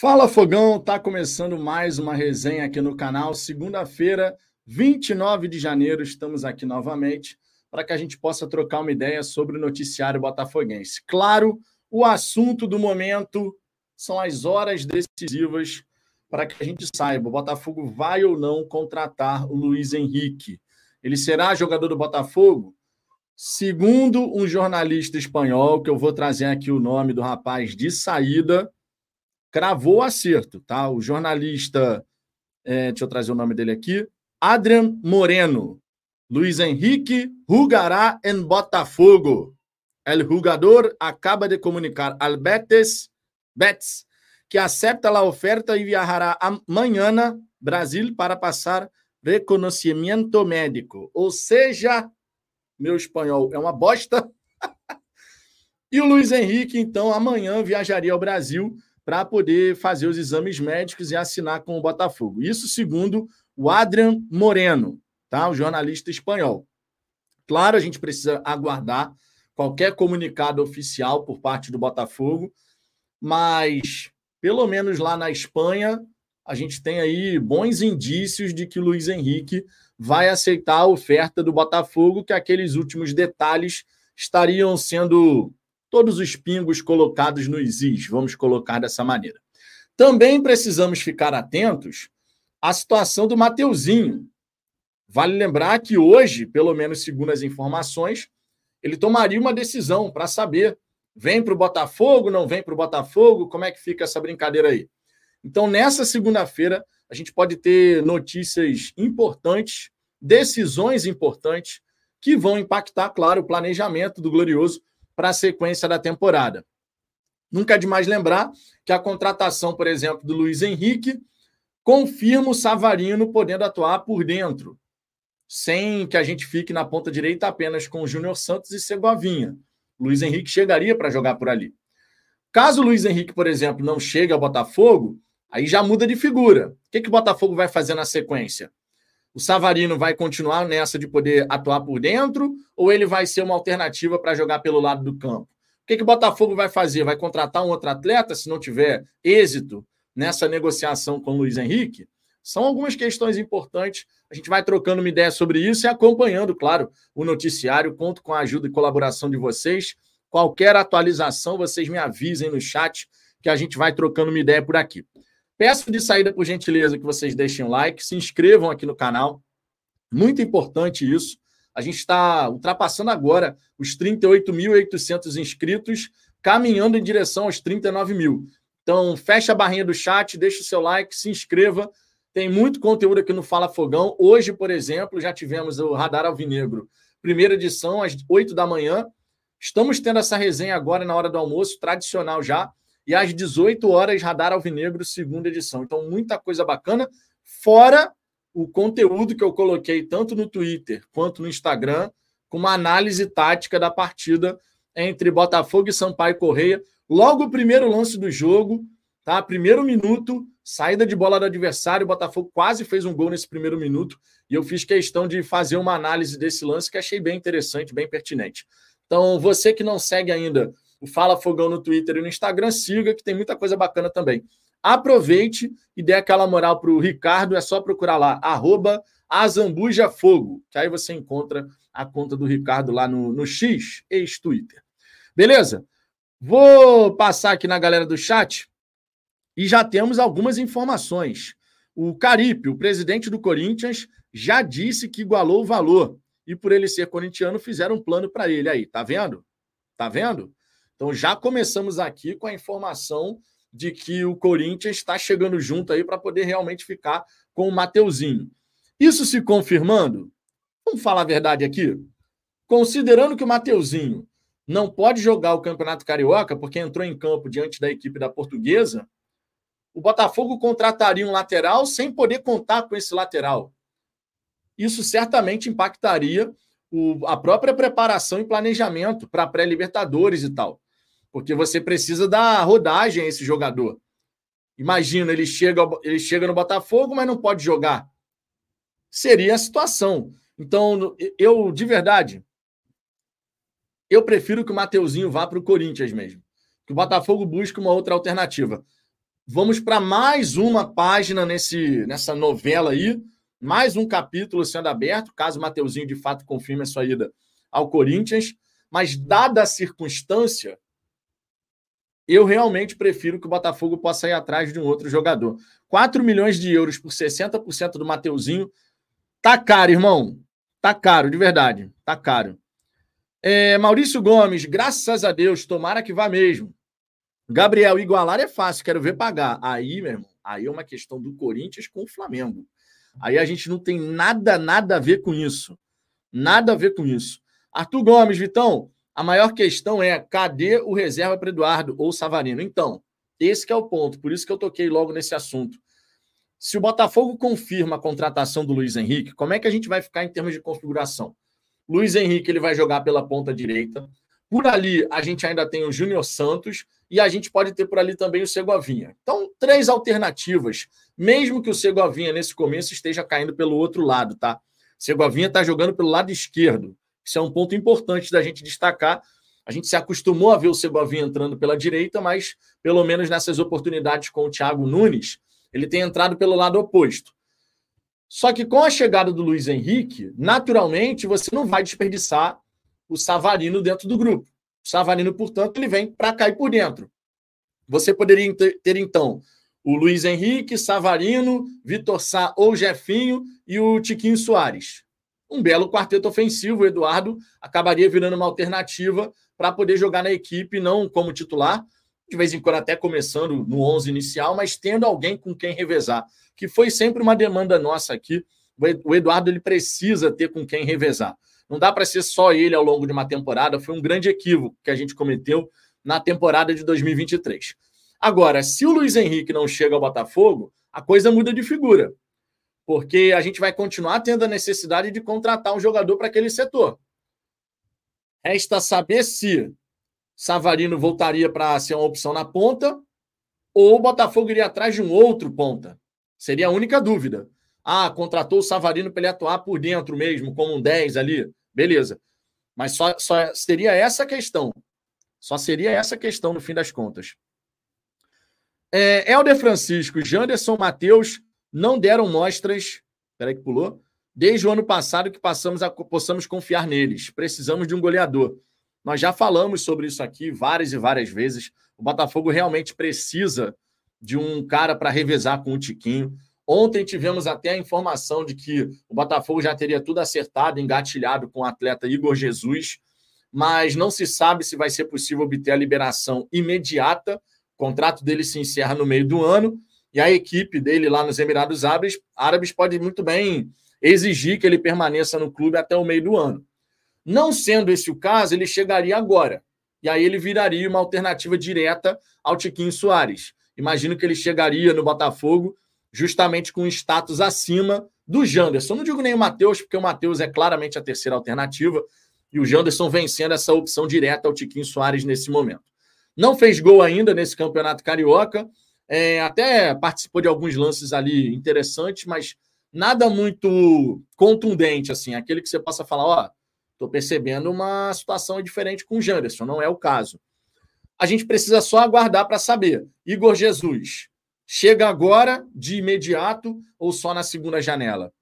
Fala Fogão, tá começando mais uma resenha aqui no canal. Segunda-feira, 29 de janeiro, estamos aqui novamente para que a gente possa trocar uma ideia sobre o noticiário botafoguense. Claro, o assunto do momento são as horas decisivas para que a gente saiba o Botafogo vai ou não contratar o Luiz Henrique. Ele será jogador do Botafogo? Segundo um jornalista espanhol, que eu vou trazer aqui o nome do rapaz de saída, cravou o acerto, tá? O jornalista, é, deixa eu trazer o nome dele aqui, Adrian Moreno. Luiz Henrique jugará em Botafogo. El jugador acaba de comunicar al Betis, Betis que acepta a oferta e viajará amanhã Brasil para passar reconhecimento médico. Ou seja, meu espanhol é uma bosta. e o Luiz Henrique, então, amanhã viajaria ao Brasil para poder fazer os exames médicos e assinar com o Botafogo. Isso segundo o Adrian Moreno, tá? o jornalista espanhol. Claro, a gente precisa aguardar qualquer comunicado oficial por parte do Botafogo, mas pelo menos lá na Espanha, a gente tem aí bons indícios de que o Luiz Henrique vai aceitar a oferta do Botafogo, que aqueles últimos detalhes estariam sendo todos os pingos colocados nos is, vamos colocar dessa maneira. Também precisamos ficar atentos à situação do Mateuzinho. Vale lembrar que hoje, pelo menos segundo as informações, ele tomaria uma decisão para saber vem para o Botafogo, não vem para o Botafogo, como é que fica essa brincadeira aí? Então, nessa segunda-feira, a gente pode ter notícias importantes, decisões importantes, que vão impactar, claro, o planejamento do Glorioso para a sequência da temporada. Nunca é demais lembrar que a contratação, por exemplo, do Luiz Henrique confirma o Savarino podendo atuar por dentro, sem que a gente fique na ponta direita apenas com o Júnior Santos e Segovinha. Luiz Henrique chegaria para jogar por ali. Caso o Luiz Henrique, por exemplo, não chegue ao Botafogo, aí já muda de figura. O que, que o Botafogo vai fazer na sequência? O Savarino vai continuar nessa de poder atuar por dentro ou ele vai ser uma alternativa para jogar pelo lado do campo? O que, que o Botafogo vai fazer? Vai contratar um outro atleta se não tiver êxito nessa negociação com o Luiz Henrique? São algumas questões importantes. A gente vai trocando uma ideia sobre isso e acompanhando, claro, o noticiário. Conto com a ajuda e colaboração de vocês. Qualquer atualização, vocês me avisem no chat que a gente vai trocando uma ideia por aqui. Peço de saída, por gentileza, que vocês deixem o like, se inscrevam aqui no canal. Muito importante isso. A gente está ultrapassando agora os 38.800 inscritos, caminhando em direção aos 39 mil. Então, fecha a barrinha do chat, deixa o seu like, se inscreva. Tem muito conteúdo aqui no Fala Fogão. Hoje, por exemplo, já tivemos o Radar Alvinegro, primeira edição, às 8 da manhã. Estamos tendo essa resenha agora na hora do almoço, tradicional já. E às 18 horas, Radar Alvinegro, segunda edição. Então, muita coisa bacana. Fora o conteúdo que eu coloquei tanto no Twitter quanto no Instagram, com uma análise tática da partida entre Botafogo e Sampaio Correia. Logo o primeiro lance do jogo, tá? Primeiro minuto, saída de bola do adversário, o Botafogo quase fez um gol nesse primeiro minuto, e eu fiz questão de fazer uma análise desse lance que achei bem interessante, bem pertinente. Então, você que não segue ainda o Fala Fogão no Twitter e no Instagram, siga, que tem muita coisa bacana também. Aproveite e dê aquela moral para o Ricardo, é só procurar lá, arroba Azambujafogo, que aí você encontra a conta do Ricardo lá no, no X, ex-Twitter. Beleza? Vou passar aqui na galera do chat e já temos algumas informações. O Caripe, o presidente do Corinthians, já disse que igualou o valor. E por ele ser corintiano, fizeram um plano para ele. Aí, tá vendo? Tá vendo? Então já começamos aqui com a informação de que o Corinthians está chegando junto aí para poder realmente ficar com o Mateuzinho. Isso se confirmando, vamos falar a verdade aqui. Considerando que o Mateuzinho não pode jogar o Campeonato Carioca porque entrou em campo diante da equipe da Portuguesa, o Botafogo contrataria um lateral sem poder contar com esse lateral. Isso certamente impactaria o, a própria preparação e planejamento para pré-Libertadores e tal porque você precisa dar rodagem a esse jogador. Imagina, ele chega, ele chega no Botafogo, mas não pode jogar. Seria a situação. Então, eu, de verdade, eu prefiro que o Mateuzinho vá para o Corinthians mesmo. Que o Botafogo busque uma outra alternativa. vamos para mais uma página nesse, nessa novela aí, mais um capítulo sendo aberto, caso o Mateuzinho de fato confirme a sua ida ao Corinthians. Mas, dada a circunstância, eu realmente prefiro que o Botafogo possa ir atrás de um outro jogador. 4 milhões de euros por 60% do Mateuzinho. Tá caro, irmão. Tá caro, de verdade. Tá caro. É, Maurício Gomes, graças a Deus, tomara que vá mesmo. Gabriel, igualar é fácil, quero ver pagar. Aí, meu irmão, aí é uma questão do Corinthians com o Flamengo. Aí a gente não tem nada, nada a ver com isso. Nada a ver com isso. Arthur Gomes, Vitão, a maior questão é cadê o reserva para Eduardo ou Savarino? Então, esse é o ponto, por isso que eu toquei logo nesse assunto. Se o Botafogo confirma a contratação do Luiz Henrique, como é que a gente vai ficar em termos de configuração? Luiz Henrique ele vai jogar pela ponta direita. Por ali a gente ainda tem o Júnior Santos e a gente pode ter por ali também o Segovinha. Então, três alternativas, mesmo que o Segovinha nesse começo esteja caindo pelo outro lado, tá? Segovinha está jogando pelo lado esquerdo. Isso é um ponto importante da gente destacar. A gente se acostumou a ver o Segovinha entrando pela direita, mas pelo menos nessas oportunidades com o Thiago Nunes, ele tem entrado pelo lado oposto. Só que com a chegada do Luiz Henrique, naturalmente você não vai desperdiçar o Savarino dentro do grupo. O Savarino, portanto, ele vem para cair por dentro. Você poderia ter, então, o Luiz Henrique, Savarino, Vitor Sá ou Jefinho e o Tiquinho Soares um belo quarteto ofensivo. O Eduardo acabaria virando uma alternativa para poder jogar na equipe, não como titular, de vez em quando até começando no 11 inicial, mas tendo alguém com quem revezar, que foi sempre uma demanda nossa aqui. O Eduardo ele precisa ter com quem revezar. Não dá para ser só ele ao longo de uma temporada, foi um grande equívoco que a gente cometeu na temporada de 2023. Agora, se o Luiz Henrique não chega ao Botafogo, a coisa muda de figura porque a gente vai continuar tendo a necessidade de contratar um jogador para aquele setor. Resta saber se Savarino voltaria para ser uma opção na ponta ou o Botafogo iria atrás de um outro ponta. Seria a única dúvida. Ah, contratou o Savarino para ele atuar por dentro mesmo, como um 10 ali. Beleza. Mas só, só seria essa questão. Só seria essa questão no fim das contas. É, Helder Francisco, Janderson Matheus não deram mostras. Peraí que pulou. Desde o ano passado que passamos a, possamos confiar neles. Precisamos de um goleador. Nós já falamos sobre isso aqui várias e várias vezes. O Botafogo realmente precisa de um cara para revezar com o Tiquinho. Ontem tivemos até a informação de que o Botafogo já teria tudo acertado, engatilhado com o atleta Igor Jesus, mas não se sabe se vai ser possível obter a liberação imediata. O contrato dele se encerra no meio do ano e a equipe dele lá nos Emirados Árabes, Árabes pode muito bem exigir que ele permaneça no clube até o meio do ano. Não sendo esse o caso, ele chegaria agora. E aí ele viraria uma alternativa direta ao Tiquinho Soares. Imagino que ele chegaria no Botafogo justamente com um status acima do Janderson. Não digo nem o Matheus, porque o Matheus é claramente a terceira alternativa. E o Janderson vencendo essa opção direta ao Tiquinho Soares nesse momento. Não fez gol ainda nesse campeonato carioca, é, até participou de alguns lances ali interessantes, mas nada muito contundente, assim, aquele que você possa falar, ó, tô percebendo uma situação diferente com o Janderson, não é o caso. A gente precisa só aguardar para saber. Igor Jesus, chega agora de imediato ou só na segunda janela?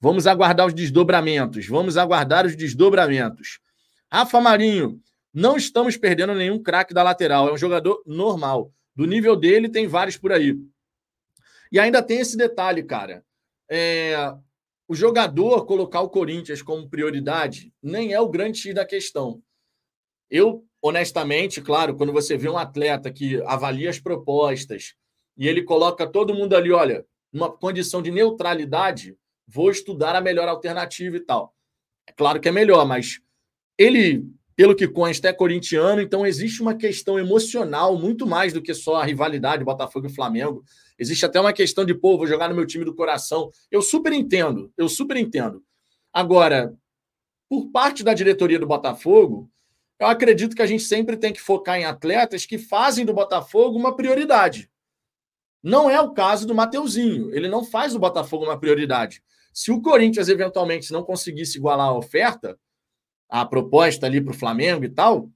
Vamos aguardar os desdobramentos, vamos aguardar os desdobramentos. Rafa Marinho, não estamos perdendo nenhum craque da lateral, é um jogador normal. Do nível dele, tem vários por aí. E ainda tem esse detalhe, cara. É, o jogador colocar o Corinthians como prioridade nem é o grande X da questão. Eu, honestamente, claro, quando você vê um atleta que avalia as propostas e ele coloca todo mundo ali, olha, numa condição de neutralidade, vou estudar a melhor alternativa e tal. É claro que é melhor, mas ele pelo que consta, é corintiano, então existe uma questão emocional muito mais do que só a rivalidade Botafogo e Flamengo. Existe até uma questão de, pô, vou jogar no meu time do coração. Eu super entendo, eu super entendo. Agora, por parte da diretoria do Botafogo, eu acredito que a gente sempre tem que focar em atletas que fazem do Botafogo uma prioridade. Não é o caso do Mateuzinho. Ele não faz do Botafogo uma prioridade. Se o Corinthians eventualmente não conseguisse igualar a oferta, a proposta ali para o Flamengo e tal,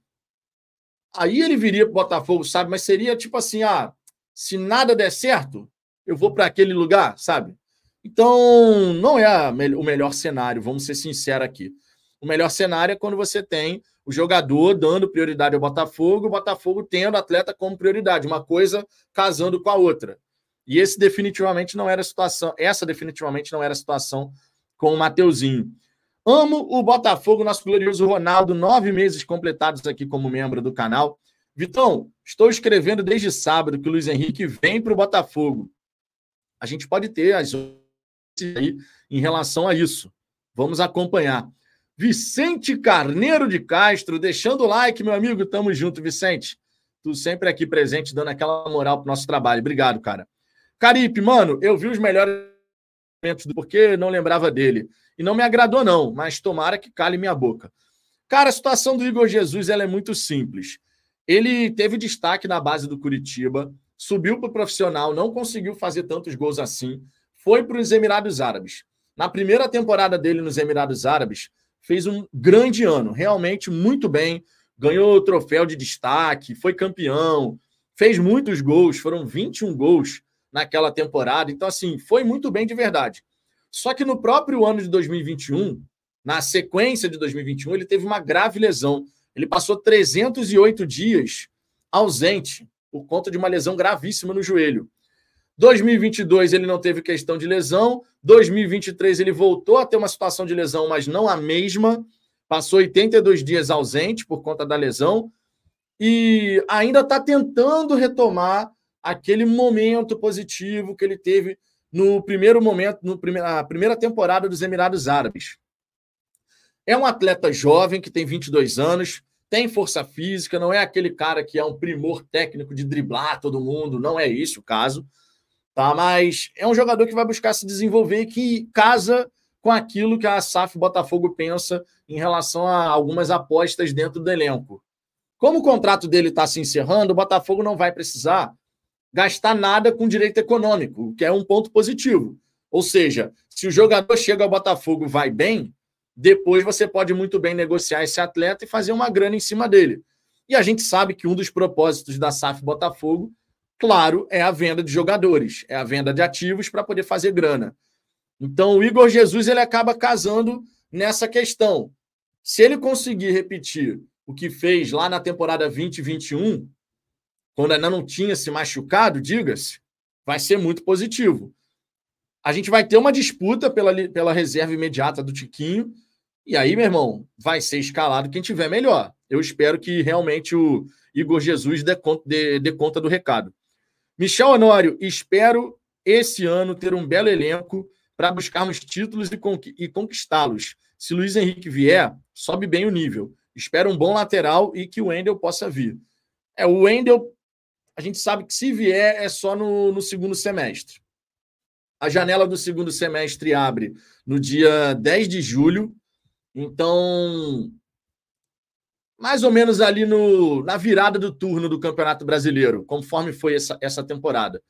aí ele viria para o Botafogo, sabe? Mas seria tipo assim: ah, Se nada der certo, eu vou para aquele lugar, sabe? Então, não é o melhor cenário, vamos ser sinceros aqui. O melhor cenário é quando você tem o jogador dando prioridade ao Botafogo, o Botafogo tendo atleta como prioridade, uma coisa casando com a outra. E esse definitivamente não era a situação, essa definitivamente não era a situação com o Mateuzinho. Amo o Botafogo, nosso glorioso Ronaldo, nove meses completados aqui como membro do canal. Vitão, estou escrevendo desde sábado que o Luiz Henrique vem para o Botafogo. A gente pode ter as aí em relação a isso. Vamos acompanhar. Vicente Carneiro de Castro, deixando o like, meu amigo. Tamo junto, Vicente. Tu sempre aqui presente, dando aquela moral pro nosso trabalho. Obrigado, cara. Caripe, mano, eu vi os melhores momentos do porque não lembrava dele. E não me agradou, não, mas tomara que cale minha boca. Cara, a situação do Igor Jesus ela é muito simples. Ele teve destaque na base do Curitiba, subiu para o profissional, não conseguiu fazer tantos gols assim, foi para os Emirados Árabes. Na primeira temporada dele nos Emirados Árabes, fez um grande ano, realmente muito bem, ganhou o troféu de destaque, foi campeão, fez muitos gols, foram 21 gols naquela temporada. Então, assim, foi muito bem de verdade. Só que no próprio ano de 2021, na sequência de 2021, ele teve uma grave lesão. Ele passou 308 dias ausente por conta de uma lesão gravíssima no joelho. 2022 ele não teve questão de lesão. 2023 ele voltou a ter uma situação de lesão, mas não a mesma. Passou 82 dias ausente por conta da lesão e ainda está tentando retomar aquele momento positivo que ele teve no primeiro momento, no primeira, primeira temporada dos Emirados Árabes. É um atleta jovem que tem 22 anos, tem força física, não é aquele cara que é um primor técnico de driblar todo mundo, não é isso o caso Tá? Mas é um jogador que vai buscar se desenvolver e que casa com aquilo que a SAF Botafogo pensa em relação a algumas apostas dentro do elenco. Como o contrato dele está se encerrando, o Botafogo não vai precisar gastar nada com direito econômico, o que é um ponto positivo. Ou seja, se o jogador chega ao Botafogo vai bem, depois você pode muito bem negociar esse atleta e fazer uma grana em cima dele. E a gente sabe que um dos propósitos da SAF Botafogo claro, é a venda de jogadores, é a venda de ativos para poder fazer grana. Então, o Igor Jesus ele acaba casando nessa questão. Se ele conseguir repetir o que fez lá na temporada 2021, quando ainda não tinha se machucado, diga-se, vai ser muito positivo. A gente vai ter uma disputa pela, pela reserva imediata do Tiquinho, e aí, meu irmão, vai ser escalado quem tiver melhor. Eu espero que realmente o Igor Jesus dê conta, dê, dê conta do recado. Michel Honório, espero esse ano ter um belo elenco para buscarmos títulos e conquistá-los. Se Luiz Henrique vier, sobe bem o nível. Espero um bom lateral e que o Wendel possa vir. É, o Wendel, a gente sabe que se vier é só no, no segundo semestre. A janela do segundo semestre abre no dia 10 de julho. Então, mais ou menos ali no, na virada do turno do Campeonato Brasileiro, conforme foi essa, essa temporada.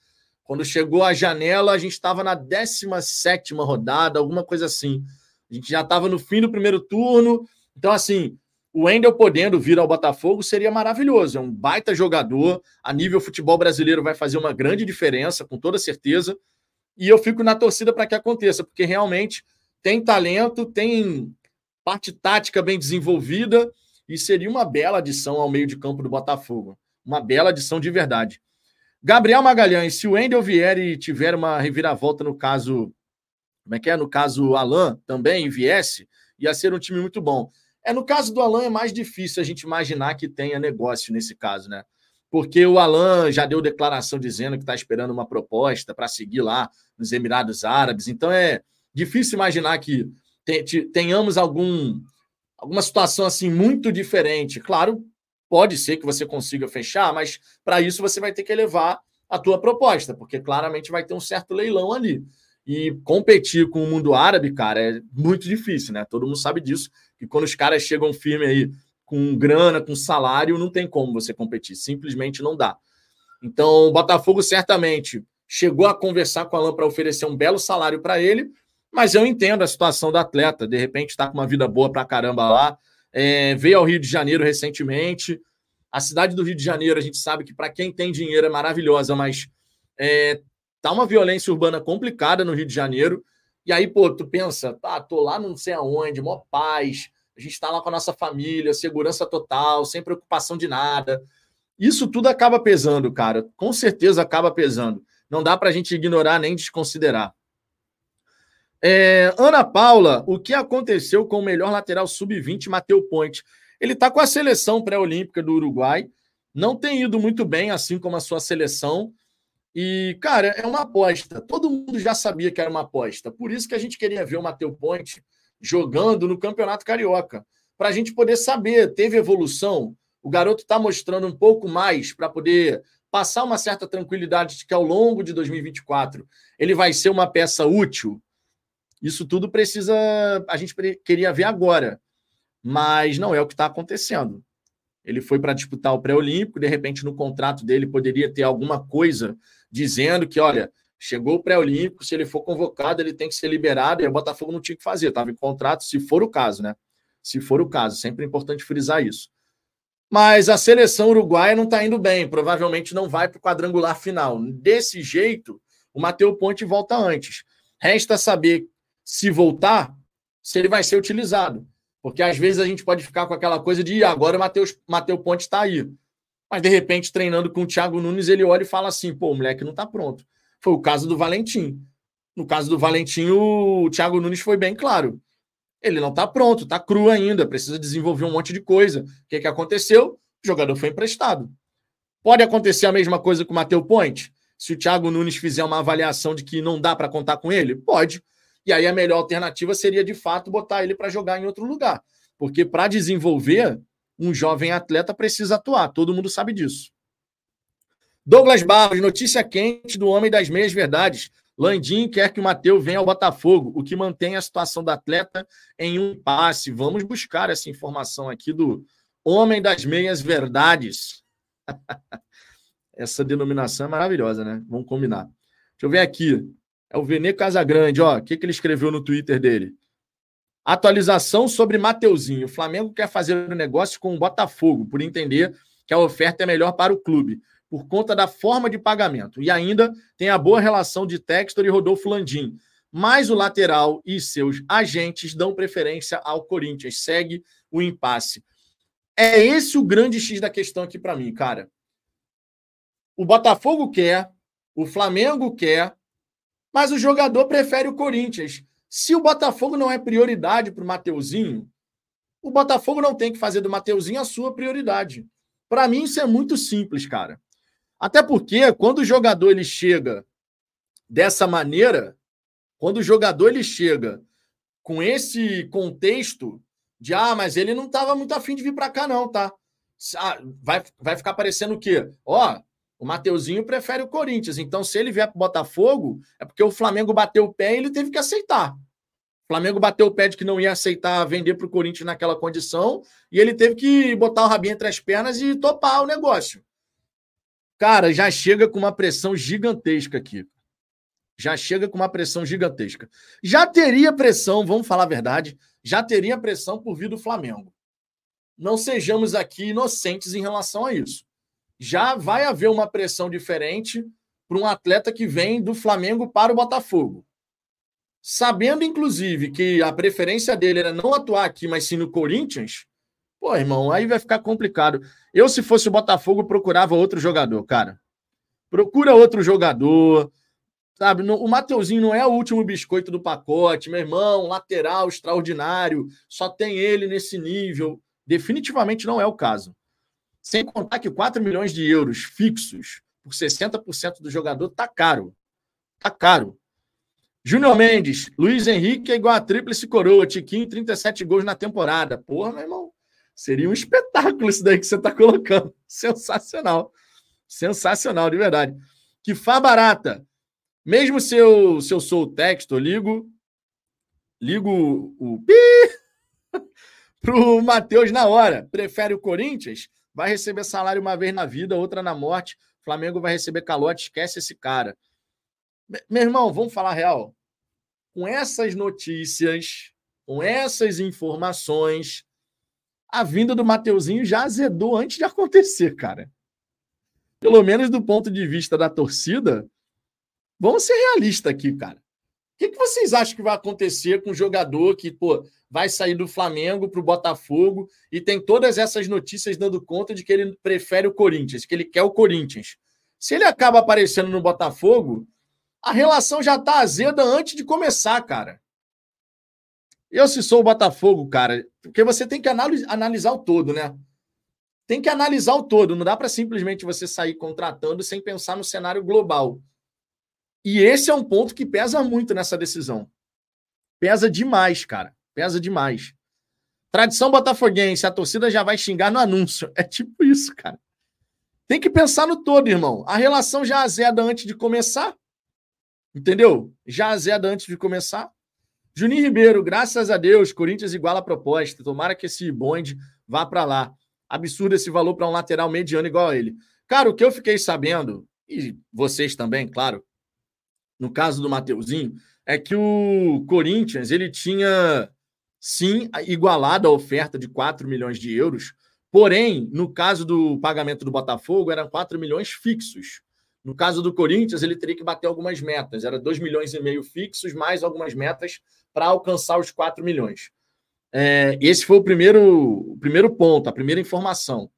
Quando chegou a janela, a gente estava na 17 rodada, alguma coisa assim. A gente já estava no fim do primeiro turno. Então, assim, o Wendel podendo vir ao Botafogo seria maravilhoso. É um baita jogador. A nível futebol brasileiro vai fazer uma grande diferença, com toda certeza. E eu fico na torcida para que aconteça, porque realmente tem talento, tem parte tática bem desenvolvida e seria uma bela adição ao meio de campo do Botafogo. Uma bela adição de verdade. Gabriel Magalhães, se o Wendel vier e tiver uma reviravolta no caso. Como é que é? No caso Alain também viesse, ia ser um time muito bom. É, no caso do Alain é mais difícil a gente imaginar que tenha negócio nesse caso, né? Porque o Alain já deu declaração dizendo que está esperando uma proposta para seguir lá nos Emirados Árabes. Então é difícil imaginar que tenhamos algum alguma situação assim muito diferente. Claro, pode ser que você consiga fechar, mas para isso você vai ter que elevar a tua proposta, porque claramente vai ter um certo leilão ali. E competir com o mundo árabe, cara, é muito difícil, né? Todo mundo sabe disso. E quando os caras chegam firme aí com grana, com salário, não tem como você competir, simplesmente não dá. Então, o Botafogo certamente chegou a conversar com o Alain para oferecer um belo salário para ele, mas eu entendo a situação do atleta, de repente está com uma vida boa para caramba lá, é, veio ao Rio de Janeiro recentemente, A cidade do Rio de Janeiro, a gente sabe que para quem tem dinheiro é maravilhosa, mas é, tá uma violência urbana complicada no Rio de Janeiro. E aí, pô, tu pensa, tá, tô lá não sei aonde, mó paz, a gente está lá com a nossa família, segurança total, sem preocupação de nada. Isso tudo acaba pesando, cara. Com certeza acaba pesando. Não dá para a gente ignorar nem desconsiderar. É, Ana Paula, o que aconteceu com o melhor lateral sub-20, Mateu Ponte? Ele está com a seleção pré-olímpica do Uruguai, não tem ido muito bem, assim como a sua seleção. E, cara, é uma aposta. Todo mundo já sabia que era uma aposta. Por isso que a gente queria ver o Mateu Ponte jogando no Campeonato Carioca. Para a gente poder saber, teve evolução? O garoto está mostrando um pouco mais para poder passar uma certa tranquilidade de que ao longo de 2024 ele vai ser uma peça útil. Isso tudo precisa. A gente queria ver agora, mas não é o que está acontecendo. Ele foi para disputar o pré-olímpico, de repente no contrato dele poderia ter alguma coisa dizendo que, olha, chegou o pré-olímpico, se ele for convocado, ele tem que ser liberado, e o Botafogo não tinha que fazer, estava em contrato, se for o caso, né? Se for o caso, sempre é importante frisar isso. Mas a seleção uruguaia não está indo bem, provavelmente não vai para o quadrangular final. Desse jeito, o Matheus Ponte volta antes. Resta saber se voltar, se ele vai ser utilizado. Porque às vezes a gente pode ficar com aquela coisa de agora o Matheus, Ponte está aí. Mas de repente, treinando com o Thiago Nunes, ele olha e fala assim: pô, o moleque não está pronto. Foi o caso do Valentim. No caso do Valentim, o Thiago Nunes foi bem claro. Ele não está pronto, está cru ainda, precisa desenvolver um monte de coisa. O que, que aconteceu? O jogador foi emprestado. Pode acontecer a mesma coisa com o Matheus Ponte? Se o Thiago Nunes fizer uma avaliação de que não dá para contar com ele? Pode. E aí a melhor alternativa seria, de fato, botar ele para jogar em outro lugar. Porque para desenvolver, um jovem atleta precisa atuar. Todo mundo sabe disso. Douglas Barros, notícia quente do homem das meias verdades. Landim quer que o Matheus venha ao Botafogo, o que mantém a situação do atleta em um passe. Vamos buscar essa informação aqui do homem das meias verdades. essa denominação é maravilhosa, né? Vamos combinar. Deixa eu ver aqui. É o Vene Casagrande, ó. O que, que ele escreveu no Twitter dele? Atualização sobre Mateuzinho. O Flamengo quer fazer o um negócio com o Botafogo, por entender que a oferta é melhor para o clube por conta da forma de pagamento. E ainda tem a boa relação de Textor e Rodolfo Landim. Mas o lateral e seus agentes dão preferência ao Corinthians. Segue o impasse. É esse o grande X da questão aqui para mim, cara. O Botafogo quer, o Flamengo quer, mas o jogador prefere o Corinthians. Se o Botafogo não é prioridade para o Mateuzinho, o Botafogo não tem que fazer do Mateuzinho a sua prioridade. Para mim, isso é muito simples, cara. Até porque quando o jogador ele chega dessa maneira, quando o jogador ele chega com esse contexto de ah, mas ele não estava muito afim de vir para cá não, tá? Ah, vai, vai ficar parecendo o quê? Ó, o Mateuzinho prefere o Corinthians, então se ele vier para Botafogo, é porque o Flamengo bateu o pé e ele teve que aceitar. O Flamengo bateu o pé de que não ia aceitar vender para o Corinthians naquela condição e ele teve que botar o rabinho entre as pernas e topar o negócio. Cara, já chega com uma pressão gigantesca aqui. Já chega com uma pressão gigantesca. Já teria pressão, vamos falar a verdade, já teria pressão por vir do Flamengo. Não sejamos aqui inocentes em relação a isso. Já vai haver uma pressão diferente para um atleta que vem do Flamengo para o Botafogo. Sabendo, inclusive, que a preferência dele era não atuar aqui, mas sim no Corinthians, Pô, irmão, aí vai ficar complicado. Eu, se fosse o Botafogo, procurava outro jogador, cara. Procura outro jogador. Sabe, o Mateuzinho não é o último biscoito do pacote, meu irmão, lateral extraordinário, só tem ele nesse nível. Definitivamente não é o caso. Sem contar que 4 milhões de euros fixos por 60% do jogador tá caro. Tá caro. Júnior Mendes, Luiz Henrique é igual a tríplice coroa, Tiquinho, 37 gols na temporada. Porra, meu irmão. Seria um espetáculo isso daí que você está colocando. Sensacional. Sensacional, de verdade. Que fá barata. Mesmo se eu, se eu sou o texto, eu ligo, ligo o pi pro Matheus na hora. Prefere o Corinthians? Vai receber salário uma vez na vida, outra na morte. Flamengo vai receber calote, esquece esse cara. Meu irmão, vamos falar real. Com essas notícias, com essas informações, a vinda do Mateuzinho já azedou antes de acontecer, cara. Pelo menos do ponto de vista da torcida, vamos ser realistas aqui, cara. O que, que vocês acham que vai acontecer com um jogador que, pô, vai sair do Flamengo para o Botafogo e tem todas essas notícias dando conta de que ele prefere o Corinthians, que ele quer o Corinthians. Se ele acaba aparecendo no Botafogo, a relação já tá azeda antes de começar, cara. Eu, se sou o Botafogo, cara, porque você tem que analisar o todo, né? Tem que analisar o todo. Não dá para simplesmente você sair contratando sem pensar no cenário global. E esse é um ponto que pesa muito nessa decisão. Pesa demais, cara. Pesa demais. Tradição botafoguense, a torcida já vai xingar no anúncio. É tipo isso, cara. Tem que pensar no todo, irmão. A relação já azeda antes de começar. Entendeu? Já azeda antes de começar. Juninho Ribeiro, graças a Deus, Corinthians iguala a proposta. Tomara que esse bonde vá para lá. Absurdo esse valor para um lateral mediano igual a ele. Cara, o que eu fiquei sabendo, e vocês também, claro, no caso do Mateuzinho, é que o Corinthians ele tinha sim igualado a oferta de 4 milhões de euros, porém, no caso do pagamento do Botafogo, eram 4 milhões fixos. No caso do Corinthians, ele teria que bater algumas metas. Era 2 milhões e meio fixos, mais algumas metas para alcançar os 4 milhões. É, esse foi o primeiro, o primeiro ponto, a primeira informação.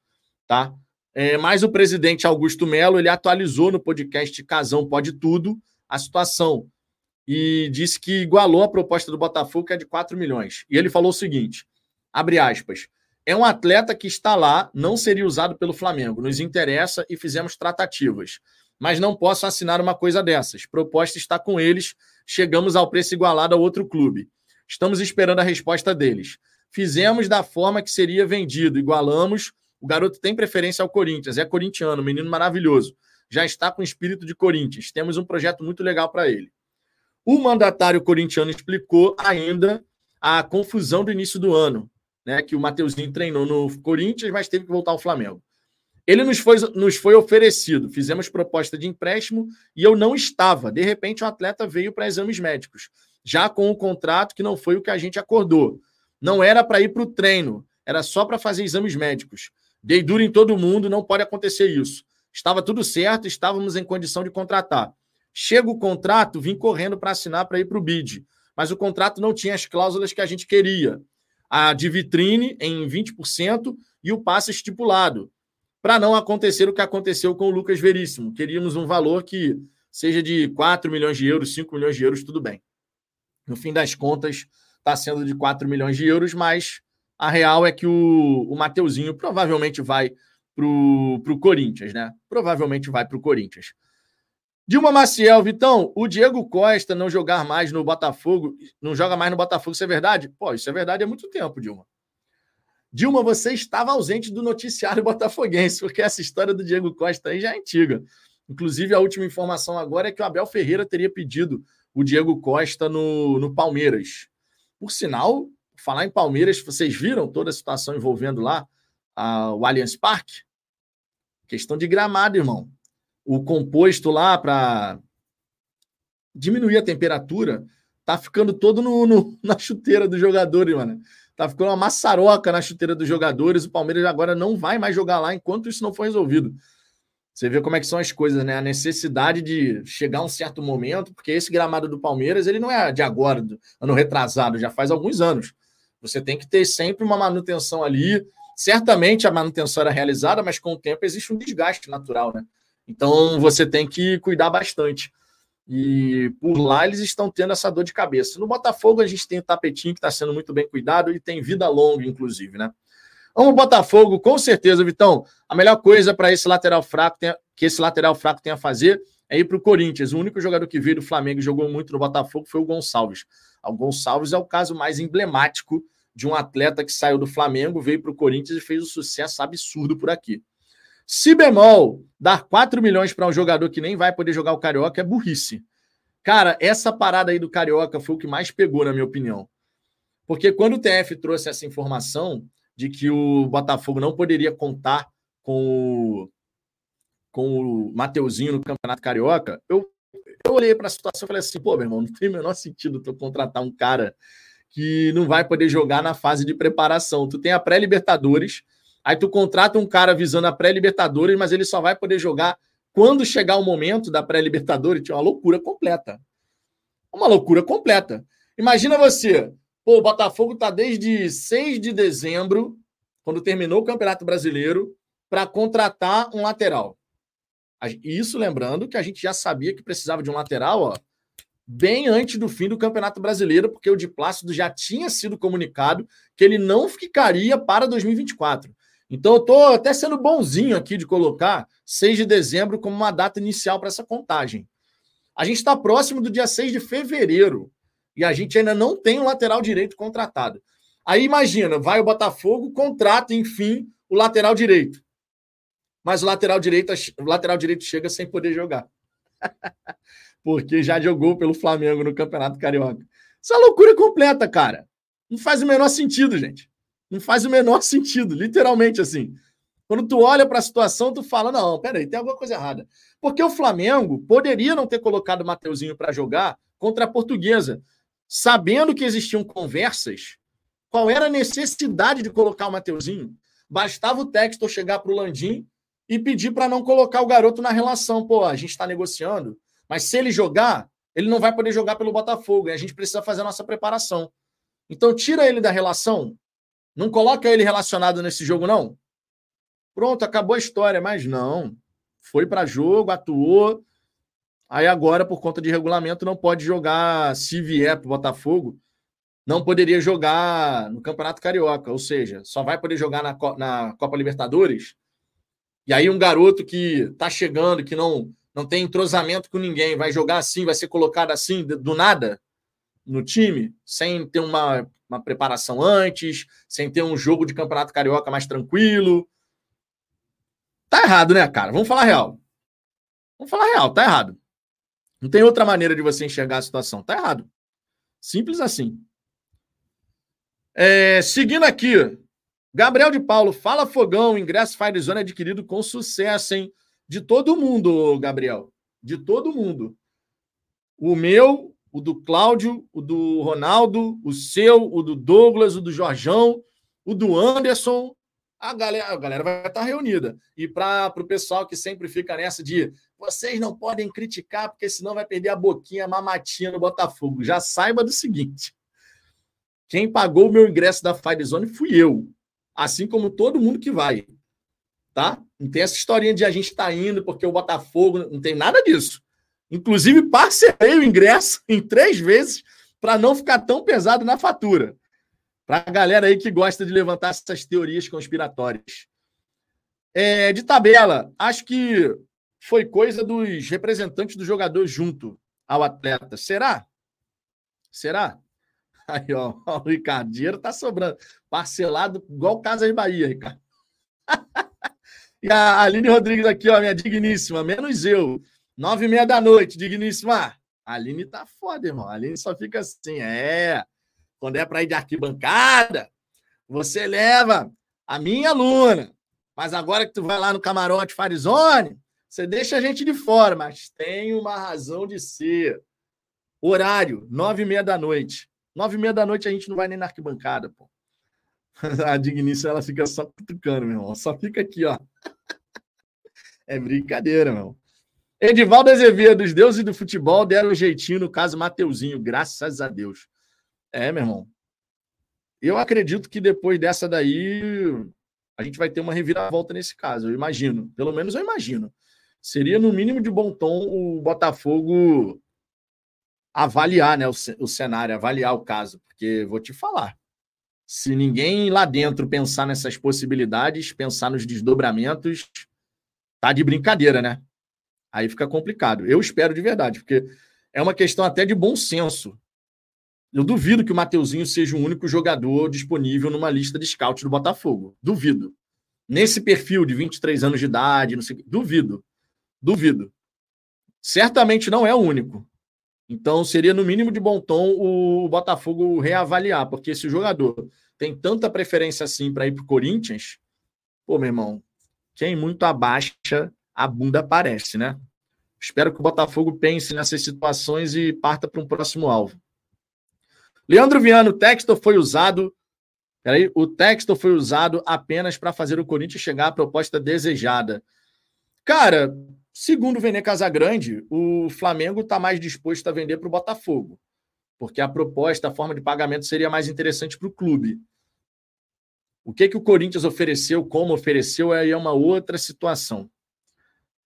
Tá? É, mas o presidente Augusto Melo ele atualizou no podcast Casão Pode Tudo a situação e disse que igualou a proposta do Botafogo, que é de 4 milhões. E ele falou o seguinte: abre aspas. É um atleta que está lá, não seria usado pelo Flamengo. Nos interessa e fizemos tratativas. Mas não posso assinar uma coisa dessas. Proposta está com eles. Chegamos ao preço igualado a outro clube. Estamos esperando a resposta deles. Fizemos da forma que seria vendido, igualamos. O garoto tem preferência ao Corinthians, é corintiano, menino maravilhoso. Já está com espírito de Corinthians. Temos um projeto muito legal para ele. O mandatário corintiano explicou ainda a confusão do início do ano, né? Que o Mateuzinho treinou no Corinthians, mas teve que voltar ao Flamengo. Ele nos foi, nos foi oferecido, fizemos proposta de empréstimo e eu não estava. De repente, o atleta veio para exames médicos, já com o contrato que não foi o que a gente acordou. Não era para ir para o treino, era só para fazer exames médicos. Dei duro em todo mundo, não pode acontecer isso. Estava tudo certo, estávamos em condição de contratar. Chega o contrato, vim correndo para assinar para ir para o BID. Mas o contrato não tinha as cláusulas que a gente queria. A de vitrine em 20% e o passe estipulado. Para não acontecer o que aconteceu com o Lucas Veríssimo. Queríamos um valor que seja de 4 milhões de euros, 5 milhões de euros, tudo bem. No fim das contas, está sendo de 4 milhões de euros, mas a real é que o, o Mateuzinho provavelmente vai para o Corinthians, né? Provavelmente vai para o Corinthians. Dilma Maciel, Vitão, o Diego Costa não jogar mais no Botafogo, não joga mais no Botafogo, isso é verdade? Pô, isso é verdade há muito tempo, Dilma. Dilma, você estava ausente do noticiário botafoguense, porque essa história do Diego Costa aí já é antiga. Inclusive, a última informação agora é que o Abel Ferreira teria pedido o Diego Costa no, no Palmeiras. Por sinal, falar em Palmeiras, vocês viram toda a situação envolvendo lá a, o Allianz Parque? Questão de gramado, irmão o composto lá para diminuir a temperatura, tá ficando todo no, no, na chuteira dos jogadores, mano. Tá ficando uma maçaroca na chuteira dos jogadores. O Palmeiras agora não vai mais jogar lá enquanto isso não for resolvido. Você vê como é que são as coisas, né? A necessidade de chegar a um certo momento, porque esse gramado do Palmeiras, ele não é de agora, ano retrasado, já faz alguns anos. Você tem que ter sempre uma manutenção ali. Certamente a manutenção era realizada, mas com o tempo existe um desgaste natural, né? Então você tem que cuidar bastante. E por lá eles estão tendo essa dor de cabeça. No Botafogo a gente tem o tapetinho que está sendo muito bem cuidado e tem vida longa, inclusive, né? Vamos Botafogo, com certeza, Vitão. A melhor coisa para esse lateral fraco que esse lateral fraco tem a fazer é ir para o Corinthians. O único jogador que veio do Flamengo e jogou muito no Botafogo foi o Gonçalves. O Gonçalves é o caso mais emblemático de um atleta que saiu do Flamengo, veio para o Corinthians e fez um sucesso absurdo por aqui. Se bemol, dar 4 milhões para um jogador que nem vai poder jogar o Carioca é burrice. Cara, essa parada aí do Carioca foi o que mais pegou, na minha opinião. Porque quando o TF trouxe essa informação de que o Botafogo não poderia contar com o, com o Mateuzinho no Campeonato Carioca, eu, eu olhei para a situação e falei assim: pô, meu irmão, não tem o menor sentido tu contratar um cara que não vai poder jogar na fase de preparação. Tu tem a pré-Libertadores, aí tu contrata um cara visando a pré-Libertadores, mas ele só vai poder jogar quando chegar o momento da pré-Libertadores. Tinha uma loucura completa. Uma loucura completa. Imagina você, pô, o Botafogo tá desde 6 de dezembro, quando terminou o Campeonato Brasileiro, para contratar um lateral. Isso lembrando que a gente já sabia que precisava de um lateral, ó, bem antes do fim do Campeonato Brasileiro, porque o de Plácido já tinha sido comunicado que ele não ficaria para 2024. Então eu estou até sendo bonzinho aqui de colocar 6 de dezembro como uma data inicial para essa contagem. A gente está próximo do dia 6 de fevereiro e a gente ainda não tem um lateral direito contratado. Aí imagina, vai o Botafogo, contrata, enfim, o lateral direito mas o lateral direito, o lateral direito chega sem poder jogar. Porque já jogou pelo Flamengo no Campeonato Carioca. Isso é loucura completa, cara. Não faz o menor sentido, gente. Não faz o menor sentido, literalmente assim. Quando tu olha para a situação, tu fala: não, peraí, tem alguma coisa errada. Porque o Flamengo poderia não ter colocado o Mateuzinho para jogar contra a Portuguesa, sabendo que existiam conversas. Qual era a necessidade de colocar o Mateuzinho? Bastava o Textor chegar para o Landim e pedir para não colocar o garoto na relação. Pô, a gente está negociando, mas se ele jogar, ele não vai poder jogar pelo Botafogo e a gente precisa fazer a nossa preparação. Então, tira ele da relação, não coloca ele relacionado nesse jogo, não. Pronto, acabou a história, mas não. Foi para jogo, atuou. Aí agora, por conta de regulamento, não pode jogar, se vier para o Botafogo, não poderia jogar no Campeonato Carioca, ou seja, só vai poder jogar na, na Copa Libertadores e aí um garoto que está chegando, que não, não tem entrosamento com ninguém, vai jogar assim, vai ser colocado assim, do nada, no time, sem ter uma, uma preparação antes, sem ter um jogo de campeonato carioca mais tranquilo. Tá errado, né, cara? Vamos falar real. Vamos falar real, tá errado. Não tem outra maneira de você enxergar a situação. Tá errado. Simples assim. É, seguindo aqui, Gabriel de Paulo, fala fogão, ingresso Firezone adquirido com sucesso, hein? De todo mundo, Gabriel. De todo mundo. O meu, o do Cláudio, o do Ronaldo, o seu, o do Douglas, o do Jorjão, o do Anderson. A galera, a galera vai estar reunida. E para o pessoal que sempre fica nessa de vocês não podem criticar, porque senão vai perder a boquinha, a mamatinha no Botafogo. Já saiba do seguinte: quem pagou o meu ingresso da Firezone fui eu assim como todo mundo que vai. Tá? Não tem essa historinha de a gente tá indo porque o Botafogo, não tem nada disso. Inclusive, parcelei o ingresso em três vezes para não ficar tão pesado na fatura. Para a galera aí que gosta de levantar essas teorias conspiratórias. É, de tabela, acho que foi coisa dos representantes do jogador junto ao atleta. Será? Será? Aí, ó, o Ricardo, dinheiro tá sobrando. Parcelado igual Casas Bahia, Ricardo. e a Aline Rodrigues aqui, ó, minha digníssima, menos eu. Nove e meia da noite, digníssima. A Aline tá foda, irmão. A Aline só fica assim, é. Quando é para ir de arquibancada, você leva a minha aluna. Mas agora que tu vai lá no camarote Farizone, você deixa a gente de fora, mas tem uma razão de ser. Horário, nove e meia da noite. Nove e meia da noite a gente não vai nem na arquibancada, pô. A digníssima, ela fica só cutucando, meu irmão. Só fica aqui, ó. É brincadeira, meu. Edivaldo Azevedo, os deuses do futebol deram um jeitinho no caso Mateuzinho, graças a Deus. É, meu irmão. Eu acredito que depois dessa daí a gente vai ter uma reviravolta nesse caso, eu imagino. Pelo menos eu imagino. Seria no mínimo de bom tom o Botafogo avaliar né, o cenário, avaliar o caso, porque vou te falar. Se ninguém lá dentro pensar nessas possibilidades, pensar nos desdobramentos, tá de brincadeira, né? Aí fica complicado. Eu espero de verdade, porque é uma questão até de bom senso. Eu duvido que o Mateuzinho seja o único jogador disponível numa lista de scout do Botafogo. Duvido. Nesse perfil de 23 anos de idade, não sei, duvido. Duvido. Certamente não é o único. Então, seria no mínimo de bom tom o Botafogo reavaliar, porque se o jogador tem tanta preferência assim para ir para o Corinthians, pô, meu irmão, quem muito abaixa, a bunda aparece, né? Espero que o Botafogo pense nessas situações e parta para um próximo alvo. Leandro Viano, o texto foi usado. Peraí, o texto foi usado apenas para fazer o Corinthians chegar à proposta desejada. Cara, segundo o Vene Casagrande, o Flamengo está mais disposto a vender para o Botafogo, porque a proposta, a forma de pagamento seria mais interessante para o clube. O que, que o Corinthians ofereceu, como ofereceu, aí é uma outra situação.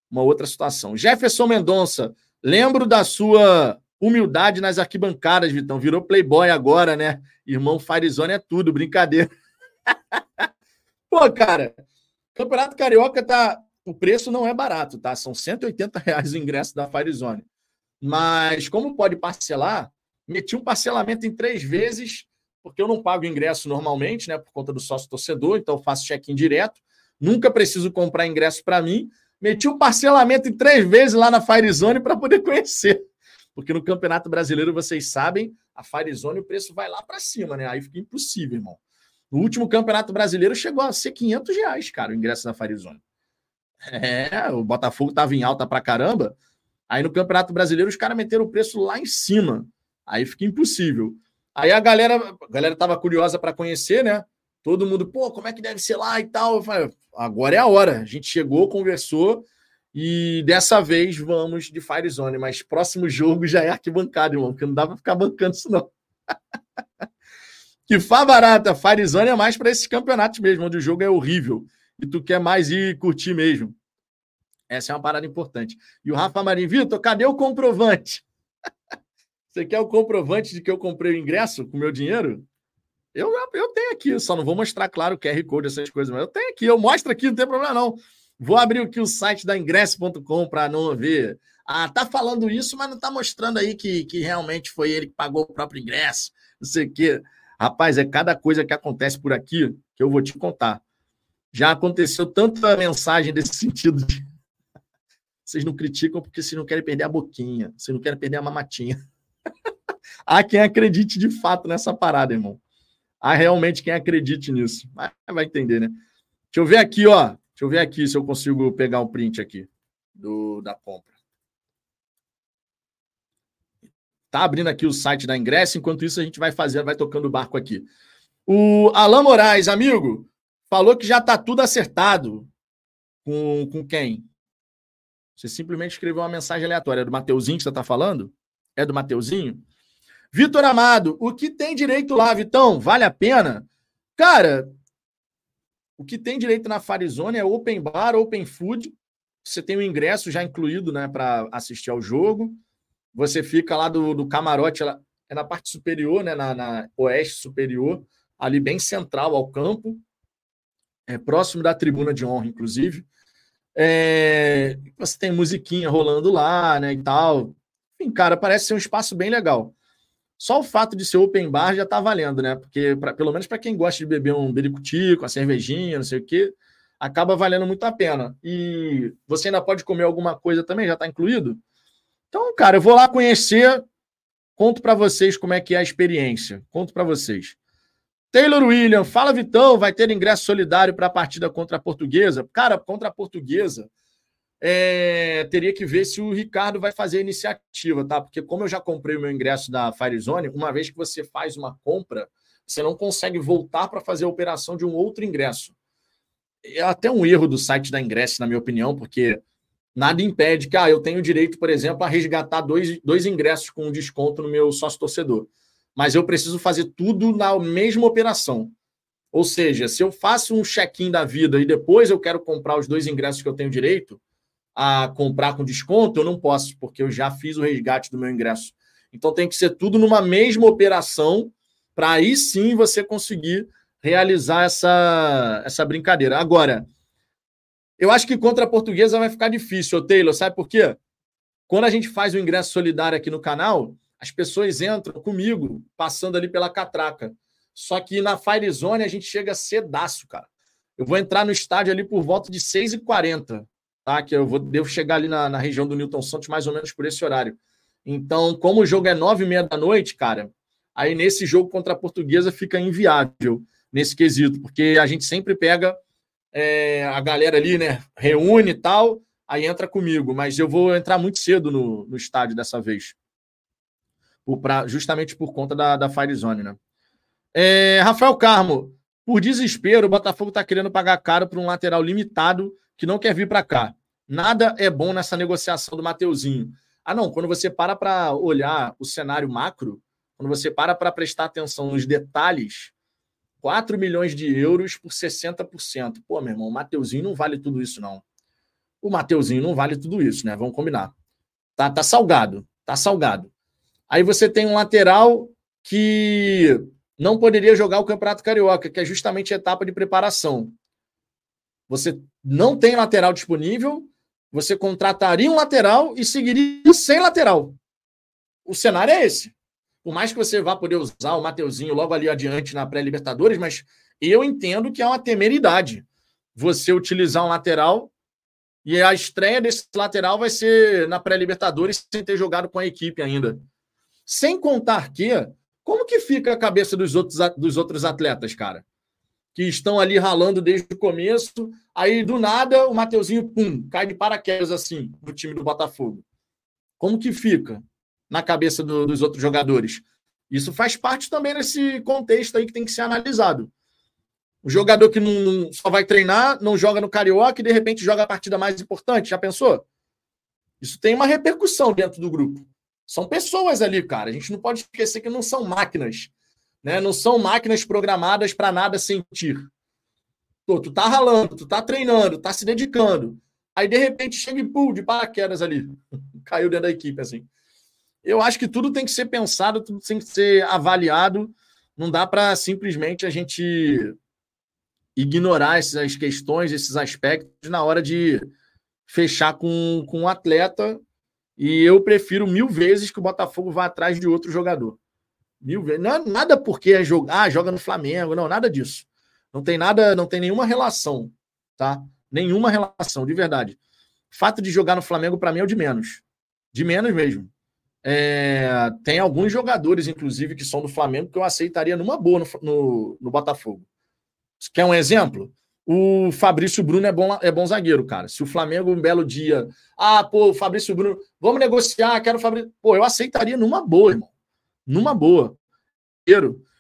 Uma outra situação. Jefferson Mendonça, lembro da sua humildade nas arquibancadas, Vitão. Virou playboy agora, né? Irmão Farizone é tudo, brincadeira. Pô, cara, Campeonato Carioca tá. O preço não é barato, tá? São 180 reais o ingresso da Farizone. Mas, como pode parcelar, meti um parcelamento em três vezes porque eu não pago ingresso normalmente, né, por conta do sócio torcedor, então eu faço check-in direto. Nunca preciso comprar ingresso para mim. Meti um parcelamento em três vezes lá na Firezone para poder conhecer. Porque no Campeonato Brasileiro, vocês sabem, a Firezone o preço vai lá para cima, né? Aí fica impossível, irmão. No último Campeonato Brasileiro chegou a ser 500 reais, cara, o ingresso da Firezone. É, o Botafogo estava em alta para caramba. Aí no Campeonato Brasileiro os caras meteram o preço lá em cima. Aí fica impossível. Aí a galera, a galera tava curiosa para conhecer, né? Todo mundo, pô, como é que deve ser lá e tal. Eu falei, agora é a hora. A gente chegou, conversou e dessa vez vamos de Fire Zone, mas próximo jogo já é arquibancada, irmão, porque não dá para ficar bancando isso não. que fá barata, Fire Zone é mais para esses campeonatos mesmo, onde o jogo é horrível e tu quer mais ir curtir mesmo. Essa é uma parada importante. E o Rafa Marinho, Vitor, cadê o comprovante? Você quer o comprovante de que eu comprei o ingresso com meu dinheiro? Eu, eu tenho aqui, só não vou mostrar, claro, o QR Code, essas coisas, mas eu tenho aqui, eu mostro aqui, não tem problema não. Vou abrir aqui o site da ingresso.com para não ver. Ah, tá falando isso, mas não tá mostrando aí que, que realmente foi ele que pagou o próprio ingresso, não sei o quê. Rapaz, é cada coisa que acontece por aqui que eu vou te contar. Já aconteceu tanta mensagem desse sentido de... Vocês não criticam porque vocês não querem perder a boquinha, vocês não querem perder a mamatinha. Há quem acredite de fato nessa parada, irmão. Há realmente quem acredite nisso. Vai entender, né? Deixa eu ver aqui, ó. Deixa eu ver aqui se eu consigo pegar um print aqui do, da compra. Tá abrindo aqui o site da ingresso, enquanto isso a gente vai fazendo, vai tocando o barco aqui. O Alain Moraes, amigo, falou que já tá tudo acertado. Com, com quem? Você simplesmente escreveu uma mensagem aleatória. É do Mateuzinho que você está falando? É do Mateuzinho? Vitor Amado, o que tem direito lá, Vitão? Vale a pena? Cara, o que tem direito na Farizone é open bar, open food. Você tem o ingresso já incluído, né, para assistir ao jogo. Você fica lá do, do camarote, ela, é na parte superior, né, na, na oeste superior, ali bem central ao campo, é próximo da tribuna de honra, inclusive. É, você tem musiquinha rolando lá, né, e tal. Enfim, cara, parece ser um espaço bem legal. Só o fato de ser open bar já tá valendo, né? Porque, pra, pelo menos para quem gosta de beber um bericutico, uma cervejinha, não sei o quê, acaba valendo muito a pena. E você ainda pode comer alguma coisa também, já está incluído? Então, cara, eu vou lá conhecer, conto para vocês como é que é a experiência. Conto para vocês. Taylor William, fala Vitão, vai ter ingresso solidário para a partida contra a Portuguesa? Cara, contra a Portuguesa, é, teria que ver se o Ricardo vai fazer a iniciativa, tá? Porque como eu já comprei o meu ingresso da Firezone, uma vez que você faz uma compra, você não consegue voltar para fazer a operação de um outro ingresso. É até um erro do site da Ingresso, na minha opinião, porque nada impede que ah, eu tenho direito, por exemplo, a resgatar dois, dois ingressos com desconto no meu sócio torcedor. Mas eu preciso fazer tudo na mesma operação. Ou seja, se eu faço um check-in da vida e depois eu quero comprar os dois ingressos que eu tenho direito, a comprar com desconto, eu não posso, porque eu já fiz o resgate do meu ingresso. Então tem que ser tudo numa mesma operação para aí sim você conseguir realizar essa, essa brincadeira. Agora, eu acho que contra a portuguesa vai ficar difícil, Taylor, sabe por quê? Quando a gente faz o ingresso solidário aqui no canal, as pessoas entram comigo, passando ali pela catraca. Só que na Firezone a gente chega cedaço, cara. Eu vou entrar no estádio ali por volta de 6h40 tá? Que eu vou, devo chegar ali na, na região do Newton Santos mais ou menos por esse horário. Então, como o jogo é nove e meia da noite, cara, aí nesse jogo contra a Portuguesa fica inviável nesse quesito, porque a gente sempre pega é, a galera ali, né? Reúne e tal, aí entra comigo, mas eu vou entrar muito cedo no, no estádio dessa vez. Pra, justamente por conta da, da Firezone, né? É, Rafael Carmo, por desespero, o Botafogo está querendo pagar caro por um lateral limitado que não quer vir para cá. Nada é bom nessa negociação do Mateuzinho. Ah, não, quando você para para olhar o cenário macro, quando você para para prestar atenção nos detalhes, 4 milhões de euros por 60%. Pô, meu irmão, o Mateuzinho não vale tudo isso, não. O Mateuzinho não vale tudo isso, né? Vamos combinar. Tá, tá salgado, tá salgado. Aí você tem um lateral que não poderia jogar o Campeonato Carioca, que é justamente a etapa de preparação. Você não tem lateral disponível, você contrataria um lateral e seguiria sem lateral. O cenário é esse. Por mais que você vá poder usar o Mateuzinho logo ali adiante na pré-Libertadores, mas eu entendo que é uma temeridade você utilizar um lateral e a estreia desse lateral vai ser na pré-Libertadores sem ter jogado com a equipe ainda. Sem contar que como que fica a cabeça dos outros, dos outros atletas, cara? Que estão ali ralando desde o começo, aí do nada o Mateuzinho, pum, cai de paraquedas assim no time do Botafogo. Como que fica na cabeça do, dos outros jogadores? Isso faz parte também desse contexto aí que tem que ser analisado. O jogador que não, só vai treinar, não joga no Carioca e de repente joga a partida mais importante, já pensou? Isso tem uma repercussão dentro do grupo. São pessoas ali, cara. A gente não pode esquecer que não são máquinas. Né? Não são máquinas programadas para nada sentir. Pô, tu tá ralando, tu tá treinando, tá se dedicando. Aí, de repente, chega e pum, de paraquedas ali. Caiu dentro da equipe, assim. Eu acho que tudo tem que ser pensado, tudo tem que ser avaliado. Não dá para simplesmente a gente ignorar essas questões, esses aspectos na hora de fechar com, com um atleta e eu prefiro mil vezes que o Botafogo vá atrás de outro jogador. Mil vezes. Não, nada porque é jogar, ah, joga no Flamengo, não, nada disso. Não tem nada, não tem nenhuma relação, tá? Nenhuma relação, de verdade. Fato de jogar no Flamengo, para mim, é o de menos. De menos mesmo. É, tem alguns jogadores, inclusive, que são do Flamengo, que eu aceitaria numa boa no, no, no Botafogo. Quer um exemplo? O Fabrício Bruno é bom, é bom zagueiro, cara. Se o Flamengo um belo dia, ah, pô, o Fabrício Bruno, vamos negociar, quero o Fabrício. Pô, eu aceitaria numa boa, irmão. Numa boa.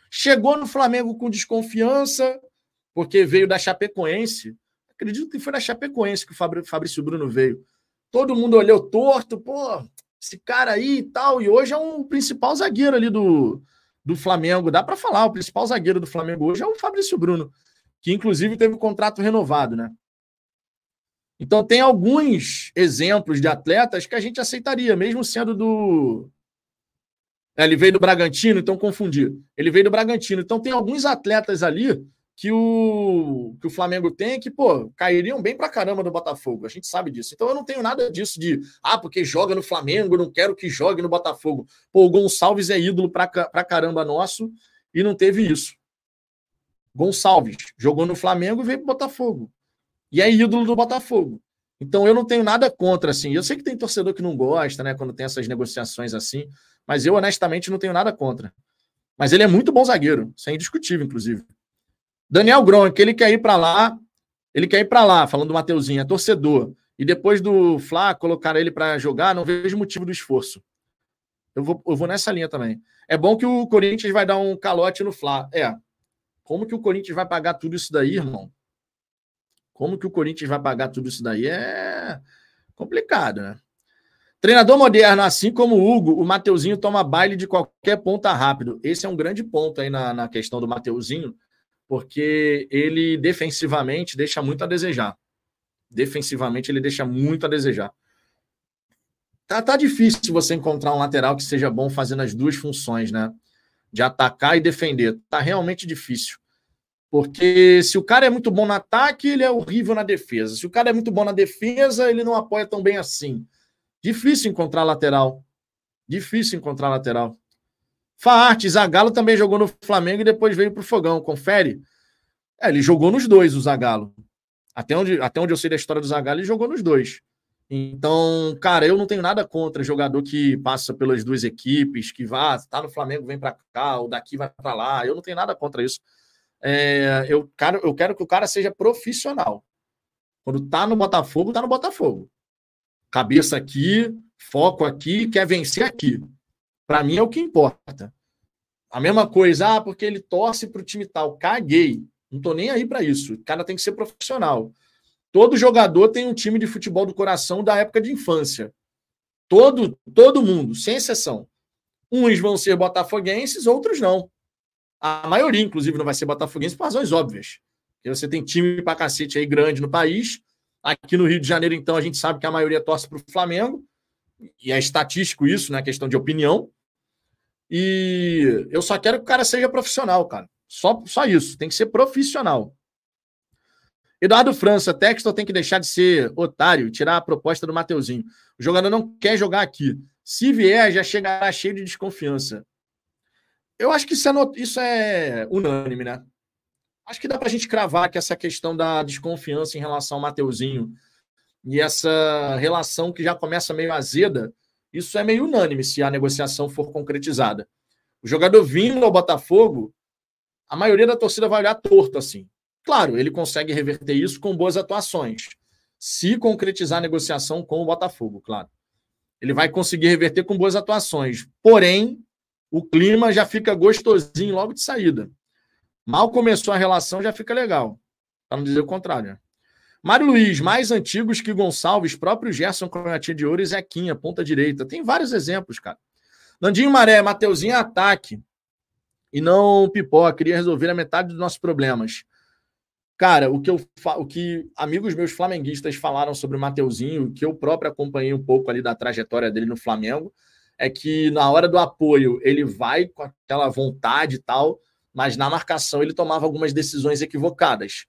Chegou no Flamengo com desconfiança, porque veio da Chapecoense. Acredito que foi da Chapecoense que o Fabrício Bruno veio. Todo mundo olhou torto, pô, esse cara aí e tal. E hoje é um principal zagueiro ali do, do Flamengo. Dá para falar, o principal zagueiro do Flamengo hoje é o Fabrício Bruno que inclusive teve o contrato renovado, né? Então tem alguns exemplos de atletas que a gente aceitaria, mesmo sendo do. É, ele veio do Bragantino, então confundi. Ele veio do Bragantino. Então tem alguns atletas ali que o, que o Flamengo tem que, pô, cairiam bem pra caramba no Botafogo. A gente sabe disso. Então eu não tenho nada disso de, ah, porque joga no Flamengo, não quero que jogue no Botafogo. Pô, o Gonçalves é ídolo pra, pra caramba nosso e não teve isso. Gonçalves jogou no Flamengo e veio para o Botafogo. E é ídolo do Botafogo. Então eu não tenho nada contra, assim. Eu sei que tem torcedor que não gosta, né, quando tem essas negociações assim, mas eu honestamente não tenho nada contra. Mas ele é muito bom zagueiro, isso é indiscutível, inclusive. Daniel Gronk, ele quer ir para lá, ele quer ir para lá, falando do Mateuzinho, é torcedor. E depois do Fla colocar ele para jogar, não vejo motivo do esforço. Eu vou, eu vou nessa linha também. É bom que o Corinthians vai dar um calote no Fla. É, como que o Corinthians vai pagar tudo isso daí, irmão? Como que o Corinthians vai pagar tudo isso daí? É complicado, né? Treinador moderno, assim como o Hugo, o Mateuzinho toma baile de qualquer ponta rápido. Esse é um grande ponto aí na, na questão do Mateuzinho, porque ele defensivamente deixa muito a desejar. Defensivamente ele deixa muito a desejar. Tá, tá difícil você encontrar um lateral que seja bom fazendo as duas funções, né? De atacar e defender. Tá realmente difícil. Porque se o cara é muito bom no ataque, ele é horrível na defesa. Se o cara é muito bom na defesa, ele não apoia tão bem assim. Difícil encontrar lateral. Difícil encontrar lateral. Faarte, Zagallo também jogou no Flamengo e depois veio para o Fogão. Confere. É, ele jogou nos dois, o Zagallo. Até onde, até onde eu sei da história do Zagallo, ele jogou nos dois. Então, cara, eu não tenho nada contra jogador que passa pelas duas equipes, que vá, tá no Flamengo, vem para cá, ou daqui vai para lá. Eu não tenho nada contra isso. É, eu, quero, eu quero que o cara seja profissional. Quando tá no Botafogo, tá no Botafogo. Cabeça aqui, foco aqui, quer vencer aqui. Para mim é o que importa. A mesma coisa, ah, porque ele torce para o time tal. Caguei. Não tô nem aí para isso. O cara tem que ser profissional. Todo jogador tem um time de futebol do coração da época de infância. Todo, todo mundo, sem exceção. Uns vão ser botafoguenses, outros não. A maioria, inclusive, não vai ser botafoguense por razões óbvias. Porque você tem time pra cacete aí grande no país. Aqui no Rio de Janeiro, então, a gente sabe que a maioria torce para o Flamengo. E é estatístico isso, né? Questão de opinião. E eu só quero que o cara seja profissional, cara. Só, só isso. Tem que ser profissional. Eduardo França, Textor tem que deixar de ser otário e tirar a proposta do Mateuzinho. O jogador não quer jogar aqui. Se vier, já chegará cheio de desconfiança. Eu acho que isso é, isso é unânime, né? Acho que dá para a gente cravar que essa questão da desconfiança em relação ao Mateuzinho e essa relação que já começa meio azeda isso é meio unânime se a negociação for concretizada. O jogador vindo ao Botafogo, a maioria da torcida vai olhar torto assim. Claro, ele consegue reverter isso com boas atuações. Se concretizar a negociação com o Botafogo, claro. Ele vai conseguir reverter com boas atuações. Porém, o clima já fica gostosinho logo de saída. Mal começou a relação, já fica legal. Para não dizer o contrário. Mário Luiz, mais antigos que Gonçalves, próprio Gerson Cronatinha de Ouro e Zequinha, ponta direita. Tem vários exemplos, cara. Nandinho Maré, Mateuzinho ataque. E não pipoca, queria resolver a metade dos nossos problemas. Cara, o que, eu, o que amigos meus flamenguistas falaram sobre o Mateuzinho, que eu próprio acompanhei um pouco ali da trajetória dele no Flamengo, é que na hora do apoio ele vai com aquela vontade e tal, mas na marcação ele tomava algumas decisões equivocadas.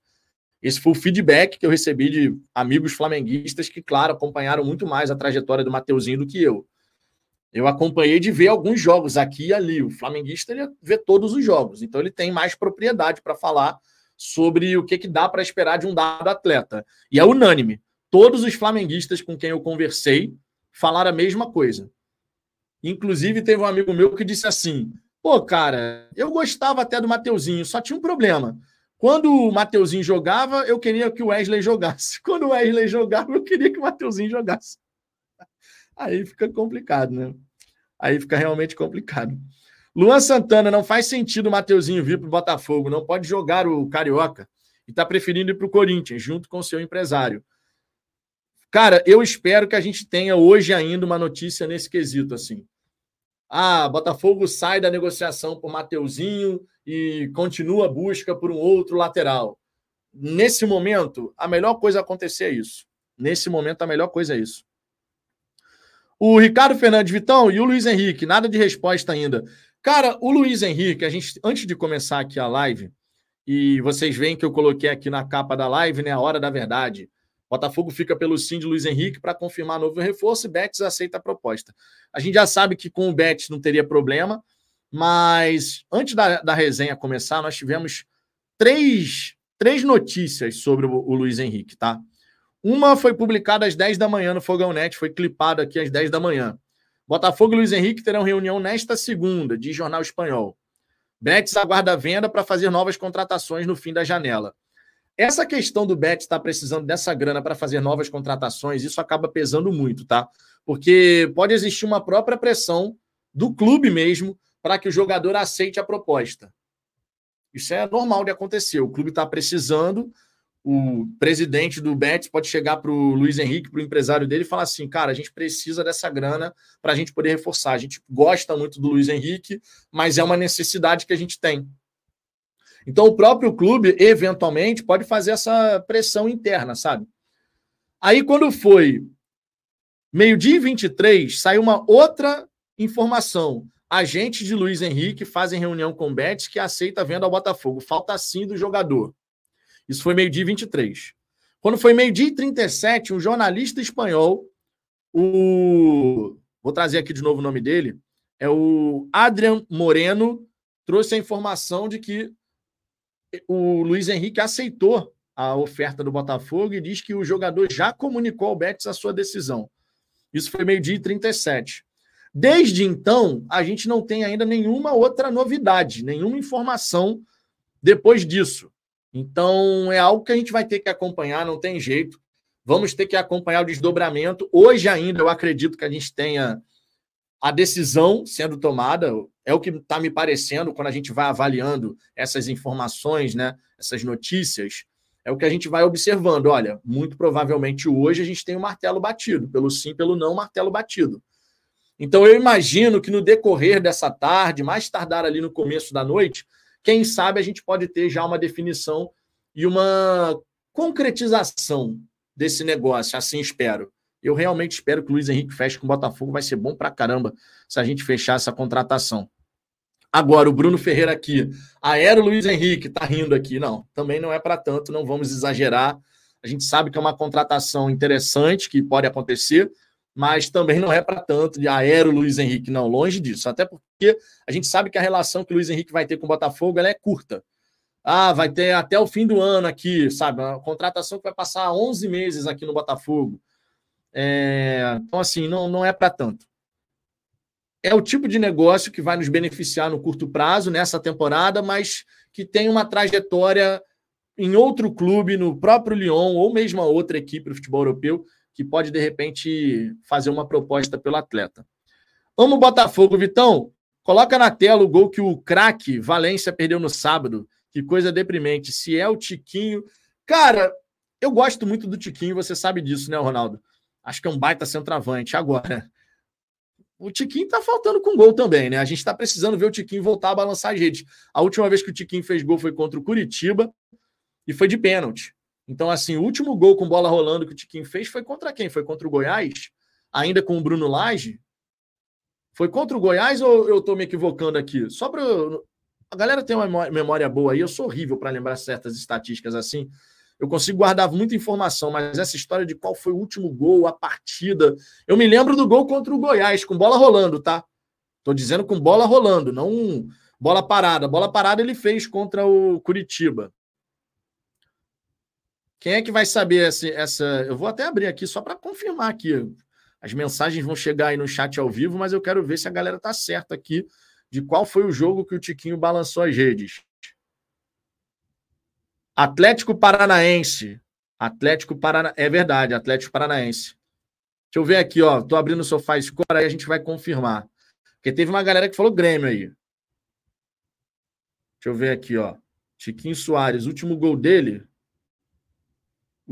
Esse foi o feedback que eu recebi de amigos flamenguistas que, claro, acompanharam muito mais a trajetória do Mateuzinho do que eu. Eu acompanhei de ver alguns jogos aqui e ali. O flamenguista ele vê todos os jogos, então ele tem mais propriedade para falar sobre o que, que dá para esperar de um dado atleta. E é unânime. Todos os flamenguistas com quem eu conversei falaram a mesma coisa. Inclusive, teve um amigo meu que disse assim: pô, cara, eu gostava até do Mateuzinho, só tinha um problema. Quando o Mateuzinho jogava, eu queria que o Wesley jogasse. Quando o Wesley jogava, eu queria que o Mateuzinho jogasse. Aí fica complicado, né? Aí fica realmente complicado. Luan Santana, não faz sentido o Mateuzinho vir para o Botafogo. Não pode jogar o Carioca. E está preferindo ir para o Corinthians, junto com seu empresário. Cara, eu espero que a gente tenha hoje ainda uma notícia nesse quesito, assim. Ah, Botafogo sai da negociação por Mateuzinho e continua a busca por um outro lateral. Nesse momento, a melhor coisa a acontecer é isso. Nesse momento, a melhor coisa é isso. O Ricardo Fernandes Vitão e o Luiz Henrique, nada de resposta ainda. Cara, o Luiz Henrique, a gente, antes de começar aqui a live, e vocês veem que eu coloquei aqui na capa da live, né? A hora da verdade. Botafogo fica pelo sim de Luiz Henrique para confirmar novo reforço e Betis aceita a proposta. A gente já sabe que com o Betis não teria problema, mas antes da, da resenha começar, nós tivemos três, três notícias sobre o, o Luiz Henrique, tá? Uma foi publicada às 10 da manhã no Fogão Net, foi clipado aqui às 10 da manhã. Botafogo e Luiz Henrique terão reunião nesta segunda, de Jornal Espanhol. Betis aguarda venda para fazer novas contratações no fim da janela. Essa questão do Bet estar tá precisando dessa grana para fazer novas contratações, isso acaba pesando muito, tá? Porque pode existir uma própria pressão do clube mesmo para que o jogador aceite a proposta. Isso é normal de acontecer. O clube está precisando, o presidente do Bet pode chegar para o Luiz Henrique, para o empresário dele, e falar assim: cara, a gente precisa dessa grana para a gente poder reforçar. A gente gosta muito do Luiz Henrique, mas é uma necessidade que a gente tem. Então, o próprio clube, eventualmente, pode fazer essa pressão interna, sabe? Aí, quando foi meio-dia e 23, saiu uma outra informação. Agentes de Luiz Henrique fazem reunião com o Betis que aceita a venda ao Botafogo. Falta sim do jogador. Isso foi meio-dia e 23. Quando foi meio-dia e 37, um jornalista espanhol, o. Vou trazer aqui de novo o nome dele. É o Adrian Moreno, trouxe a informação de que o Luiz Henrique aceitou a oferta do Botafogo e diz que o jogador já comunicou ao Betis a sua decisão. Isso foi meio-dia e 37. Desde então, a gente não tem ainda nenhuma outra novidade, nenhuma informação depois disso. Então, é algo que a gente vai ter que acompanhar, não tem jeito. Vamos ter que acompanhar o desdobramento. Hoje ainda, eu acredito que a gente tenha a decisão sendo tomada, é o que está me parecendo quando a gente vai avaliando essas informações, né, essas notícias, é o que a gente vai observando. Olha, muito provavelmente hoje a gente tem o um martelo batido, pelo sim, pelo não, martelo batido. Então eu imagino que no decorrer dessa tarde, mais tardar ali no começo da noite, quem sabe a gente pode ter já uma definição e uma concretização desse negócio, assim espero. Eu realmente espero que o Luiz Henrique feche com o Botafogo. Vai ser bom pra caramba se a gente fechar essa contratação. Agora, o Bruno Ferreira aqui. Aero Luiz Henrique, tá rindo aqui. Não, também não é para tanto, não vamos exagerar. A gente sabe que é uma contratação interessante que pode acontecer, mas também não é para tanto de aero Luiz Henrique, não, longe disso. Até porque a gente sabe que a relação que o Luiz Henrique vai ter com o Botafogo é curta. Ah, vai ter até o fim do ano aqui, sabe? Uma contratação que vai passar 11 meses aqui no Botafogo. É, então, assim, não, não é para tanto. É o tipo de negócio que vai nos beneficiar no curto prazo, nessa temporada, mas que tem uma trajetória em outro clube, no próprio Lyon, ou mesmo a outra equipe do futebol europeu, que pode, de repente, fazer uma proposta pelo atleta. Vamos Botafogo, Vitão. Coloca na tela o gol que o craque Valência perdeu no sábado. Que coisa deprimente. Se é o Tiquinho. Cara, eu gosto muito do Tiquinho, você sabe disso, né, Ronaldo? Acho que é um baita centroavante. Agora, o Tiquinho tá faltando com gol também, né? A gente tá precisando ver o Tiquinho voltar a balançar as redes. A última vez que o Tiquinho fez gol foi contra o Curitiba e foi de pênalti. Então, assim, o último gol com bola rolando que o Tiquinho fez foi contra quem? Foi contra o Goiás? Ainda com o Bruno Lage? Foi contra o Goiás ou eu tô me equivocando aqui? Só para a galera tem uma memória boa aí, eu sou horrível para lembrar certas estatísticas assim eu consigo guardar muita informação, mas essa história de qual foi o último gol, a partida. Eu me lembro do gol contra o Goiás, com bola rolando, tá? Tô dizendo com bola rolando, não bola parada. Bola parada ele fez contra o Curitiba. Quem é que vai saber essa. essa... Eu vou até abrir aqui só para confirmar aqui. As mensagens vão chegar aí no chat ao vivo, mas eu quero ver se a galera tá certa aqui de qual foi o jogo que o Tiquinho balançou as redes. Atlético Paranaense. Atlético Paranaense. É verdade, Atlético Paranaense. Deixa eu ver aqui, ó. Tô abrindo o sofá score, aí a gente vai confirmar. Porque teve uma galera que falou Grêmio aí. Deixa eu ver aqui, ó. Tiquinho Soares, último gol dele.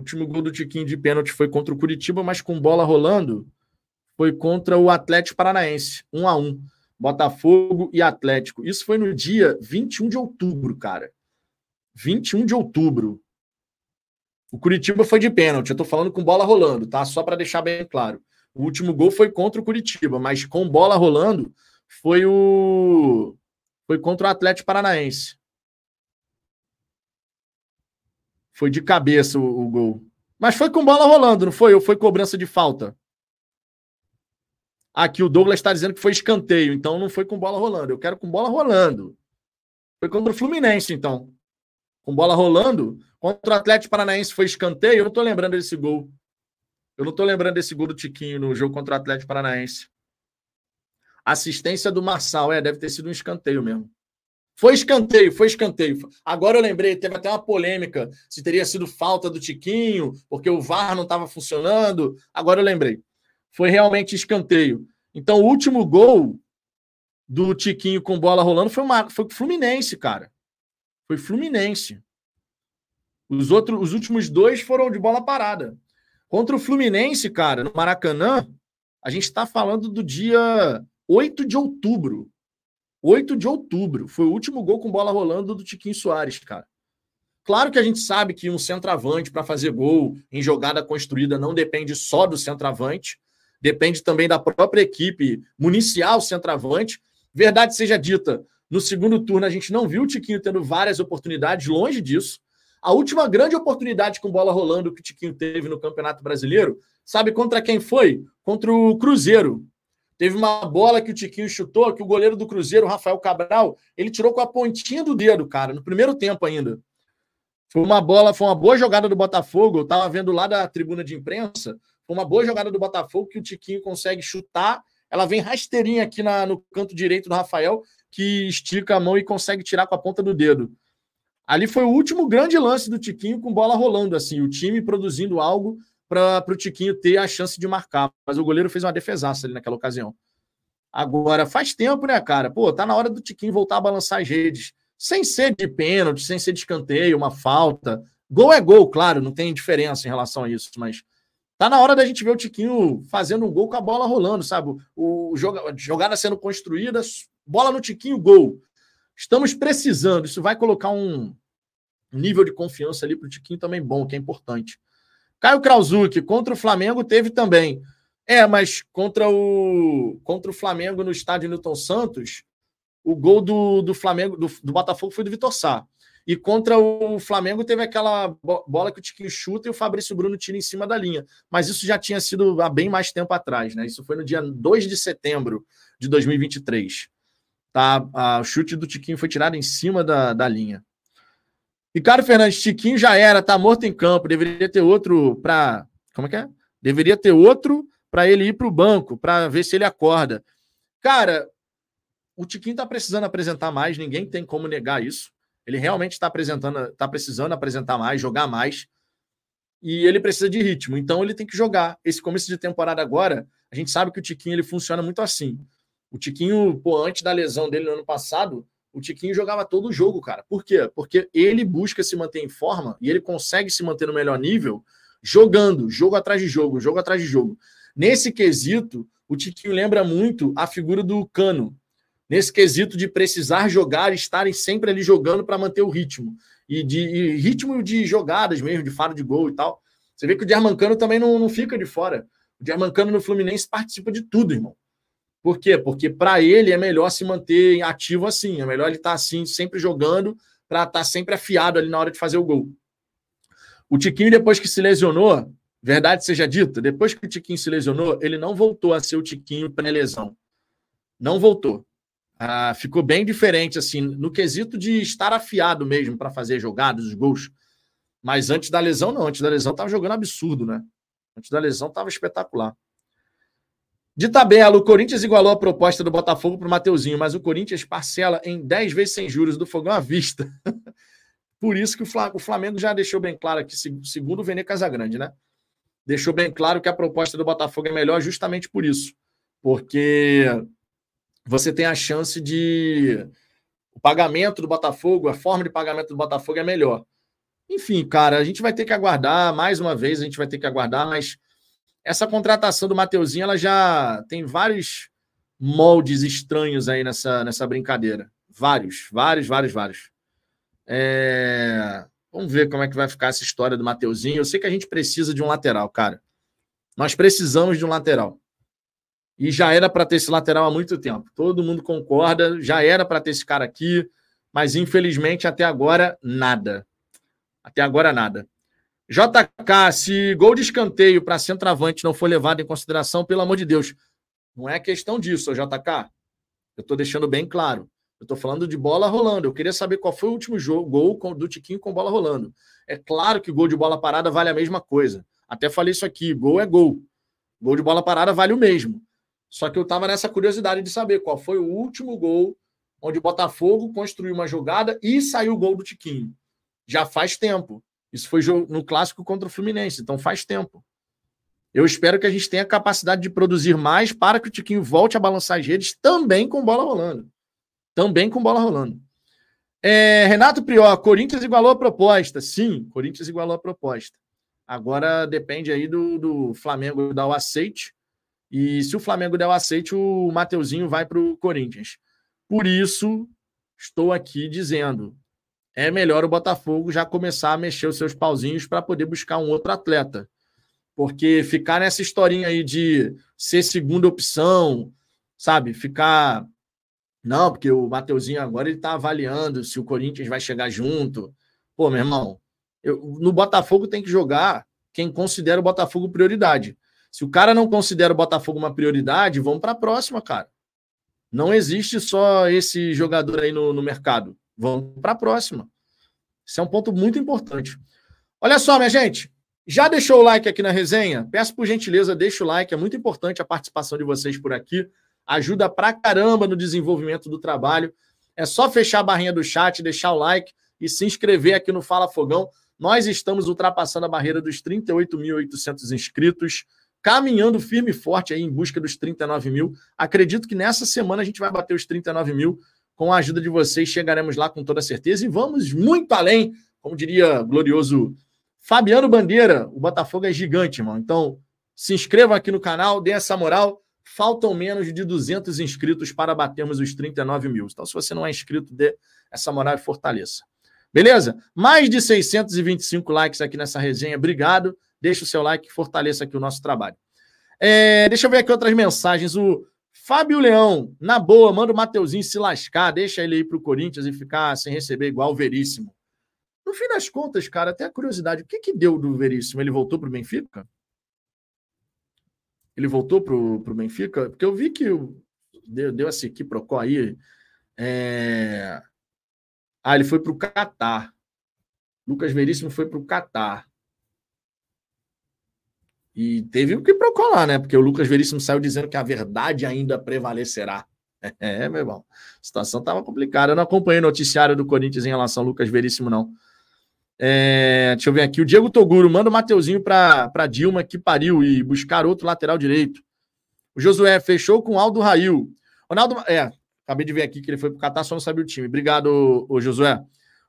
Último gol do Tiquinho de pênalti foi contra o Curitiba, mas com bola rolando foi contra o Atlético Paranaense, 1 a 1. Botafogo e Atlético. Isso foi no dia 21 de outubro, cara. 21 de outubro. O Curitiba foi de pênalti. Eu tô falando com bola rolando, tá? Só para deixar bem claro. O último gol foi contra o Curitiba, mas com bola rolando foi o foi contra o Atlético Paranaense. Foi de cabeça o, o gol. Mas foi com bola rolando, não foi? Ou foi cobrança de falta? Aqui o Douglas está dizendo que foi escanteio, então não foi com bola rolando. Eu quero com bola rolando. Foi contra o Fluminense, então com bola rolando. Contra o Atlético Paranaense foi escanteio. Eu não estou lembrando desse gol. Eu não estou lembrando desse gol do Tiquinho no jogo contra o Atlético Paranaense. Assistência do Marçal, é, deve ter sido um escanteio mesmo. Foi escanteio, foi escanteio. Agora eu lembrei, teve até uma polêmica se teria sido falta do Tiquinho, porque o VAR não estava funcionando. Agora eu lembrei. Foi realmente escanteio. Então, o último gol do Tiquinho com bola rolando foi, uma, foi Fluminense, cara. Foi Fluminense. Os, outros, os últimos dois foram de bola parada. Contra o Fluminense, cara, no Maracanã, a gente está falando do dia 8 de outubro. 8 de outubro. Foi o último gol com bola rolando do Tiquinho Soares, cara. Claro que a gente sabe que um centroavante para fazer gol em jogada construída não depende só do centroavante, depende também da própria equipe municiar o centroavante. Verdade seja dita, no segundo turno, a gente não viu o Tiquinho tendo várias oportunidades, longe disso. A última grande oportunidade com bola rolando que o Tiquinho teve no Campeonato Brasileiro, sabe contra quem foi? Contra o Cruzeiro. Teve uma bola que o Tiquinho chutou, que o goleiro do Cruzeiro, Rafael Cabral, ele tirou com a pontinha do dedo, cara, no primeiro tempo ainda. Foi uma bola, foi uma boa jogada do Botafogo. Eu estava vendo lá da tribuna de imprensa. Foi uma boa jogada do Botafogo que o Tiquinho consegue chutar. Ela vem rasteirinha aqui na, no canto direito do Rafael que estica a mão e consegue tirar com a ponta do dedo. Ali foi o último grande lance do Tiquinho com bola rolando, assim, o time produzindo algo para o Tiquinho ter a chance de marcar. Mas o goleiro fez uma defesaça ali naquela ocasião. Agora, faz tempo, né, cara? Pô, tá na hora do Tiquinho voltar a balançar as redes. Sem ser de pênalti, sem ser de escanteio, uma falta. Gol é gol, claro, não tem diferença em relação a isso, mas tá na hora da gente ver o Tiquinho fazendo um gol com a bola rolando, sabe? O joga, jogada sendo construída, bola no Tiquinho, gol. Estamos precisando, isso vai colocar um nível de confiança ali pro Tiquinho também bom, que é importante. Caio Krauzuk, contra o Flamengo teve também. É, mas contra o contra o Flamengo no estádio Newton Santos, o gol do, do Flamengo, do, do Botafogo foi do Vitor Sá. E contra o Flamengo teve aquela bola que o Tiquinho chuta e o Fabrício Bruno tira em cima da linha. Mas isso já tinha sido há bem mais tempo atrás, né? Isso foi no dia 2 de setembro de 2023. Tá? O chute do Tiquinho foi tirado em cima da, da linha. Ricardo Fernandes, Tiquinho já era, tá morto em campo. Deveria ter outro para. Como é que é? Deveria ter outro para ele ir para o banco, para ver se ele acorda. Cara, o Tiquinho está precisando apresentar mais, ninguém tem como negar isso. Ele realmente está apresentando, está precisando apresentar mais, jogar mais. E ele precisa de ritmo, então ele tem que jogar. Esse começo de temporada agora, a gente sabe que o Tiquinho ele funciona muito assim. O Tiquinho, pô, antes da lesão dele no ano passado, o Tiquinho jogava todo o jogo, cara. Por quê? Porque ele busca se manter em forma e ele consegue se manter no melhor nível jogando, jogo atrás de jogo, jogo atrás de jogo. Nesse quesito, o Tiquinho lembra muito a figura do Cano. Nesse quesito de precisar jogar, estarem sempre ali jogando para manter o ritmo. E de e ritmo de jogadas mesmo, de faro de gol e tal. Você vê que o Germancano também não, não fica de fora. O Germancano no Fluminense participa de tudo, irmão. Por quê? Porque para ele é melhor se manter ativo assim. É melhor ele estar tá, assim, sempre jogando, para estar tá sempre afiado ali na hora de fazer o gol. O Tiquinho, depois que se lesionou, Verdade seja dita, depois que o Tiquinho se lesionou, ele não voltou a ser o Tiquinho pré-lesão. Não voltou. Ah, ficou bem diferente, assim, no quesito de estar afiado mesmo para fazer jogadas, os gols. Mas antes da lesão, não. Antes da lesão, estava jogando absurdo, né? Antes da lesão, estava espetacular. De tabela, o Corinthians igualou a proposta do Botafogo para o Mateuzinho, mas o Corinthians parcela em 10 vezes sem juros do fogão à vista. Por isso que o Flamengo já deixou bem claro aqui, segundo o Vene Casagrande, né? deixou bem claro que a proposta do Botafogo é melhor justamente por isso. Porque você tem a chance de. O pagamento do Botafogo, a forma de pagamento do Botafogo é melhor. Enfim, cara, a gente vai ter que aguardar, mais uma vez, a gente vai ter que aguardar, mas essa contratação do Mateuzinho, ela já tem vários moldes estranhos aí nessa, nessa brincadeira. Vários, vários, vários, vários. É... Vamos ver como é que vai ficar essa história do Mateuzinho. Eu sei que a gente precisa de um lateral, cara. Nós precisamos de um lateral. E já era para ter esse lateral há muito tempo. Todo mundo concorda, já era para ter esse cara aqui, mas infelizmente até agora nada. Até agora nada. JK, se gol de escanteio para centroavante não for levado em consideração, pelo amor de Deus, não é questão disso, JK. Eu estou deixando bem claro. Eu estou falando de bola rolando. Eu queria saber qual foi o último jogo, gol do Tiquinho com bola rolando. É claro que gol de bola parada vale a mesma coisa. Até falei isso aqui: gol é gol. Gol de bola parada vale o mesmo. Só que eu estava nessa curiosidade de saber qual foi o último gol onde o Botafogo construiu uma jogada e saiu o gol do Tiquinho. Já faz tempo. Isso foi no clássico contra o Fluminense, então faz tempo. Eu espero que a gente tenha capacidade de produzir mais para que o Tiquinho volte a balançar as redes também com bola rolando também com bola rolando. É, Renato Prior, Corinthians igualou a proposta. Sim, Corinthians igualou a proposta. Agora depende aí do, do Flamengo dar o aceite. E se o Flamengo der o aceite, o Mateuzinho vai para o Corinthians. Por isso, estou aqui dizendo: é melhor o Botafogo já começar a mexer os seus pauzinhos para poder buscar um outro atleta. Porque ficar nessa historinha aí de ser segunda opção, sabe? Ficar não, porque o Mateuzinho agora ele está avaliando se o Corinthians vai chegar junto. Pô, meu irmão, eu, no Botafogo tem que jogar quem considera o Botafogo prioridade. Se o cara não considera o Botafogo uma prioridade, vamos para a próxima, cara. Não existe só esse jogador aí no, no mercado. Vamos para a próxima. Isso é um ponto muito importante. Olha só, minha gente. Já deixou o like aqui na resenha? Peço por gentileza, deixa o like. É muito importante a participação de vocês por aqui ajuda pra caramba no desenvolvimento do trabalho. É só fechar a barrinha do chat, deixar o like e se inscrever aqui no Fala Fogão. Nós estamos ultrapassando a barreira dos 38.800 inscritos. caminhando firme e forte aí em busca dos 39 mil. Acredito que nessa semana a gente vai bater os 39 mil. Com a ajuda de vocês, chegaremos lá com toda certeza e vamos muito além, como diria glorioso Fabiano Bandeira. O Botafogo é gigante, irmão. Então, se inscrevam aqui no canal, dê essa moral. Faltam menos de 200 inscritos para batermos os 39 mil. Então, se você não é inscrito, dê essa moral e fortaleça. Beleza? Mais de 625 likes aqui nessa resenha. Obrigado. Deixa o seu like e fortaleça aqui o nosso trabalho. É, deixa eu ver aqui outras mensagens. O Fábio Leão, na boa, manda o Mateuzinho se lascar, deixa ele ir para o Corinthians e ficar sem receber igual o Veríssimo. No fim das contas, cara, até a curiosidade, o que, que deu do Veríssimo? Ele voltou para o Benfica? Ele voltou para o Benfica? Porque eu vi que deu, deu esse aqui procó aí. É... Ah, ele foi para o Catar. Lucas Veríssimo foi para o Catar. E teve o que procolar, né? Porque o Lucas Veríssimo saiu dizendo que a verdade ainda prevalecerá. É, meu irmão. A situação estava complicada. Eu não acompanhei o noticiário do Corinthians em relação ao Lucas Veríssimo, não. É, deixa eu ver aqui. O Diego Toguro manda o Mateuzinho para Dilma que pariu e buscar outro lateral direito. O Josué fechou com Aldo Rail. Ronaldo. É, acabei de ver aqui que ele foi para o Catar, só não sabia o time. Obrigado, o Josué.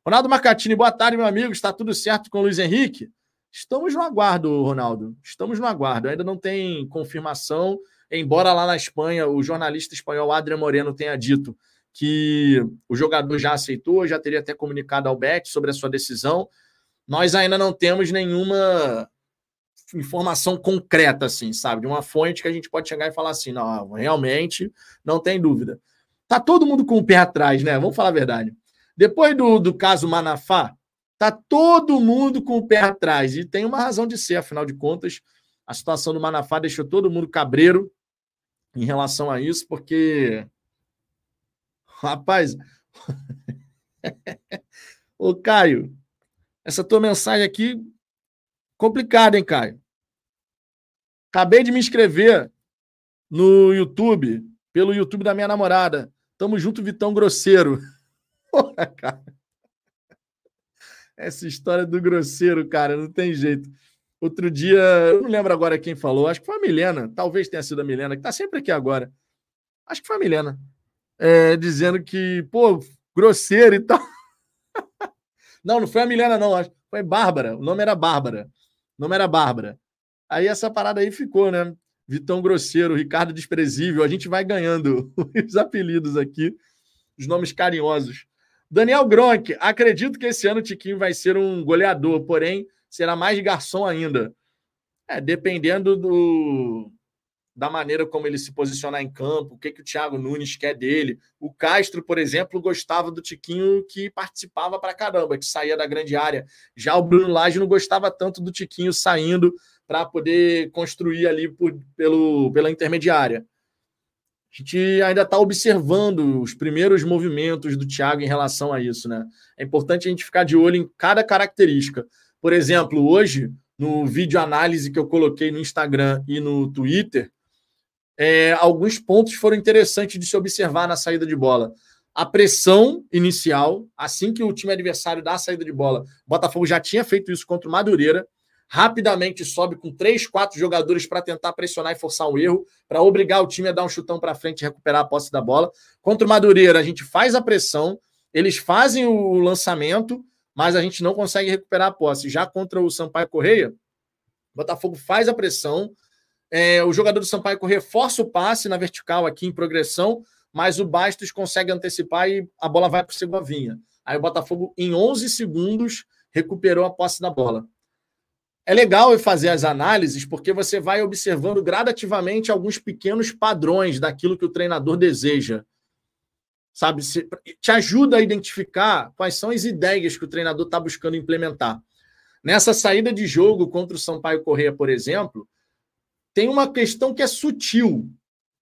Ronaldo Marcatini, boa tarde, meu amigo. Está tudo certo com o Luiz Henrique? Estamos no aguardo, Ronaldo. Estamos no aguardo. Ainda não tem confirmação, embora lá na Espanha o jornalista espanhol Adrian Moreno tenha dito que o jogador já aceitou, já teria até comunicado ao Bet sobre a sua decisão. Nós ainda não temos nenhuma informação concreta, assim, sabe? De uma fonte que a gente pode chegar e falar assim, não, realmente, não tem dúvida. Tá todo mundo com o pé atrás, né? Vamos falar a verdade. Depois do, do caso Manafá, Tá todo mundo com o pé atrás. E tem uma razão de ser, afinal de contas, a situação do Manafá deixou todo mundo cabreiro em relação a isso, porque. Rapaz. Ô, Caio, essa tua mensagem aqui complicada, hein, Caio? Acabei de me inscrever no YouTube, pelo YouTube da minha namorada. Tamo junto, Vitão Grosseiro. Porra, cara. Essa história do grosseiro, cara, não tem jeito. Outro dia, eu não lembro agora quem falou, acho que foi a Milena, talvez tenha sido a Milena, que está sempre aqui agora. Acho que foi a Milena, é, dizendo que, pô, grosseiro e tal. não, não foi a Milena, não, acho foi Bárbara, o nome era Bárbara. O nome era Bárbara. Aí essa parada aí ficou, né? Vitão Grosseiro, Ricardo Desprezível, a gente vai ganhando os apelidos aqui, os nomes carinhosos. Daniel Gronk, acredito que esse ano o Tiquinho vai ser um goleador, porém será mais garçom ainda. É, dependendo do, da maneira como ele se posicionar em campo, o que, que o Thiago Nunes quer dele. O Castro, por exemplo, gostava do Tiquinho que participava para caramba, que saía da grande área. Já o Bruno Lage não gostava tanto do Tiquinho saindo para poder construir ali por, pelo, pela intermediária. A gente ainda está observando os primeiros movimentos do Thiago em relação a isso, né? É importante a gente ficar de olho em cada característica. Por exemplo, hoje, no vídeo análise que eu coloquei no Instagram e no Twitter, é, alguns pontos foram interessantes de se observar na saída de bola. A pressão inicial, assim que o time adversário dá a saída de bola, o Botafogo já tinha feito isso contra o Madureira rapidamente sobe com três, quatro jogadores para tentar pressionar e forçar um erro, para obrigar o time a dar um chutão para frente e recuperar a posse da bola. Contra o Madureira, a gente faz a pressão, eles fazem o lançamento, mas a gente não consegue recuperar a posse. Já contra o Sampaio Correia, o Botafogo faz a pressão, é, o jogador do Sampaio Correia força o passe na vertical aqui em progressão, mas o Bastos consegue antecipar e a bola vai para o Segovinha. Aí o Botafogo, em 11 segundos, recuperou a posse da bola. É legal fazer as análises porque você vai observando gradativamente alguns pequenos padrões daquilo que o treinador deseja. Sabe? Te ajuda a identificar quais são as ideias que o treinador está buscando implementar. Nessa saída de jogo contra o Sampaio Correia, por exemplo, tem uma questão que é sutil.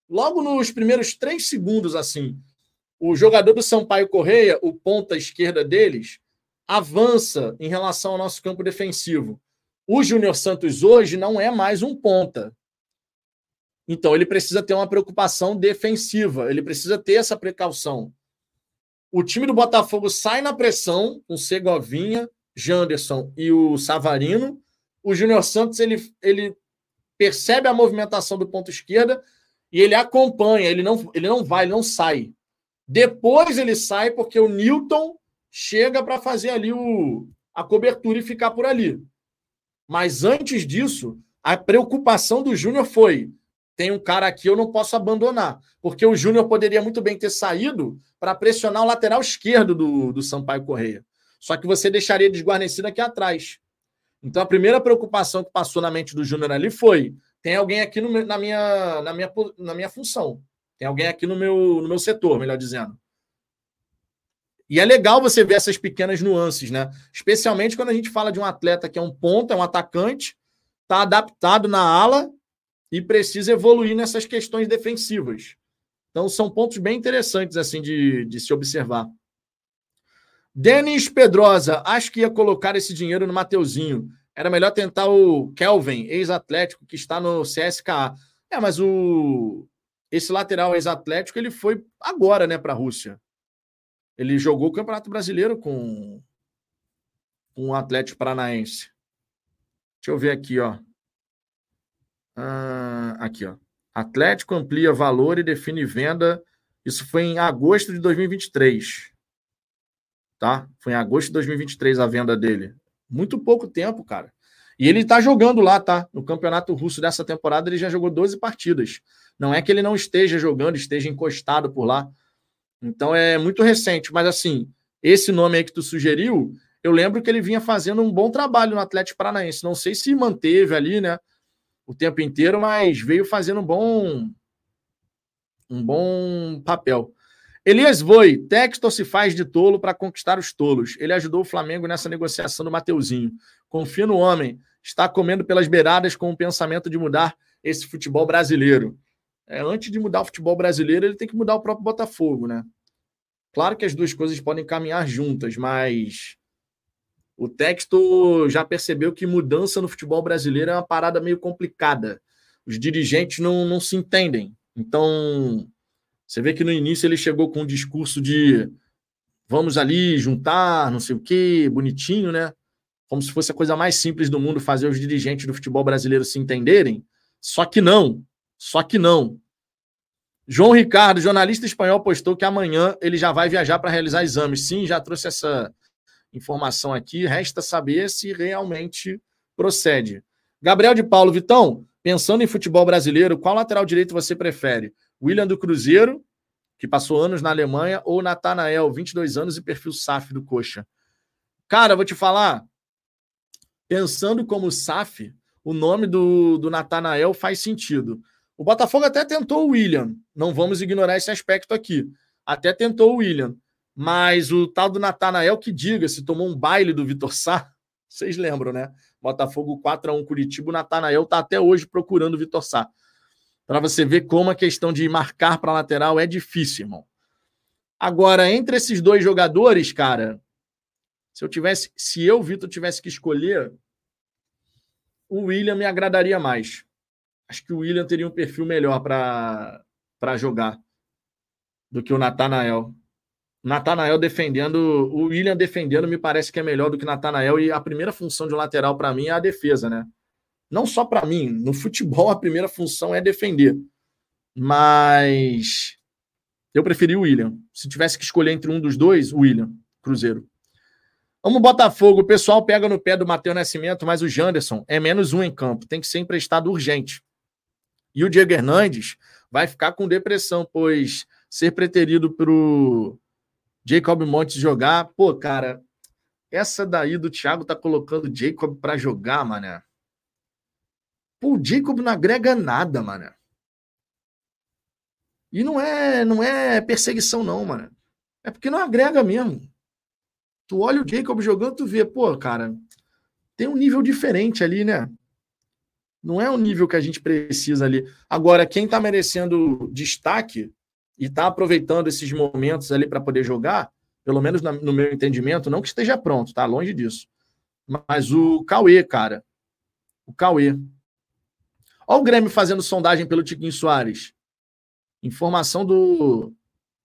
Logo nos primeiros três segundos, assim, o jogador do Sampaio Correia, o ponta esquerda deles, avança em relação ao nosso campo defensivo. O Júnior Santos hoje não é mais um ponta. Então ele precisa ter uma preocupação defensiva, ele precisa ter essa precaução. O time do Botafogo sai na pressão com Segovinha, Janderson e o Savarino. O Júnior Santos ele, ele percebe a movimentação do ponto esquerda e ele acompanha, ele não, ele não vai, ele não sai. Depois ele sai porque o Newton chega para fazer ali o, a cobertura e ficar por ali. Mas antes disso, a preocupação do Júnior foi: tem um cara aqui, eu não posso abandonar. Porque o Júnior poderia muito bem ter saído para pressionar o lateral esquerdo do, do Sampaio Correia. Só que você deixaria desguarnecido aqui atrás. Então a primeira preocupação que passou na mente do Júnior ali foi: tem alguém aqui no, na, minha, na, minha, na minha função. Tem alguém aqui no meu, no meu setor, melhor dizendo. E é legal você ver essas pequenas nuances, né? Especialmente quando a gente fala de um atleta que é um ponta, é um atacante, está adaptado na ala e precisa evoluir nessas questões defensivas. Então, são pontos bem interessantes assim de, de se observar. Denis Pedrosa, acho que ia colocar esse dinheiro no Mateuzinho. Era melhor tentar o Kelvin, ex-atlético, que está no CSKA. É, mas o esse lateral ex-atlético ele foi agora, né, para a Rússia. Ele jogou o Campeonato Brasileiro com, com o Atlético Paranaense. Deixa eu ver aqui, ó. Ah, aqui, ó. Atlético amplia valor e define venda. Isso foi em agosto de 2023. Tá? Foi em agosto de 2023 a venda dele. Muito pouco tempo, cara. E ele tá jogando lá, tá? No Campeonato Russo dessa temporada ele já jogou 12 partidas. Não é que ele não esteja jogando, esteja encostado por lá. Então é muito recente, mas assim, esse nome aí que tu sugeriu, eu lembro que ele vinha fazendo um bom trabalho no Atlético Paranaense. Não sei se manteve ali, né, o tempo inteiro, mas veio fazendo um bom um bom papel. Elias Voi, Textor se faz de tolo para conquistar os tolos. Ele ajudou o Flamengo nessa negociação do Mateuzinho. Confia no homem. Está comendo pelas beiradas com o pensamento de mudar esse futebol brasileiro é, antes de mudar o futebol brasileiro, ele tem que mudar o próprio Botafogo, né? Claro que as duas coisas podem caminhar juntas, mas o texto já percebeu que mudança no futebol brasileiro é uma parada meio complicada. Os dirigentes não, não se entendem. Então, você vê que no início ele chegou com um discurso de vamos ali juntar, não sei o quê, bonitinho, né? Como se fosse a coisa mais simples do mundo fazer os dirigentes do futebol brasileiro se entenderem. Só que não. Só que não. João Ricardo, jornalista espanhol, postou que amanhã ele já vai viajar para realizar exames. Sim, já trouxe essa informação aqui. Resta saber se realmente procede. Gabriel de Paulo, Vitão, pensando em futebol brasileiro, qual lateral direito você prefere? William do Cruzeiro, que passou anos na Alemanha, ou Natanael, 22 anos e perfil SAF do Coxa? Cara, vou te falar, pensando como SAF, o nome do, do Natanael faz sentido. O Botafogo até tentou o William, não vamos ignorar esse aspecto aqui. Até tentou o William, mas o tal do Natanael, que diga, se tomou um baile do Vitor Sá, vocês lembram, né? Botafogo 4 a 1 Curitiba, o Natanael está até hoje procurando o Vitor Sá. Para você ver como a questão de marcar para lateral é difícil, irmão. Agora, entre esses dois jogadores, cara, se eu tivesse, se eu, Vitor, tivesse que escolher, o William me agradaria mais acho que o William teria um perfil melhor para jogar do que o Natanael. Natanael defendendo, o William defendendo me parece que é melhor do que Natanael e a primeira função de um lateral para mim é a defesa, né? Não só para mim, no futebol a primeira função é defender. Mas eu preferi o William. Se tivesse que escolher entre um dos dois, o William, Cruzeiro. Vamos Botafogo, o pessoal pega no pé do Matheus Nascimento, mas o Janderson é menos um em campo, tem que ser emprestado urgente. E o Diego Hernandes vai ficar com depressão, pois ser preterido para o Jacob Montes jogar, pô, cara, essa daí do Thiago tá colocando Jacob para jogar, mané. Pô, o Jacob não agrega nada, mané. E não é, não é perseguição, não, mano. É porque não agrega mesmo. Tu olha o Jacob jogando, tu vê, pô, cara, tem um nível diferente ali, né? Não é o nível que a gente precisa ali. Agora, quem está merecendo destaque e está aproveitando esses momentos ali para poder jogar, pelo menos no meu entendimento, não que esteja pronto, tá? Longe disso. Mas o Cauê, cara. O Cauê. Olha o Grêmio fazendo sondagem pelo Tiquinho Soares. Informação do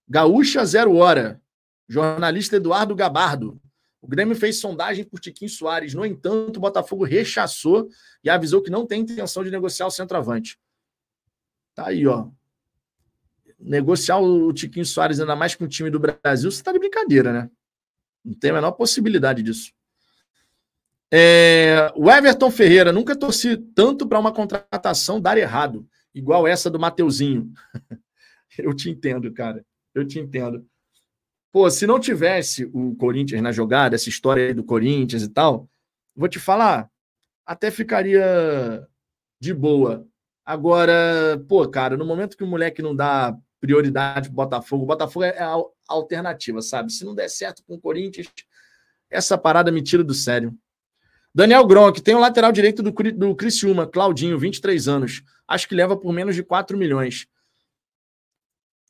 Gaúcha Zero Hora. Jornalista Eduardo Gabardo. O Grêmio fez sondagem por Tiquinho Soares. No entanto, o Botafogo rechaçou e avisou que não tem intenção de negociar o centroavante. Tá aí, ó. Negociar o Tiquinho Soares, ainda mais com o time do Brasil, você tá de brincadeira, né? Não tem a menor possibilidade disso. É, o Everton Ferreira nunca torci tanto para uma contratação dar errado, igual essa do Mateuzinho. Eu te entendo, cara. Eu te entendo. Pô, se não tivesse o Corinthians na jogada, essa história aí do Corinthians e tal, vou te falar, até ficaria de boa. Agora, pô, cara, no momento que o moleque não dá prioridade pro Botafogo, o Botafogo é a alternativa, sabe? Se não der certo com o Corinthians, essa parada me tira do sério. Daniel Gronk, tem o lateral direito do, do Criciúma, Claudinho, 23 anos. Acho que leva por menos de 4 milhões.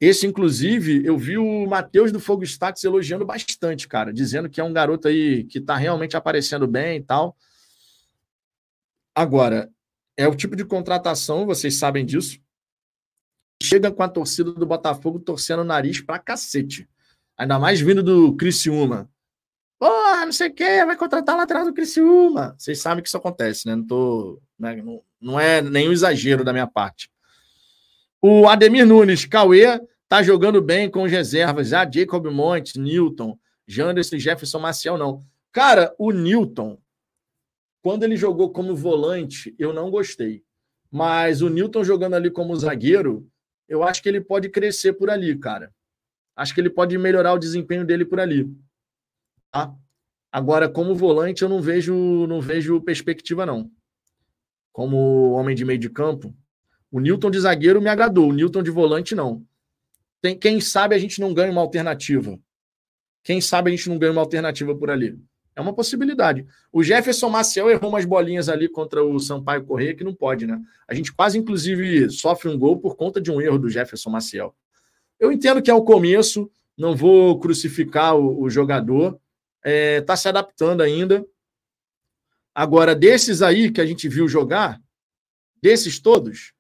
Esse, inclusive, eu vi o Matheus do Fogo Status elogiando bastante, cara, dizendo que é um garoto aí que tá realmente aparecendo bem e tal. Agora, é o tipo de contratação, vocês sabem disso. Chega com a torcida do Botafogo torcendo o nariz pra cacete. Ainda mais vindo do Criciúma. Porra, não sei o quê, vai contratar lateral do Criciúma. Vocês sabem que isso acontece, né? Não, tô, né? não, não é nenhum exagero da minha parte. O Ademir Nunes, Cauê, tá jogando bem com as reservas. Já Jacob Montes, Newton, Janderson Jefferson Maciel, não. Cara, o Newton, quando ele jogou como volante, eu não gostei. Mas o Newton jogando ali como zagueiro, eu acho que ele pode crescer por ali, cara. Acho que ele pode melhorar o desempenho dele por ali. Tá? Agora, como volante, eu não vejo, não vejo perspectiva, não. Como homem de meio de campo, o Newton de zagueiro me agradou, o Newton de volante não. Tem, quem sabe a gente não ganha uma alternativa. Quem sabe a gente não ganha uma alternativa por ali. É uma possibilidade. O Jefferson Maciel errou umas bolinhas ali contra o Sampaio Correia que não pode, né? A gente quase, inclusive, sofre um gol por conta de um erro do Jefferson Maciel. Eu entendo que é o começo, não vou crucificar o, o jogador, está é, tá se adaptando ainda. Agora, desses aí que a gente viu jogar, desses todos,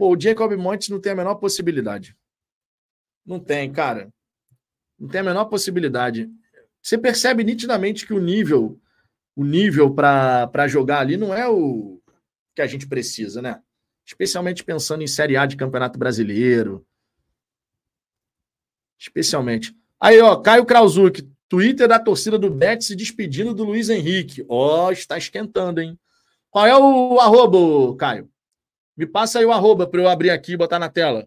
Pô, o Jacob Montes não tem a menor possibilidade. Não tem, cara. Não tem a menor possibilidade. Você percebe nitidamente que o nível, o nível para jogar ali não é o que a gente precisa, né? Especialmente pensando em Série A de Campeonato Brasileiro. Especialmente. Aí, ó, Caio Krauzuk, Twitter da torcida do Bet se despedindo do Luiz Henrique. Ó, oh, está esquentando, hein? Qual é o arroba, Caio? Me passa aí o arroba para eu abrir aqui e botar na tela.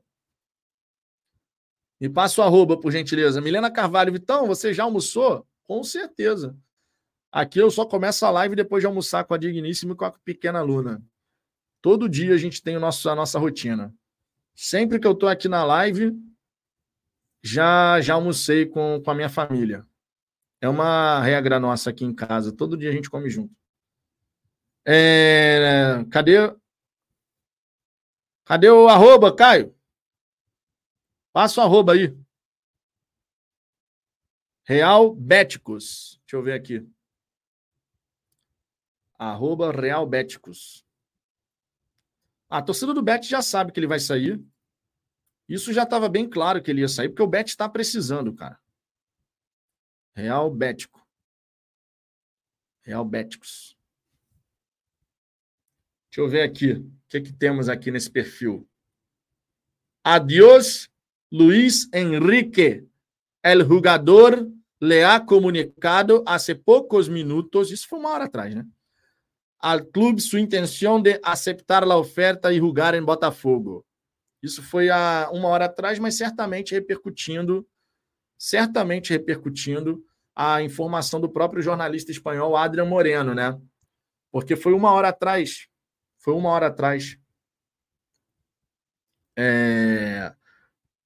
Me passa o arroba, por gentileza. Milena Carvalho, Vitão, você já almoçou? Com certeza. Aqui eu só começo a live depois de almoçar com a Digníssima e com a pequena Luna. Todo dia a gente tem o nosso, a nossa rotina. Sempre que eu estou aqui na live, já já almocei com, com a minha família. É uma regra nossa aqui em casa. Todo dia a gente come junto. É, cadê Cadê o arroba, Caio? Passa o arroba aí. Real Béticos. Deixa eu ver aqui. Arroba Real. A torcida do Bet já sabe que ele vai sair. Isso já estava bem claro que ele ia sair, porque o Bet está precisando, cara. Real Bético. Real Béticos. Deixa eu ver aqui. Que, que temos aqui nesse perfil? Adiós, Luiz Henrique. El jugador le ha comunicado hace poucos minutos, isso foi uma hora atrás, né? Al clube sua intenção de aceitar a oferta e jogar em Botafogo. Isso foi há uma hora atrás, mas certamente repercutindo, certamente repercutindo a informação do próprio jornalista espanhol Adrian Moreno, né? Porque foi uma hora atrás foi uma hora atrás. É...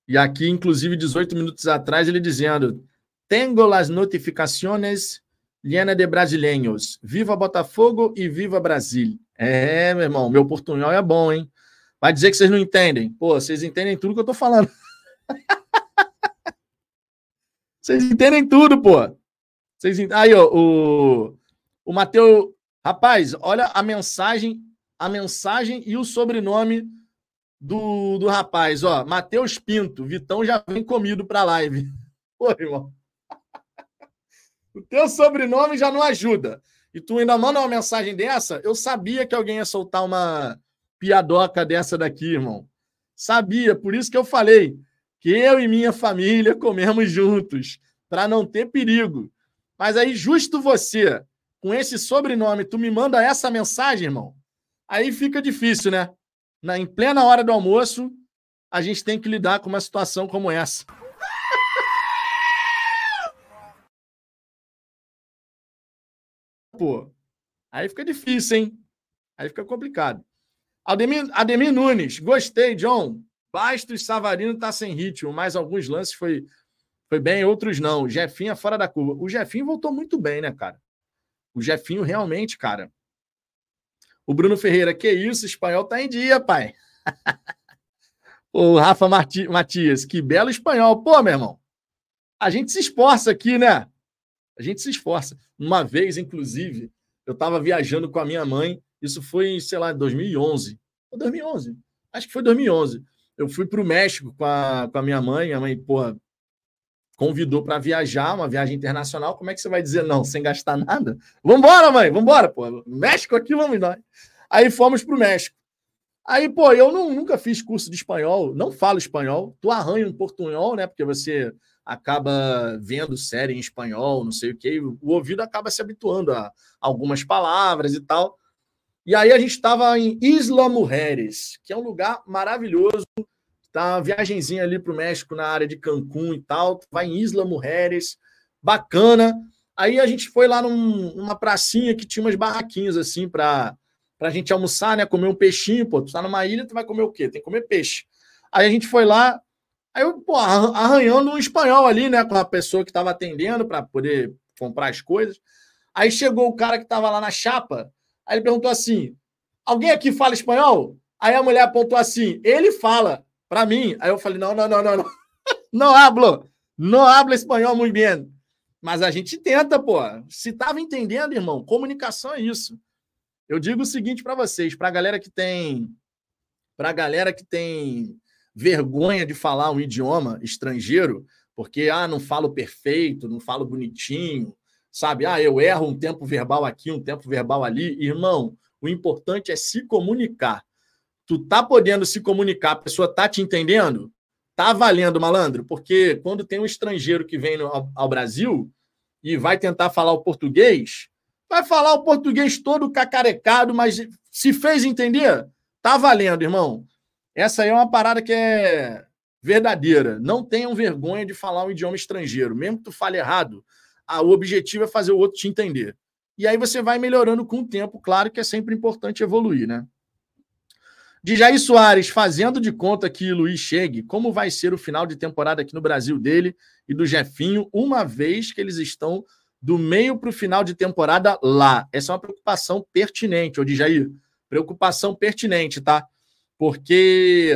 E aqui, inclusive, 18 minutos atrás, ele dizendo: Tengo las notificaciones llena de brasileiros. Viva Botafogo e viva Brasil. É, meu irmão, meu portunhol é bom, hein? Vai dizer que vocês não entendem. Pô, vocês entendem tudo que eu tô falando. vocês entendem tudo, pô. Vocês ent... Aí, ó, o, o Matheus. Rapaz, olha a mensagem a mensagem e o sobrenome do, do rapaz. Ó, Matheus Pinto. Vitão já vem comido para a live. Pô, irmão. O teu sobrenome já não ajuda. E tu ainda manda uma mensagem dessa? Eu sabia que alguém ia soltar uma piadoca dessa daqui, irmão. Sabia, por isso que eu falei que eu e minha família comemos juntos, para não ter perigo. Mas aí, justo você, com esse sobrenome, tu me manda essa mensagem, irmão. Aí fica difícil, né? Na, em plena hora do almoço, a gente tem que lidar com uma situação como essa. Pô, aí fica difícil, hein? Aí fica complicado. Ademir, Ademir Nunes, gostei, John. Bastos Savarino tá sem ritmo, mas alguns lances foi, foi bem, outros não. O Jefinho é fora da curva. O Jefinho voltou muito bem, né, cara? O Jefinho realmente, cara. O Bruno Ferreira, que isso, espanhol tá em dia, pai. o Rafa Matias, que belo espanhol. Pô, meu irmão, a gente se esforça aqui, né? A gente se esforça. Uma vez, inclusive, eu estava viajando com a minha mãe, isso foi, sei lá, 2011. 2011. Acho que foi 2011. Eu fui para o México com a, com a minha mãe. Minha mãe, porra, convidou para viajar, uma viagem internacional. Como é que você vai dizer não sem gastar nada? Vambora, mãe, vambora, pô. México aqui, vamos nós. Aí fomos para o México. Aí, pô, eu não, nunca fiz curso de espanhol, não falo espanhol. Tu arranha um portunhol, né? Porque você acaba vendo série em espanhol, não sei o quê, o ouvido acaba se habituando a algumas palavras e tal. E aí a gente estava em Isla Mujeres, que é um lugar maravilhoso. Tá uma viagenzinha ali para o México na área de Cancún e tal. Vai em Isla Mujeres, bacana. Aí a gente foi lá num, numa pracinha que tinha umas barraquinhas assim para a gente almoçar, né? Comer um peixinho. Pô, tu tá numa ilha, tu vai comer o quê? Tem que comer peixe. Aí a gente foi lá, Aí eu, pô, arranhando um espanhol ali, né, com a pessoa que estava atendendo para poder comprar as coisas. Aí chegou o cara que estava lá na chapa, aí ele perguntou assim: Alguém aqui fala espanhol? Aí a mulher apontou assim: Ele fala para mim. Aí eu falei: Não, não, não, não, não. Não hablo. Não hablo espanhol muito bem. Mas a gente tenta, pô. Se tava entendendo, irmão, comunicação é isso. Eu digo o seguinte para vocês, para a galera que tem para a galera que tem vergonha de falar um idioma estrangeiro, porque ah, não falo perfeito, não falo bonitinho, sabe? Ah, eu erro um tempo verbal aqui, um tempo verbal ali. Irmão, o importante é se comunicar. Tu tá podendo se comunicar, a pessoa tá te entendendo? Tá valendo, malandro, porque quando tem um estrangeiro que vem ao, ao Brasil e vai tentar falar o português, vai falar o português todo cacarecado, mas se fez entender, tá valendo, irmão. Essa aí é uma parada que é verdadeira. Não tenham vergonha de falar um idioma estrangeiro. Mesmo que tu fale errado, ah, o objetivo é fazer o outro te entender. E aí você vai melhorando com o tempo. Claro que é sempre importante evoluir, né? De Jair Soares, fazendo de conta que Luiz chegue, como vai ser o final de temporada aqui no Brasil dele e do Jefinho, uma vez que eles estão do meio para o final de temporada lá? Essa é uma preocupação pertinente, ô Jair. Preocupação pertinente, tá? porque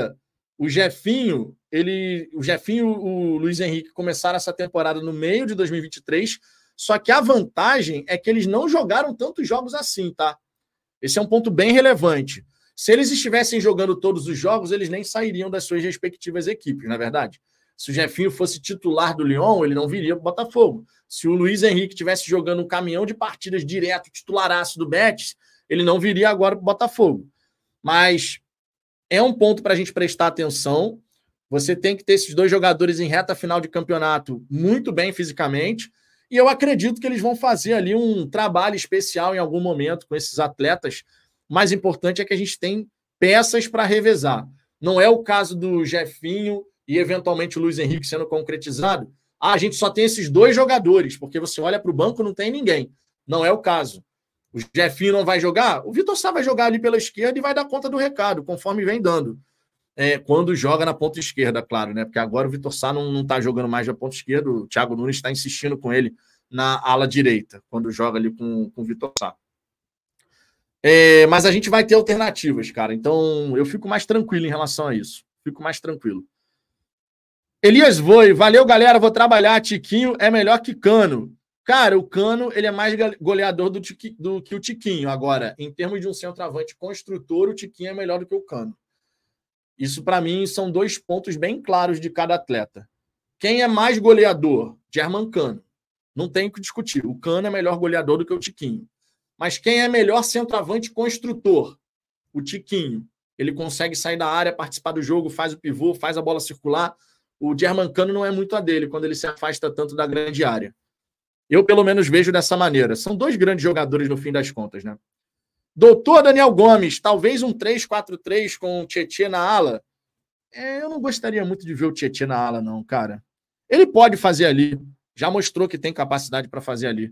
o Jefinho, ele, o Jefinho o Luiz Henrique começaram essa temporada no meio de 2023, só que a vantagem é que eles não jogaram tantos jogos assim, tá? Esse é um ponto bem relevante. Se eles estivessem jogando todos os jogos, eles nem sairiam das suas respectivas equipes, na é verdade. Se o Jefinho fosse titular do Lyon, ele não viria para o Botafogo. Se o Luiz Henrique tivesse jogando um caminhão de partidas direto, titularaço do Betis, ele não viria agora para o Botafogo. Mas é um ponto para a gente prestar atenção. Você tem que ter esses dois jogadores em reta final de campeonato muito bem fisicamente. E eu acredito que eles vão fazer ali um trabalho especial em algum momento com esses atletas. Mais importante é que a gente tem peças para revezar. Não é o caso do Jefinho e eventualmente o Luiz Henrique sendo concretizado. Ah, a gente só tem esses dois jogadores, porque você olha para o banco não tem ninguém. Não é o caso. O Jefinho não vai jogar? O Vitor Sá vai jogar ali pela esquerda e vai dar conta do recado, conforme vem dando. É, quando joga na ponta esquerda, claro, né? Porque agora o Vitor Sá não está jogando mais na ponta esquerda, o Thiago Nunes está insistindo com ele na ala direita, quando joga ali com, com o Vitor Sá. É, mas a gente vai ter alternativas, cara. Então eu fico mais tranquilo em relação a isso. Fico mais tranquilo. Elias Voi, valeu, galera. Vou trabalhar. Tiquinho é melhor que Cano. Cara, o Cano ele é mais goleador do, do, que o Tiquinho. Agora, em termos de um centroavante construtor, o Tiquinho é melhor do que o Cano. Isso, para mim, são dois pontos bem claros de cada atleta. Quem é mais goleador? German Cano. Não tem o que discutir. O Cano é melhor goleador do que o Tiquinho. Mas quem é melhor centroavante construtor? O Tiquinho. Ele consegue sair da área, participar do jogo, faz o pivô, faz a bola circular. O Germancano não é muito a dele quando ele se afasta tanto da grande área. Eu, pelo menos, vejo dessa maneira. São dois grandes jogadores no fim das contas, né? Doutor Daniel Gomes, talvez um 3-4-3 com o Tietchan na ala. É, eu não gostaria muito de ver o Tietchan na ala, não, cara. Ele pode fazer ali. Já mostrou que tem capacidade para fazer ali.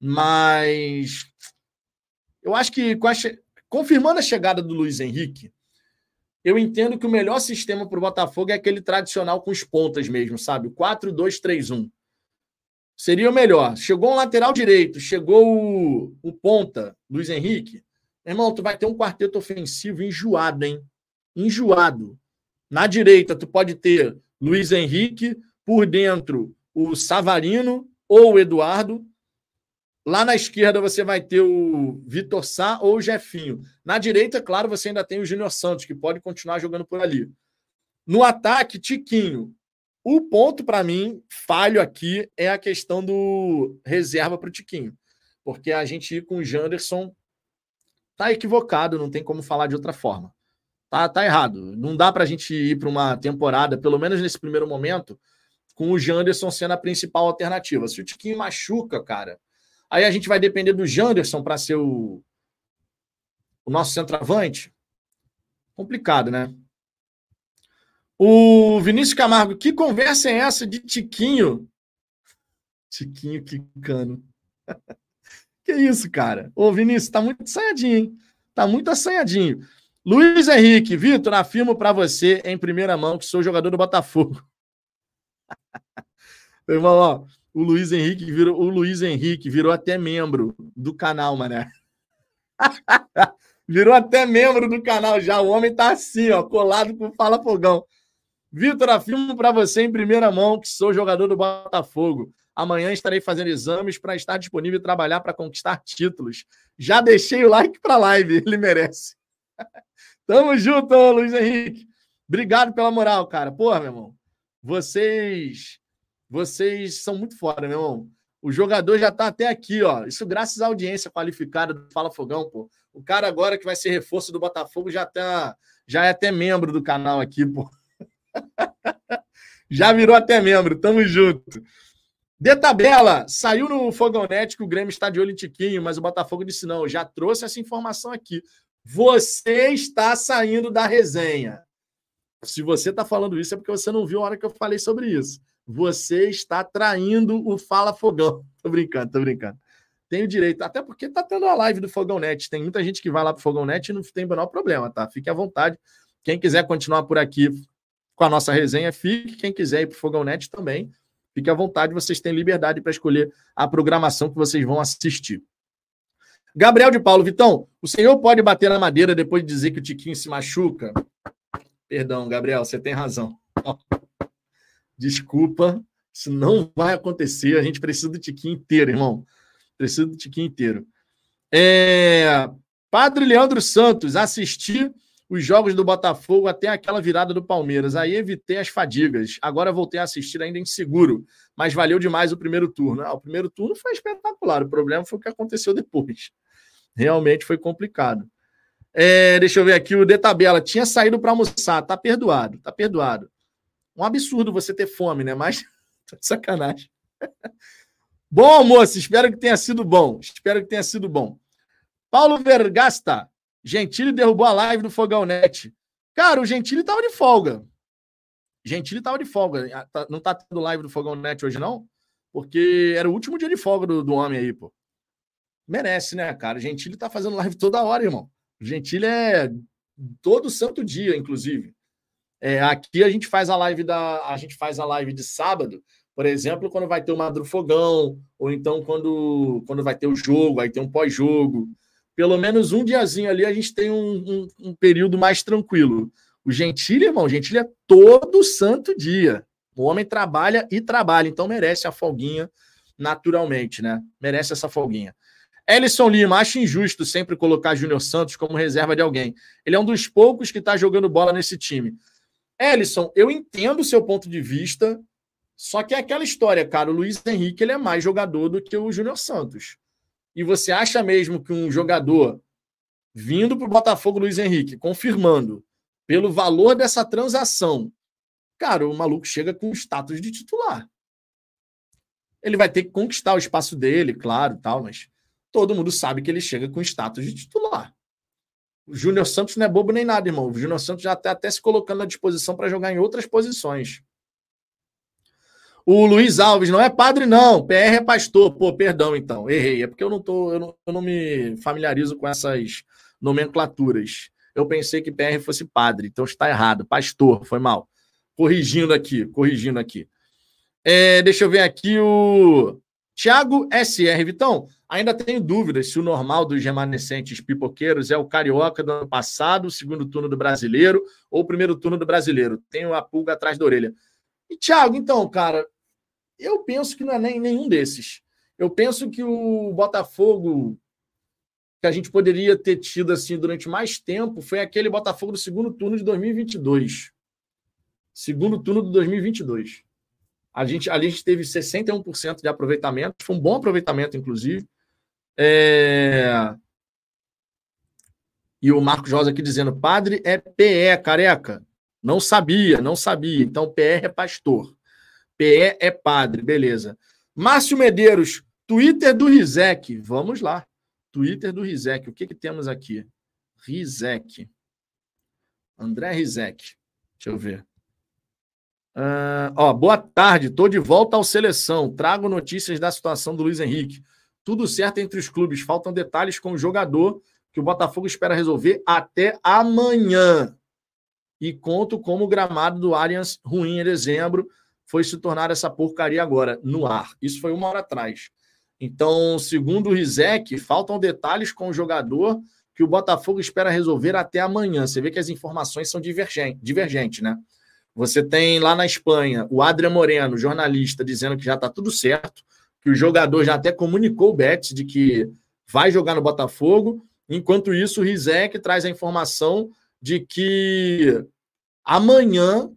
Mas eu acho que che... confirmando a chegada do Luiz Henrique, eu entendo que o melhor sistema para o Botafogo é aquele tradicional com os pontas mesmo, sabe? O 4-2-3-1. Seria o melhor. Chegou um lateral direito, chegou o, o ponta, Luiz Henrique. Irmão, tu vai ter um quarteto ofensivo enjoado, hein? Enjoado. Na direita, tu pode ter Luiz Henrique, por dentro, o Savarino ou o Eduardo. Lá na esquerda você vai ter o Vitor Sá ou o Jefinho. Na direita, claro, você ainda tem o Júnior Santos, que pode continuar jogando por ali. No ataque, Tiquinho. O ponto, para mim, falho aqui é a questão do reserva para o Tiquinho. Porque a gente ir com o Janderson tá equivocado, não tem como falar de outra forma. Tá, tá errado. Não dá para a gente ir para uma temporada, pelo menos nesse primeiro momento, com o Janderson sendo a principal alternativa. Se o Tiquinho machuca, cara, Aí a gente vai depender do Janderson para ser o, o nosso centroavante. Complicado, né? O Vinícius Camargo, que conversa é essa de Tiquinho? Tiquinho quicando. que isso, cara? Ô, Vinícius, tá muito assanhadinho, hein? Tá muito assanhadinho. Luiz Henrique, Vitor, afirmo para você em primeira mão que sou jogador do Botafogo. Irmão, ó, o Luiz Henrique virou, o Luiz Henrique virou até membro do canal, mané. virou até membro do canal já. O homem tá assim, ó, colado com Fala Fogão. Vitor, afirmo para você em primeira mão que sou jogador do Botafogo. Amanhã estarei fazendo exames para estar disponível e trabalhar para conquistar títulos. Já deixei o like para live, ele merece. Tamo junto, Luiz Henrique. Obrigado pela moral, cara. Porra, meu irmão. Vocês vocês são muito fora, meu irmão. O jogador já está até aqui, ó. Isso graças à audiência qualificada do Fala Fogão, pô. O cara agora que vai ser reforço do Botafogo já tá, já é até membro do canal aqui, pô. já virou até membro. Tamo junto. De tabela, saiu no Fogãonete que o Grêmio está de olho em Tiquinho, mas o Botafogo disse não. Já trouxe essa informação aqui. Você está saindo da resenha. Se você está falando isso, é porque você não viu a hora que eu falei sobre isso você está traindo o Fala Fogão. Tô brincando, tô brincando. Tenho direito, até porque tá tendo a live do Fogão Net. Tem muita gente que vai lá pro Fogão Net e não tem o menor problema, tá? Fique à vontade. Quem quiser continuar por aqui com a nossa resenha, fique. Quem quiser ir pro Fogão Net também, fique à vontade. Vocês têm liberdade para escolher a programação que vocês vão assistir. Gabriel de Paulo, Vitão, o senhor pode bater na madeira depois de dizer que o Tiquinho se machuca? Perdão, Gabriel, você tem razão. Desculpa, isso não vai acontecer. A gente precisa do Tiquinho inteiro, irmão. Precisa do Tiquinho inteiro. É... Padre Leandro Santos, assisti os jogos do Botafogo até aquela virada do Palmeiras. Aí evitei as fadigas. Agora voltei a assistir ainda inseguro. Mas valeu demais o primeiro turno. Ah, o primeiro turno foi espetacular. O problema foi o que aconteceu depois. Realmente foi complicado. É, deixa eu ver aqui o de tabela. Tinha saído para almoçar. Tá perdoado, tá perdoado. Um absurdo você ter fome, né? Mas tá sacanagem. Bom almoço, espero que tenha sido bom. Espero que tenha sido bom. Paulo Vergasta, Gentili derrubou a live do Fogão Net. Cara, o Gentili tava de folga. Gentili tava de folga. Ah, tá, não tá tendo live do Fogão Net hoje, não? Porque era o último dia de folga do, do homem aí, pô. Merece, né, cara? O Gentili tá fazendo live toda hora, irmão. O Gentili é todo santo dia, inclusive. É, aqui a gente faz a live da a gente faz a live de sábado, por exemplo, quando vai ter o Madrufogão, ou então quando, quando vai ter o jogo, vai ter um pós-jogo. Pelo menos um diazinho ali a gente tem um, um, um período mais tranquilo. O Gentili, irmão, o Gentili é todo santo dia. O homem trabalha e trabalha, então merece a folguinha naturalmente, né? Merece essa folguinha. Ellison Lima, acho injusto sempre colocar Júnior Santos como reserva de alguém. Ele é um dos poucos que está jogando bola nesse time. Ellison, eu entendo o seu ponto de vista, Só que é aquela história, cara. O Luiz Henrique ele é mais jogador do que o Júnior Santos. E você acha mesmo que um jogador vindo para o Botafogo, Luiz Henrique, confirmando pelo valor dessa transação, cara, o maluco chega com status de titular. Ele vai ter que conquistar o espaço dele, claro, tal, mas todo mundo sabe que ele chega com status de titular. O Júnior Santos não é bobo nem nada, irmão. O Júnior Santos já está até se colocando à disposição para jogar em outras posições. O Luiz Alves não é padre, não. PR é pastor. Pô, perdão, então. Errei. É porque eu não tô, eu não, eu não me familiarizo com essas nomenclaturas. Eu pensei que PR fosse padre, então está errado. Pastor, foi mal. Corrigindo aqui, corrigindo aqui. É, deixa eu ver aqui o Thiago SR. Vitão, ainda tenho dúvidas se o normal dos remanescentes pipoqueiros é o Carioca do ano passado, o segundo turno do Brasileiro, ou o primeiro turno do Brasileiro. Tenho a pulga atrás da orelha. E, Thiago, então, cara, eu penso que não é nem nenhum desses. Eu penso que o Botafogo que a gente poderia ter tido assim durante mais tempo foi aquele Botafogo do segundo turno de 2022. Segundo turno de 2022. A gente, ali a gente teve 61% de aproveitamento, foi um bom aproveitamento, inclusive. É... E o Marcos Rosa aqui dizendo: padre é PE, careca. Não sabia, não sabia. Então, PR é pastor. PE é padre, beleza. Márcio Medeiros, Twitter do Rizek. Vamos lá. Twitter do Rizek. O que, que temos aqui? Rizek. André Rizek. Deixa eu ver. Uh, ó, boa tarde, estou de volta ao Seleção. Trago notícias da situação do Luiz Henrique. Tudo certo entre os clubes. Faltam detalhes com o jogador que o Botafogo espera resolver até amanhã. E conto como o gramado do Allianz ruim em dezembro foi se tornar essa porcaria agora, no ar. Isso foi uma hora atrás. Então, segundo o Rizek, faltam detalhes com o jogador que o Botafogo espera resolver até amanhã. Você vê que as informações são divergentes, né? Você tem lá na Espanha o Adrian Moreno, jornalista, dizendo que já está tudo certo, que o jogador já até comunicou o Betis de que vai jogar no Botafogo. Enquanto isso, o Rizek traz a informação de que amanhã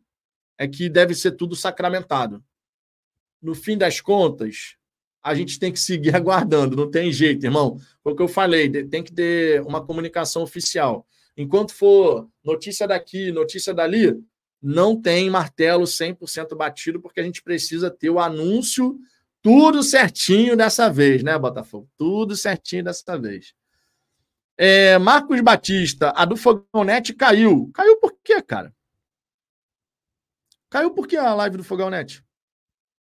é que deve ser tudo sacramentado. No fim das contas, a gente tem que seguir aguardando, não tem jeito, irmão. Foi o que eu falei, tem que ter uma comunicação oficial. Enquanto for notícia daqui, notícia dali, não tem martelo 100% batido, porque a gente precisa ter o anúncio tudo certinho dessa vez, né, Botafogo? Tudo certinho dessa vez. É, Marcos Batista, a do Fogão Net caiu. Caiu por quê, cara? Caiu por que a live do Fogão Net?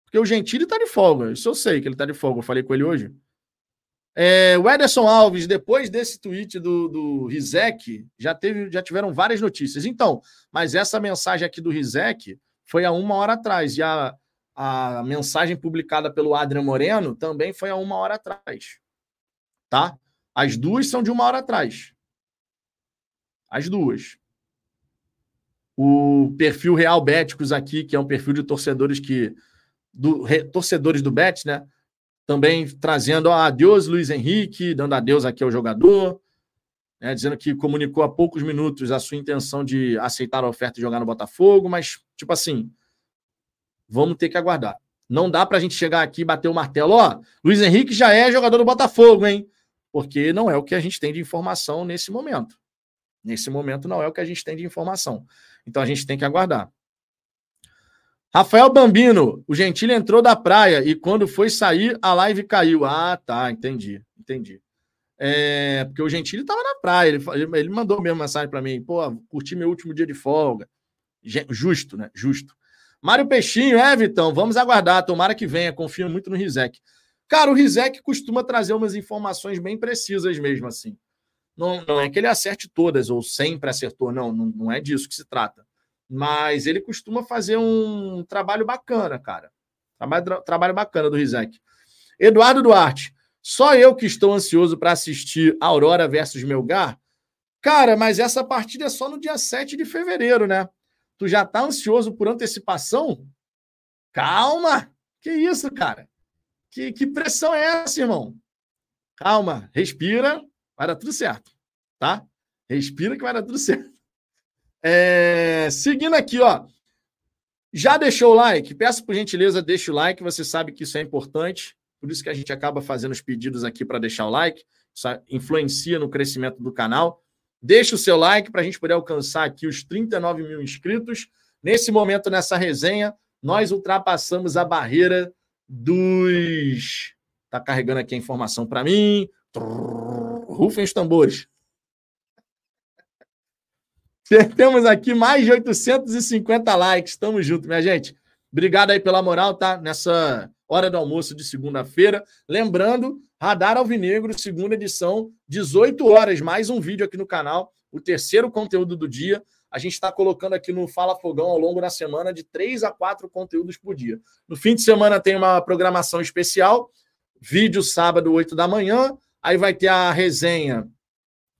Porque o Gentili tá de folga. Isso eu sei que ele tá de folga. Eu falei com ele hoje. É, o Ederson Alves, depois desse tweet do, do Rizek, já, teve, já tiveram várias notícias. Então, mas essa mensagem aqui do Rizek foi há uma hora atrás. E a, a mensagem publicada pelo Adrian Moreno também foi há uma hora atrás. Tá? As duas são de uma hora atrás. As duas. O perfil Real Béticos aqui, que é um perfil de torcedores que. Do, re, torcedores do Bet, né? Também trazendo adeus, Luiz Henrique, dando adeus aqui ao jogador, né, dizendo que comunicou há poucos minutos a sua intenção de aceitar a oferta e jogar no Botafogo, mas, tipo assim, vamos ter que aguardar. Não dá para a gente chegar aqui e bater o martelo, ó, Luiz Henrique já é jogador do Botafogo, hein? Porque não é o que a gente tem de informação nesse momento. Nesse momento não é o que a gente tem de informação. Então a gente tem que aguardar. Rafael Bambino, o Gentili entrou da praia e quando foi sair, a live caiu. Ah, tá, entendi, entendi. É, porque o Gentili estava na praia, ele, ele mandou mesmo mensagem para mim, pô, curti meu último dia de folga. Justo, né? Justo. Mário Peixinho, é, Vitão, vamos aguardar, tomara que venha, confio muito no Rizek. Cara, o Rizek costuma trazer umas informações bem precisas mesmo, assim. Não, não é que ele acerte todas ou sempre acertou, não, não, não é disso que se trata. Mas ele costuma fazer um trabalho bacana, cara. Trabalho, trabalho bacana do Rizek. Eduardo Duarte, só eu que estou ansioso para assistir Aurora versus Melgar? Cara, mas essa partida é só no dia 7 de fevereiro, né? Tu já tá ansioso por antecipação? Calma! Que isso, cara? Que, que pressão é essa, irmão? Calma, respira, Vai dar tudo certo, tá? Respira que vai dar tudo certo. É, seguindo aqui, ó. Já deixou o like? Peço por gentileza, deixe o like, você sabe que isso é importante. Por isso que a gente acaba fazendo os pedidos aqui para deixar o like. Isso influencia no crescimento do canal. Deixe o seu like para a gente poder alcançar aqui os 39 mil inscritos. Nesse momento, nessa resenha, nós ultrapassamos a barreira dos. Está carregando aqui a informação para mim. Rufem os tambores. Temos aqui mais de 850 likes. Tamo junto, minha gente. Obrigado aí pela moral, tá? Nessa hora do almoço de segunda-feira. Lembrando, Radar Alvinegro, segunda edição, 18 horas, mais um vídeo aqui no canal, o terceiro conteúdo do dia. A gente está colocando aqui no Fala Fogão ao longo da semana de três a quatro conteúdos por dia. No fim de semana tem uma programação especial, vídeo sábado, 8 da manhã. Aí vai ter a resenha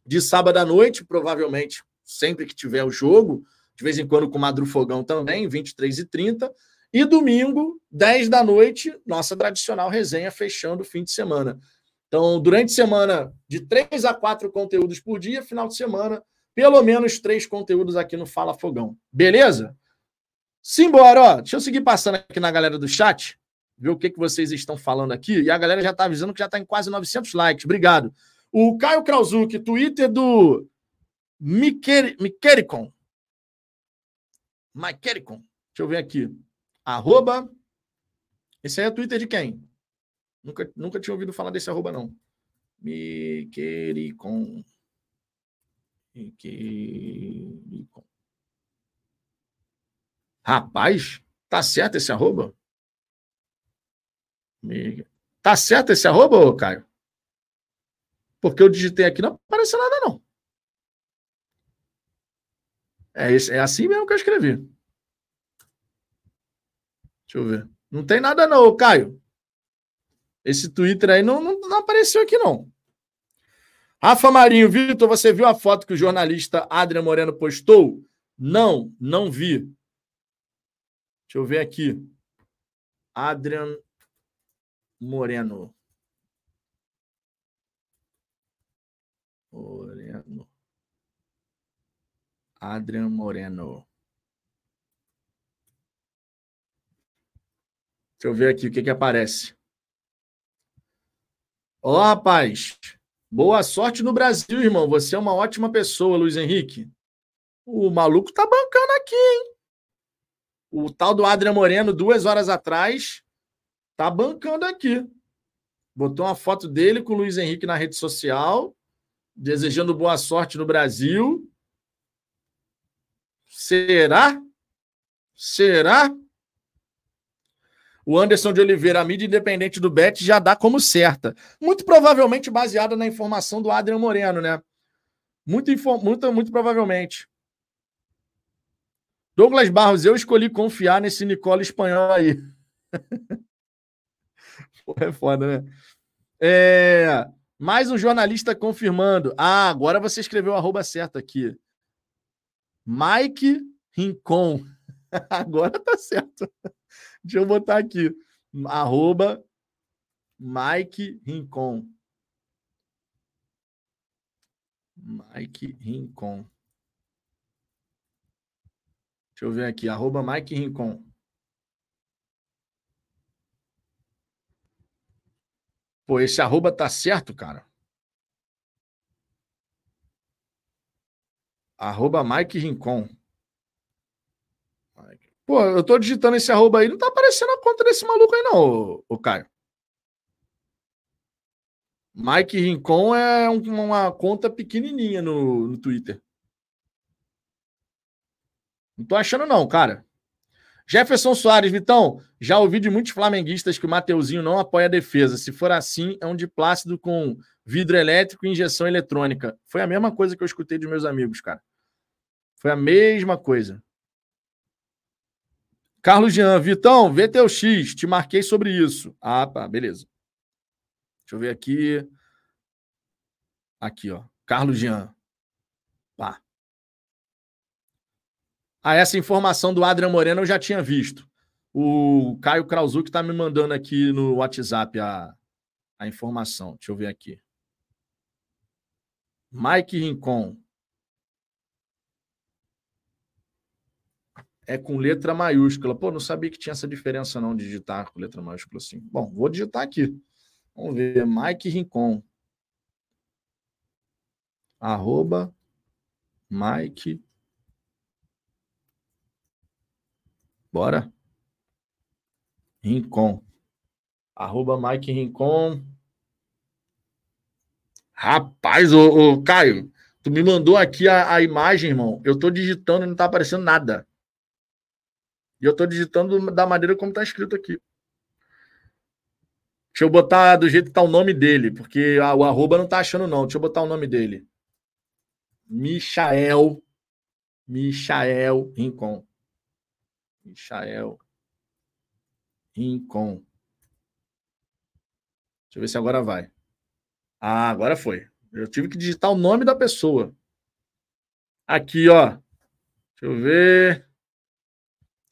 de sábado à noite, provavelmente sempre que tiver o jogo, de vez em quando com Madru Fogão também, 23 e 30 e domingo, 10 da noite, nossa tradicional resenha fechando o fim de semana. Então, durante a semana, de três a quatro conteúdos por dia, final de semana, pelo menos três conteúdos aqui no Fala Fogão. Beleza? Simbora, ó. Deixa eu seguir passando aqui na galera do chat, ver o que, que vocês estão falando aqui. E a galera já está avisando que já está em quase 900 likes. Obrigado. O Caio Krauzuk, Twitter do Mikericon. Mikericon. Deixa eu ver aqui. Arroba. Esse aí é Twitter de quem? Nunca, nunca tinha ouvido falar desse arroba, não. Miquericon. Miquericon. Rapaz, tá certo esse arroba? Tá certo esse arroba, Caio? Porque eu digitei aqui, não apareceu nada, não. É, é assim mesmo que eu escrevi. Deixa eu ver. Não tem nada, não, Caio. Esse Twitter aí não, não, não apareceu aqui, não. Rafa Marinho, Vitor, você viu a foto que o jornalista Adrian Moreno postou? Não, não vi. Deixa eu ver aqui. Adrian Moreno. Moreno. Adrian Moreno. Deixa eu ver aqui o que, que aparece. Ó, rapaz. Boa sorte no Brasil, irmão. Você é uma ótima pessoa, Luiz Henrique. O maluco tá bancando aqui, hein? O tal do Adriano Moreno, duas horas atrás, tá bancando aqui. Botou uma foto dele com o Luiz Henrique na rede social, desejando boa sorte no Brasil. Será? Será? o Anderson de Oliveira, a mídia independente do Bet, já dá como certa. Muito provavelmente baseada na informação do Adriano Moreno, né? Muito, muito, muito provavelmente. Douglas Barros, eu escolhi confiar nesse Nicola espanhol aí. é foda, né? É, mais um jornalista confirmando. Ah, agora você escreveu o arroba certo aqui. Mike Rincon. agora tá certo. Deixa eu botar aqui. Arroba Mike Rincon. Mike Rincon. Deixa eu ver aqui. Arroba Mike Rincon. Pô, esse arroba tá certo, cara? Arroba Mike Rincon. Pô, eu tô digitando esse arroba aí, não tá aparecendo a conta desse maluco aí, não, o Caio. Mike Rincon é uma conta pequenininha no, no Twitter. Não tô achando, não, cara. Jefferson Soares, Vitão, já ouvi de muitos flamenguistas que o Mateuzinho não apoia a defesa. Se for assim, é um de plácido com vidro elétrico e injeção eletrônica. Foi a mesma coisa que eu escutei dos meus amigos, cara. Foi a mesma coisa. Carlos Jean, Vitão, vê teu X, te marquei sobre isso. Ah, tá, beleza. Deixa eu ver aqui. Aqui, ó. Carlos Jean. Pá. Ah, essa informação do Adrian Moreno eu já tinha visto. O Caio Krauzuk está me mandando aqui no WhatsApp a, a informação. Deixa eu ver aqui. Mike Rincon. É com letra maiúscula. Pô, não sabia que tinha essa diferença não digitar com letra maiúscula assim. Bom, vou digitar aqui. Vamos ver. Mike Rincon. Arroba Mike. Bora. Rincon. Arroba Mike Rincon. Rapaz, ô, Caio, tu me mandou aqui a, a imagem, irmão. Eu tô digitando e não tá aparecendo nada. E eu tô digitando da maneira como tá escrito aqui. Deixa eu botar do jeito que tá o nome dele, porque a, o arroba não tá achando, não. Deixa eu botar o nome dele. Michael. Michael Rincon. Michael Rincon. Deixa eu ver se agora vai. Ah, agora foi. Eu tive que digitar o nome da pessoa. Aqui, ó. Deixa eu ver.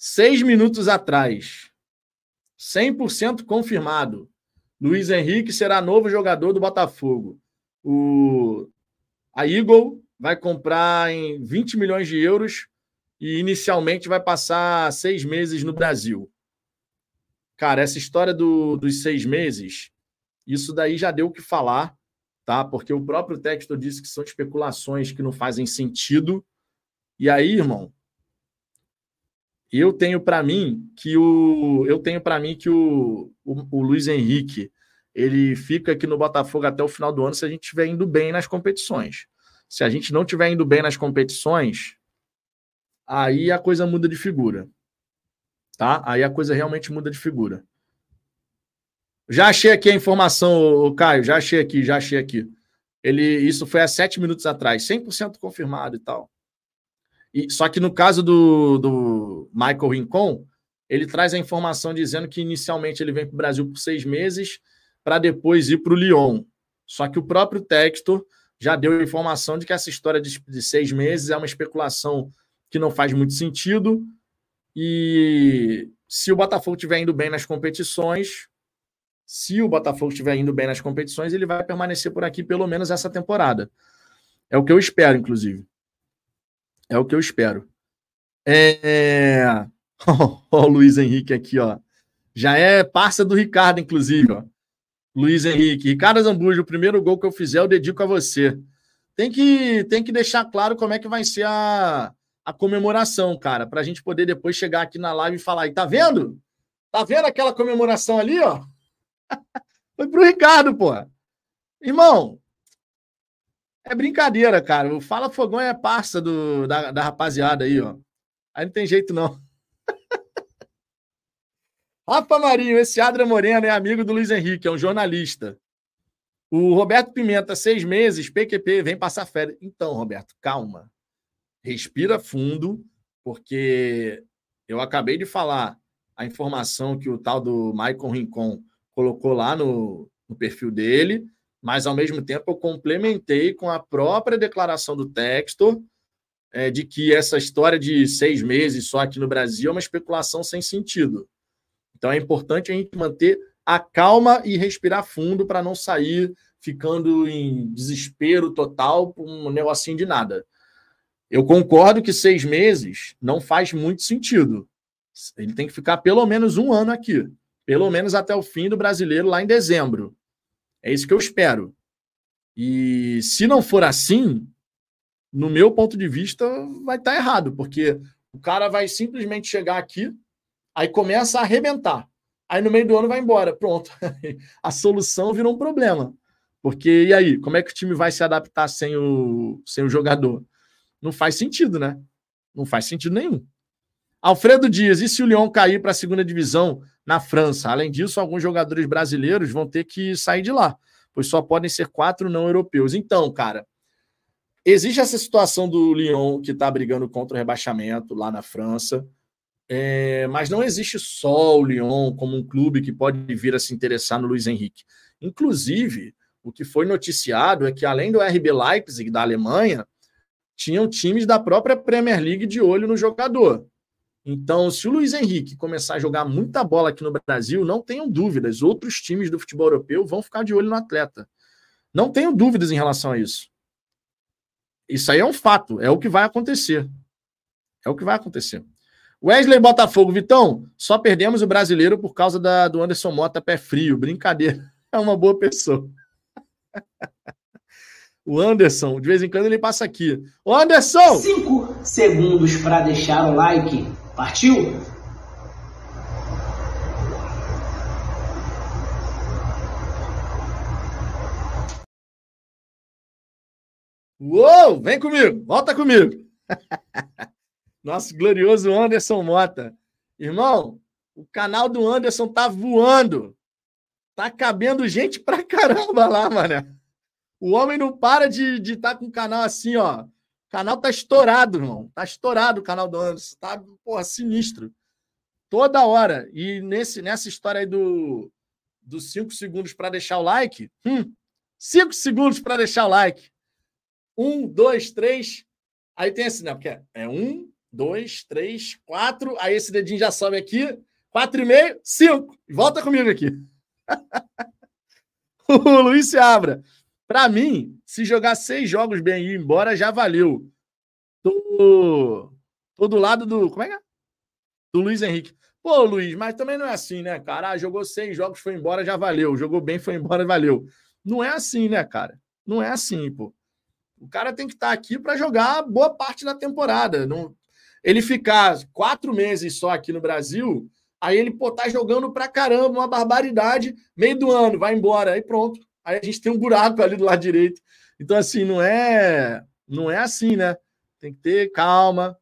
Seis minutos atrás. 100% confirmado. Luiz Henrique será novo jogador do Botafogo. O... A Eagle vai comprar em 20 milhões de euros e inicialmente vai passar seis meses no Brasil. Cara, essa história do, dos seis meses, isso daí já deu o que falar, tá? Porque o próprio texto disse que são especulações que não fazem sentido. E aí, irmão, eu tenho para mim que o eu tenho para mim que o, o, o, Luiz Henrique ele fica aqui no Botafogo até o final do ano se a gente estiver indo bem nas competições. Se a gente não estiver indo bem nas competições, aí a coisa muda de figura. Tá? Aí a coisa realmente muda de figura. Já achei aqui a informação, Caio, já achei aqui, já achei aqui. Ele, isso foi há sete minutos atrás, 100% confirmado e tal. E, só que no caso do, do Michael Rincon, ele traz a informação dizendo que inicialmente ele vem para o Brasil por seis meses para depois ir para o Lyon. Só que o próprio Textor já deu informação de que essa história de, de seis meses é uma especulação que não faz muito sentido. E se o Botafogo estiver indo bem nas competições, se o Botafogo estiver indo bem nas competições, ele vai permanecer por aqui pelo menos essa temporada. É o que eu espero, inclusive. É o que eu espero. É... o Luiz Henrique aqui, ó. Já é parça do Ricardo, inclusive, ó. Luiz Henrique. Ricardo Zambujo, o primeiro gol que eu fizer, eu dedico a você. Tem que, tem que deixar claro como é que vai ser a, a comemoração, cara, para a gente poder depois chegar aqui na live e falar. E tá vendo? Tá vendo aquela comemoração ali, ó? Foi pro Ricardo, pô. Irmão, é brincadeira, cara. O Fala Fogão é parça do, da, da rapaziada aí, ó. Aí não tem jeito, não. Rafa Marinho, esse Adra Moreno é amigo do Luiz Henrique, é um jornalista. O Roberto Pimenta, seis meses, PQP, vem passar férias. Então, Roberto, calma. Respira fundo, porque eu acabei de falar a informação que o tal do Michael Rincon colocou lá no, no perfil dele mas ao mesmo tempo eu complementei com a própria declaração do Textor é, de que essa história de seis meses só aqui no Brasil é uma especulação sem sentido. Então é importante a gente manter a calma e respirar fundo para não sair ficando em desespero total por um negocinho de nada. Eu concordo que seis meses não faz muito sentido. Ele tem que ficar pelo menos um ano aqui, pelo menos até o fim do brasileiro lá em dezembro. É isso que eu espero. E se não for assim, no meu ponto de vista, vai estar tá errado, porque o cara vai simplesmente chegar aqui, aí começa a arrebentar. Aí no meio do ano vai embora. Pronto. a solução virou um problema. Porque e aí, como é que o time vai se adaptar sem o, sem o jogador? Não faz sentido, né? Não faz sentido nenhum. Alfredo Dias, e se o Lyon cair para a segunda divisão na França? Além disso, alguns jogadores brasileiros vão ter que sair de lá, pois só podem ser quatro não europeus. Então, cara, existe essa situação do Lyon que está brigando contra o rebaixamento lá na França, é, mas não existe só o Lyon como um clube que pode vir a se interessar no Luiz Henrique. Inclusive, o que foi noticiado é que, além do RB Leipzig da Alemanha, tinham times da própria Premier League de olho no jogador. Então, se o Luiz Henrique começar a jogar muita bola aqui no Brasil, não tenham dúvidas, outros times do futebol europeu vão ficar de olho no atleta. Não tenho dúvidas em relação a isso. Isso aí é um fato, é o que vai acontecer. É o que vai acontecer. Wesley Botafogo, Vitão, só perdemos o brasileiro por causa da, do Anderson Mota pé frio. Brincadeira. É uma boa pessoa. o Anderson, de vez em quando ele passa aqui. Anderson! Cinco segundos para deixar o like. Partiu? Uou, vem comigo, volta comigo. Nosso glorioso Anderson Mota. Irmão, o canal do Anderson tá voando. Tá cabendo gente pra caramba lá, mané. O homem não para de estar de tá com o canal assim, ó. O canal tá estourado, irmão. Tá estourado o canal do Anderson. Tá, porra, sinistro. Toda hora. E nesse, nessa história aí do, dos cinco segundos para deixar o like, hum, cinco segundos para deixar o like. Um, dois, três. Aí tem assim, né? Porque é um, dois, três, quatro. Aí esse dedinho já sobe aqui. Quatro e meio, cinco. Volta comigo aqui. o Luiz se abra. Para mim, se jogar seis jogos bem e ir embora, já valeu. Tô, tô do lado do. Como é que é? Do Luiz Henrique. Pô, Luiz, mas também não é assim, né, cara? Ah, jogou seis jogos, foi embora, já valeu. Jogou bem, foi embora, valeu. Não é assim, né, cara? Não é assim, pô. O cara tem que estar aqui para jogar boa parte da temporada. Não... Ele ficar quatro meses só aqui no Brasil, aí ele pô, tá jogando pra caramba, uma barbaridade, meio do ano, vai embora, aí pronto. Aí a gente tem um buraco ali do lado direito. Então, assim, não é, não é assim, né? Tem que ter calma.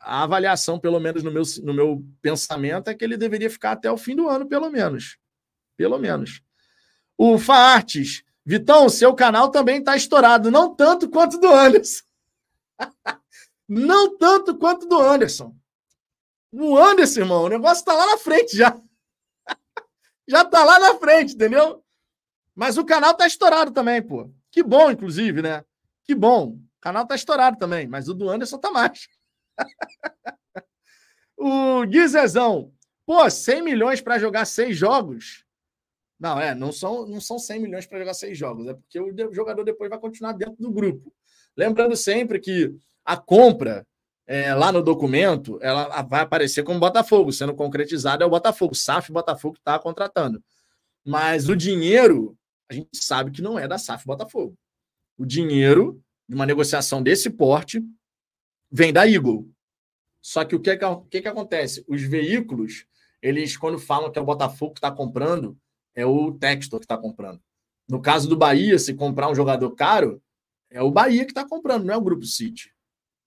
A avaliação, pelo menos no meu, no meu pensamento, é que ele deveria ficar até o fim do ano, pelo menos. Pelo menos. O Faartes Vitão, seu canal também está estourado, não tanto quanto do Anderson. não tanto quanto do Anderson. O Anderson, irmão, o negócio está lá na frente já. já está lá na frente, entendeu? Mas o canal está estourado também, pô. Que bom, inclusive, né? Que bom. O canal está estourado também, mas o do Anderson tá mais. o Guizezão. Pô, 100 milhões para jogar seis jogos? Não, é, não são, não são 100 milhões para jogar seis jogos, é porque o jogador depois vai continuar dentro do grupo. Lembrando sempre que a compra é, lá no documento ela vai aparecer como Botafogo, sendo concretizado é o Botafogo, SAF Botafogo está contratando. Mas o dinheiro, a gente sabe que não é da SAF Botafogo. O dinheiro de uma negociação desse porte vem da Eagle. Só que o que, é que, é que acontece? Os veículos, eles, quando falam que é o Botafogo que está comprando, é o Textor que está comprando. No caso do Bahia, se comprar um jogador caro, é o Bahia que está comprando, não é o Grupo City.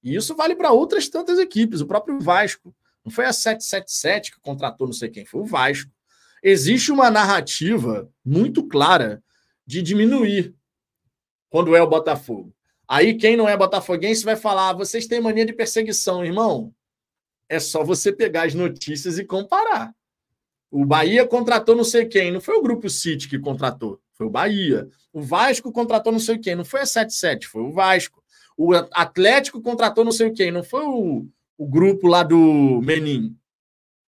E isso vale para outras tantas equipes, o próprio Vasco. Não foi a 777 que contratou não sei quem, foi o Vasco. Existe uma narrativa muito clara de diminuir quando é o Botafogo. Aí quem não é botafoguense vai falar: ah, vocês têm mania de perseguição, irmão. É só você pegar as notícias e comparar. O Bahia contratou não sei quem, não foi o Grupo City que contratou, foi o Bahia. O Vasco contratou não sei quem, não foi a 77, foi o Vasco. O Atlético contratou não sei quem, não foi o, o grupo lá do Menin,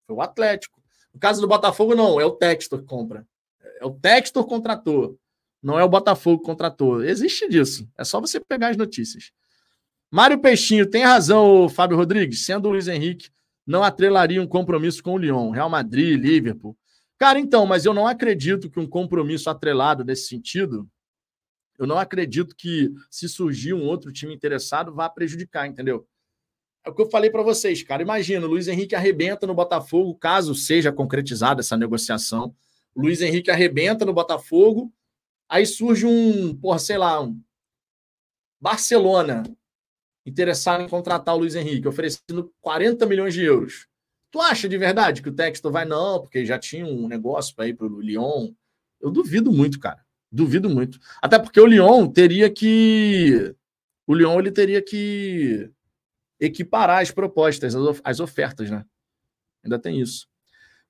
foi o Atlético. No caso do Botafogo, não, é o Textor que compra. É o Textor contratou, não é o Botafogo que contratou. Existe disso, é só você pegar as notícias. Mário Peixinho, tem razão, Fábio Rodrigues, sendo o Luiz Henrique não atrelaria um compromisso com o Lyon, Real Madrid, Liverpool. Cara, então, mas eu não acredito que um compromisso atrelado nesse sentido, eu não acredito que se surgir um outro time interessado vá prejudicar, entendeu? É o que eu falei para vocês, cara. Imagina, o Luiz Henrique arrebenta no Botafogo, caso seja concretizada essa negociação. O Luiz Henrique arrebenta no Botafogo, aí surge um, porra, sei lá, um Barcelona interessado em contratar o Luiz Henrique, oferecendo 40 milhões de euros. Tu acha de verdade que o Texto vai? Não, porque já tinha um negócio para ir para o Lyon. Eu duvido muito, cara. Duvido muito. Até porque o Lyon teria que. O Lyon ele teria que equiparar as propostas, as ofertas, né? Ainda tem isso.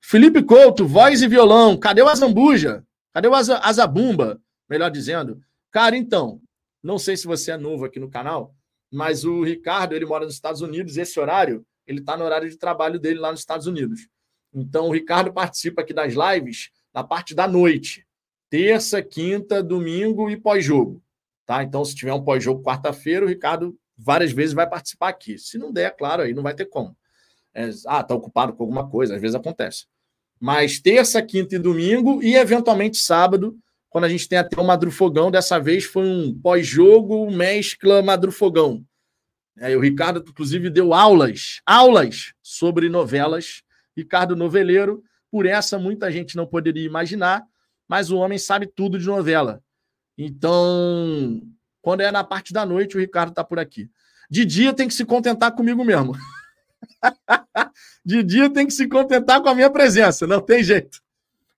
Felipe Couto, voz e violão. Cadê o Azambuja? Cadê o Azabumba? Melhor dizendo. Cara, então, não sei se você é novo aqui no canal, mas o Ricardo, ele mora nos Estados Unidos, esse horário, ele está no horário de trabalho dele lá nos Estados Unidos. Então, o Ricardo participa aqui das lives na parte da noite. Terça, quinta, domingo e pós-jogo. Tá? Então, se tiver um pós-jogo quarta-feira, o Ricardo várias vezes vai participar aqui. Se não der, claro, aí não vai ter como. É, ah, tá ocupado com alguma coisa, às vezes acontece. Mas terça, quinta e domingo, e eventualmente sábado, quando a gente tem até o Madrufogão. Dessa vez foi um pós-jogo, mescla Madrufogão. É, o Ricardo, inclusive, deu aulas, aulas sobre novelas. Ricardo Noveleiro, por essa muita gente não poderia imaginar, mas o homem sabe tudo de novela. Então, quando é na parte da noite, o Ricardo está por aqui. De dia tem que se contentar comigo mesmo. de dia tem que se contentar com a minha presença, não tem jeito.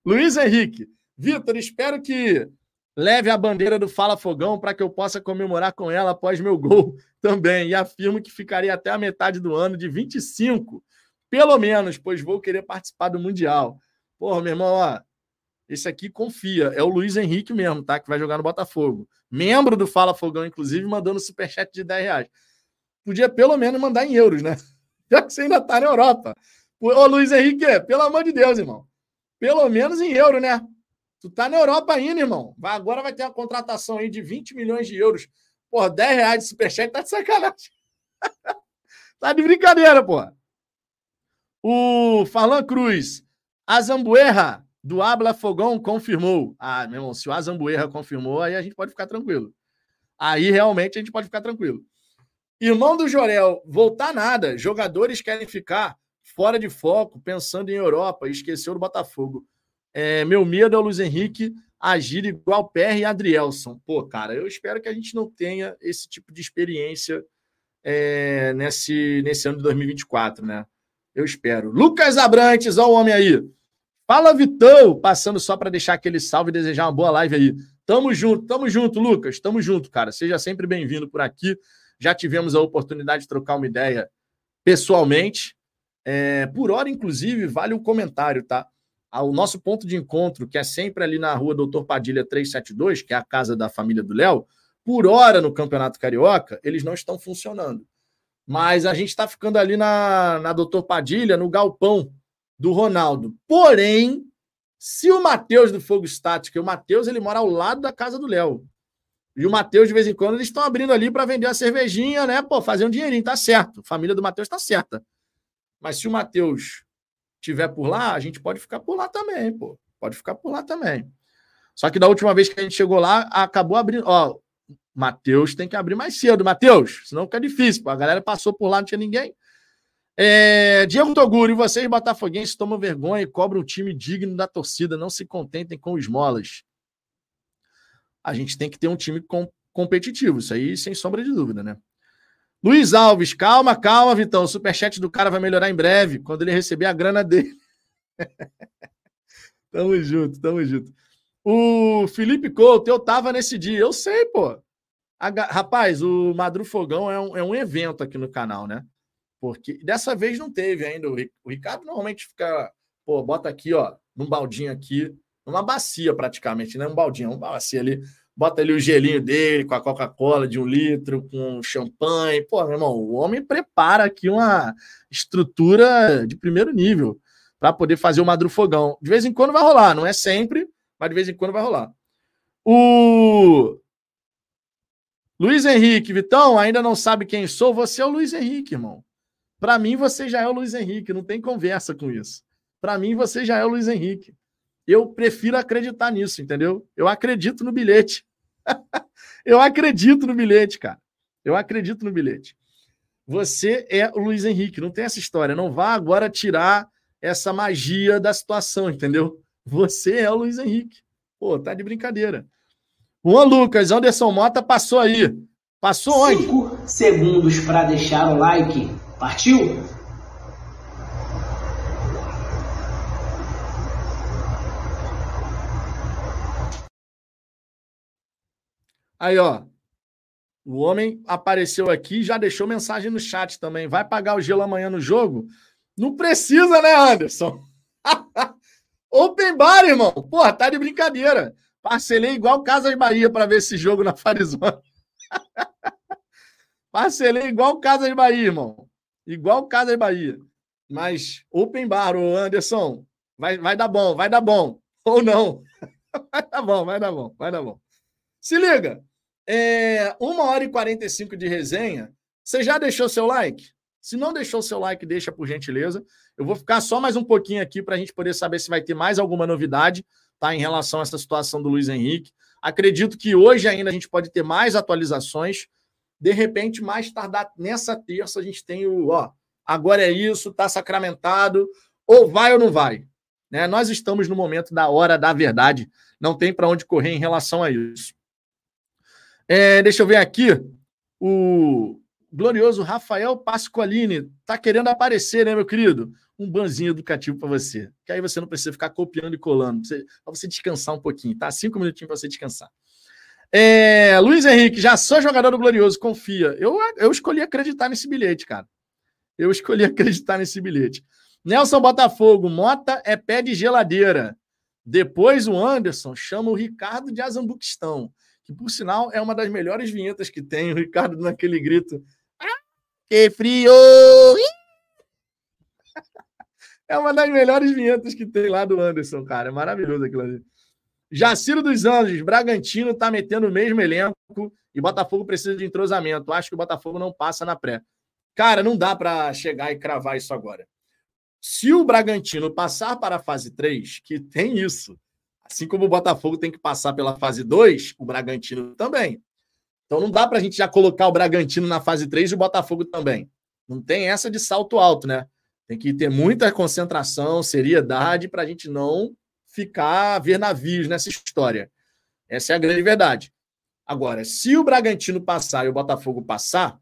Luiz Henrique, Vitor, espero que leve a bandeira do Fala Fogão para que eu possa comemorar com ela após meu gol também. E afirmo que ficaria até a metade do ano de 25, pelo menos, pois vou querer participar do Mundial. Porra, meu irmão, ó, esse aqui confia. É o Luiz Henrique mesmo, tá? Que vai jogar no Botafogo. Membro do Fala Fogão, inclusive, mandando superchat de 10 reais. Podia pelo menos mandar em euros, né? Já que você ainda tá na Europa. Ô, Luiz Henrique, pelo amor de Deus, irmão. Pelo menos em euro, né? Tu tá na Europa ainda, irmão. Vai, agora vai ter uma contratação aí de 20 milhões de euros. Porra, 10 reais de superchat tá de sacanagem. tá de brincadeira, porra. O Farlan Cruz. A Zambuerra do Abla Fogão confirmou. Ah, meu irmão, se o Azambuerra confirmou, aí a gente pode ficar tranquilo. Aí realmente a gente pode ficar tranquilo. Irmão do Jorel, voltar nada. Jogadores querem ficar fora de foco, pensando em Europa, esqueceu do Botafogo. É, meu medo é o Luiz Henrique agir igual PR e Adrielson. Pô, cara, eu espero que a gente não tenha esse tipo de experiência é, nesse, nesse ano de 2024, né? Eu espero. Lucas Abrantes, olha o homem aí. Fala, Vitão! Passando só para deixar aquele salve e desejar uma boa live aí. Tamo junto, tamo junto, Lucas. Tamo junto, cara. Seja sempre bem-vindo por aqui. Já tivemos a oportunidade de trocar uma ideia pessoalmente. É, por hora, inclusive, vale um comentário, tá? O nosso ponto de encontro, que é sempre ali na rua Doutor Padilha 372, que é a casa da família do Léo, por hora no Campeonato Carioca, eles não estão funcionando. Mas a gente está ficando ali na, na Doutor Padilha, no galpão do Ronaldo. Porém, se o Matheus do Fogo Estático, o Matheus ele mora ao lado da casa do Léo. E o Matheus, de vez em quando, eles estão abrindo ali para vender a cervejinha, né? Pô, fazer um dinheirinho, tá certo. A família do Matheus tá certa. Mas se o Matheus tiver por lá, a gente pode ficar por lá também, pô. Pode ficar por lá também. Só que da última vez que a gente chegou lá, acabou abrindo. Ó, Matheus tem que abrir mais cedo, Matheus, senão fica difícil. Pô. A galera passou por lá, não tinha ninguém. É, Diego Toguro, e vocês, botafoguenses, tomam vergonha e cobram um time digno da torcida, não se contentem com esmolas. A gente tem que ter um time com, competitivo, isso aí sem sombra de dúvida, né? Luiz Alves, calma, calma, Vitão. O superchat do cara vai melhorar em breve, quando ele receber a grana dele. tamo junto, tamo junto. O Felipe Couto, eu tava nesse dia, eu sei, pô. A, rapaz, o Madrufogão é um, é um evento aqui no canal, né? Porque dessa vez não teve ainda. O Ricardo normalmente fica, pô, bota aqui, ó, num baldinho aqui, numa bacia praticamente, né? Um baldinho, uma bacia ali bota ali o gelinho dele com a Coca-Cola de um litro, com champanhe. Pô, meu irmão, o homem prepara aqui uma estrutura de primeiro nível para poder fazer o madrufogão. De vez em quando vai rolar, não é sempre, mas de vez em quando vai rolar. O Luiz Henrique, Vitão, ainda não sabe quem sou? Você é o Luiz Henrique, irmão. Para mim, você já é o Luiz Henrique, não tem conversa com isso. Para mim, você já é o Luiz Henrique. Eu prefiro acreditar nisso, entendeu? Eu acredito no bilhete. eu acredito no bilhete, cara. Eu acredito no bilhete. Você é o Luiz Henrique, não tem essa história. Não vá agora tirar essa magia da situação, entendeu? Você é o Luiz Henrique. Pô, tá de brincadeira. Juan Lucas, Anderson Mota passou aí. Passou onde? Cinco segundos para deixar o like. Partiu? Aí, ó. O homem apareceu aqui já deixou mensagem no chat também. Vai pagar o gelo amanhã no jogo? Não precisa, né, Anderson? Open bar, irmão. Porra, tá de brincadeira. Parcelei igual Casas Bahia para ver esse jogo na Farizona. Parcelei igual Casas Bahia, irmão. Igual Casas Bahia. Mas open bar, ô Anderson. Vai, vai dar bom, vai dar bom. Ou não. Vai dar bom, vai dar bom, vai dar bom. Se liga. É, uma hora e 45 de resenha. Você já deixou seu like? Se não deixou seu like, deixa por gentileza. Eu vou ficar só mais um pouquinho aqui para a gente poder saber se vai ter mais alguma novidade tá, em relação a essa situação do Luiz Henrique. Acredito que hoje ainda a gente pode ter mais atualizações. De repente, mais tardar nessa terça, a gente tem o, ó, agora é isso, está sacramentado, ou vai ou não vai. Né? Nós estamos no momento da hora da verdade, não tem para onde correr em relação a isso. É, deixa eu ver aqui. O glorioso Rafael Pasqualini está querendo aparecer, né, meu querido? Um banzinho educativo para você. Que aí você não precisa ficar copiando e colando, para você descansar um pouquinho, tá? Cinco minutinhos para você descansar. É, Luiz Henrique, já sou jogador do Glorioso, confia. Eu, eu escolhi acreditar nesse bilhete, cara. Eu escolhi acreditar nesse bilhete. Nelson Botafogo, Mota é pé de geladeira. Depois o Anderson chama o Ricardo de Azambuquistão, que por sinal é uma das melhores vinhetas que tem. O Ricardo naquele grito: ah, Que frio! É uma das melhores vinhetas que tem lá do Anderson, cara. É maravilhoso aquilo ali. Jaciro dos Anjos, Bragantino tá metendo o mesmo elenco e Botafogo precisa de entrosamento. Acho que o Botafogo não passa na pré. Cara, não dá para chegar e cravar isso agora. Se o Bragantino passar para a fase 3, que tem isso, assim como o Botafogo tem que passar pela fase 2, o Bragantino também. Então não dá para a gente já colocar o Bragantino na fase 3 e o Botafogo também. Não tem essa de salto alto, né? Tem que ter muita concentração, seriedade para a gente não ficar ver navios nessa história. Essa é a grande verdade. Agora, se o Bragantino passar e o Botafogo passar,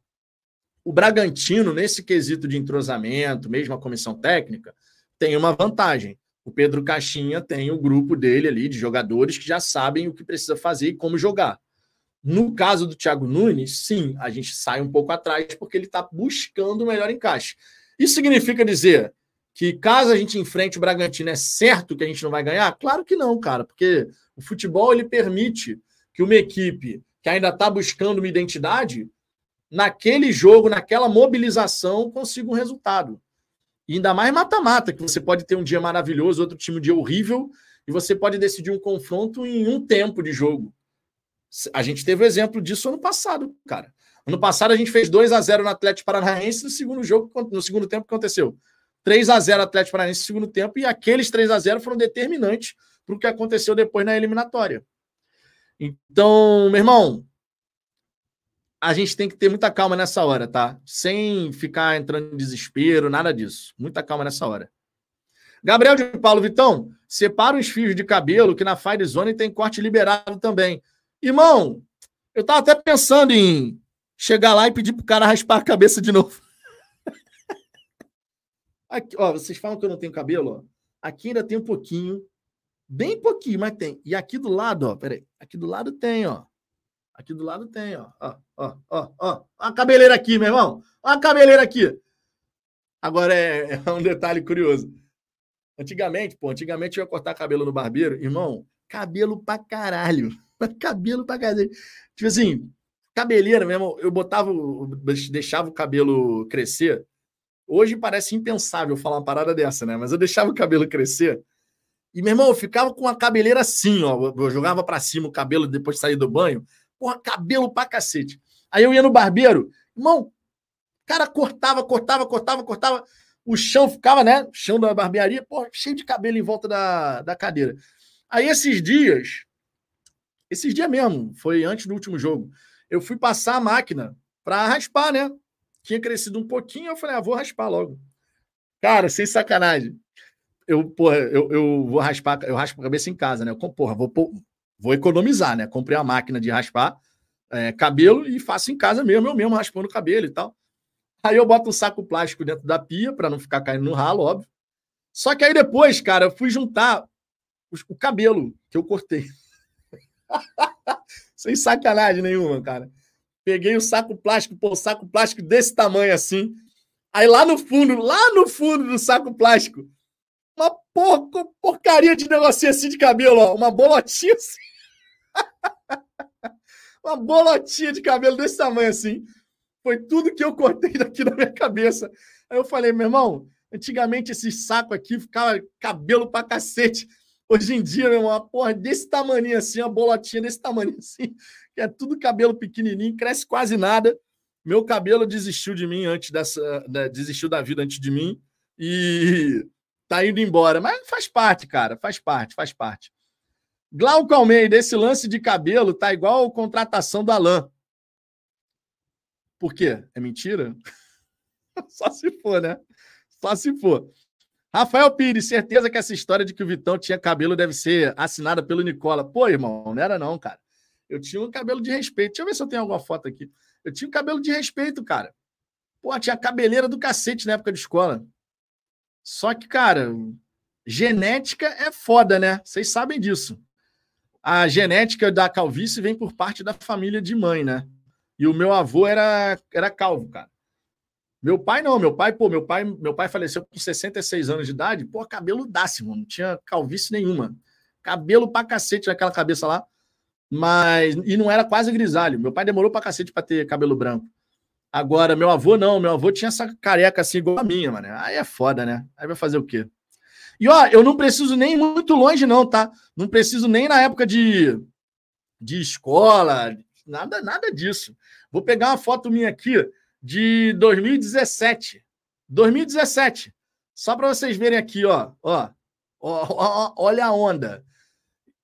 o Bragantino, nesse quesito de entrosamento, mesmo a comissão técnica, tem uma vantagem. O Pedro Caixinha tem o grupo dele ali de jogadores que já sabem o que precisa fazer e como jogar. No caso do Thiago Nunes, sim, a gente sai um pouco atrás porque ele está buscando o melhor encaixe. Isso significa dizer que caso a gente enfrente o Bragantino, é certo que a gente não vai ganhar? Claro que não, cara, porque o futebol ele permite que uma equipe que ainda está buscando uma identidade, naquele jogo, naquela mobilização, consiga um resultado. E ainda mais mata-mata, que você pode ter um dia maravilhoso, outro time um dia horrível, e você pode decidir um confronto em um tempo de jogo. A gente teve o exemplo disso ano passado, cara. Ano passado a gente fez 2 a 0 no Atlético Paranaense no segundo jogo, no segundo tempo que aconteceu. 3 a 0 Atlético Paranaense no segundo tempo, e aqueles 3 a 0 foram determinantes para o que aconteceu depois na eliminatória. Então, meu irmão, a gente tem que ter muita calma nessa hora, tá? Sem ficar entrando em desespero, nada disso. Muita calma nessa hora. Gabriel de Paulo Vitão, separa os fios de cabelo que na Fire Zone tem corte liberado também. Irmão, eu tava até pensando em chegar lá e pedir pro cara raspar a cabeça de novo. Aqui, ó, vocês falam que eu não tenho cabelo, ó. Aqui ainda tem um pouquinho, bem pouquinho, mas tem. E aqui do lado, ó, peraí, aqui do lado tem, ó. Aqui do lado tem, ó. Ó, ó, ó, ó. A cabeleira aqui, meu irmão. Ó a cabeleira aqui. Agora é, é um detalhe curioso. Antigamente, pô, antigamente eu ia cortar cabelo no barbeiro, irmão, cabelo pra caralho. cabelo pra caralho. Tipo assim, cabeleira mesmo, eu botava, deixava o cabelo crescer Hoje parece impensável falar uma parada dessa, né? Mas eu deixava o cabelo crescer. E, meu irmão, eu ficava com a cabeleira assim, ó. Eu jogava para cima o cabelo depois de sair do banho. Porra, cabelo pra cacete. Aí eu ia no barbeiro, irmão, cara cortava, cortava, cortava, cortava. O chão ficava, né? O chão da barbearia, porra, cheio de cabelo em volta da, da cadeira. Aí esses dias, esses dias mesmo, foi antes do último jogo, eu fui passar a máquina para raspar, né? tinha crescido um pouquinho, eu falei, ah, vou raspar logo. Cara, sem sacanagem. Eu, porra, eu, eu vou raspar, eu raspo a cabeça em casa, né? Eu, porra, vou, vou economizar, né? Comprei a máquina de raspar é, cabelo e faço em casa mesmo, eu mesmo raspando o cabelo e tal. Aí eu boto um saco plástico dentro da pia para não ficar caindo no ralo, óbvio. Só que aí depois, cara, eu fui juntar o, o cabelo que eu cortei. Sem sacanagem nenhuma, cara. Peguei o saco plástico, pô, saco plástico desse tamanho assim. Aí lá no fundo, lá no fundo do saco plástico, uma por, porcaria de negocinho assim de cabelo, ó, uma bolotinha assim. Uma bolotinha de cabelo desse tamanho assim. Foi tudo que eu cortei daqui da minha cabeça. Aí eu falei, meu irmão, antigamente esse saco aqui ficava cabelo pra cacete. Hoje em dia, meu irmão, uma porra desse tamanho assim, uma bolotinha desse tamanho assim que é tudo cabelo pequenininho, cresce quase nada. Meu cabelo desistiu de mim antes dessa. Da, desistiu da vida antes de mim e tá indo embora. Mas faz parte, cara. Faz parte, faz parte. Glauco Almeida, esse lance de cabelo tá igual a contratação do Alain. Por quê? É mentira? Só se for, né? Só se for. Rafael Pires, certeza que essa história de que o Vitão tinha cabelo deve ser assinada pelo Nicola. Pô, irmão, não era não, cara. Eu tinha um cabelo de respeito. Deixa eu ver se eu tenho alguma foto aqui. Eu tinha um cabelo de respeito, cara. Pô, tinha cabeleira do cacete na época de escola. Só que, cara, genética é foda, né? Vocês sabem disso. A genética da calvície vem por parte da família de mãe, né? E o meu avô era, era calvo, cara. Meu pai não, meu pai, pô, meu pai, meu pai faleceu com 66 anos de idade, pô, cabelo dácimo, não tinha calvície nenhuma. Cabelo pra cacete naquela cabeça lá. Mas e não era quase grisalho. Meu pai demorou pra cacete para ter cabelo branco. Agora, meu avô não, meu avô tinha essa careca assim igual a minha, mano. Aí é foda, né? Aí vai fazer o quê? E ó, eu não preciso nem muito longe, não, tá? Não preciso nem na época de, de escola, nada, nada disso. Vou pegar uma foto minha aqui de 2017. 2017. Só para vocês verem aqui, ó. Ó, ó, ó. Olha a onda.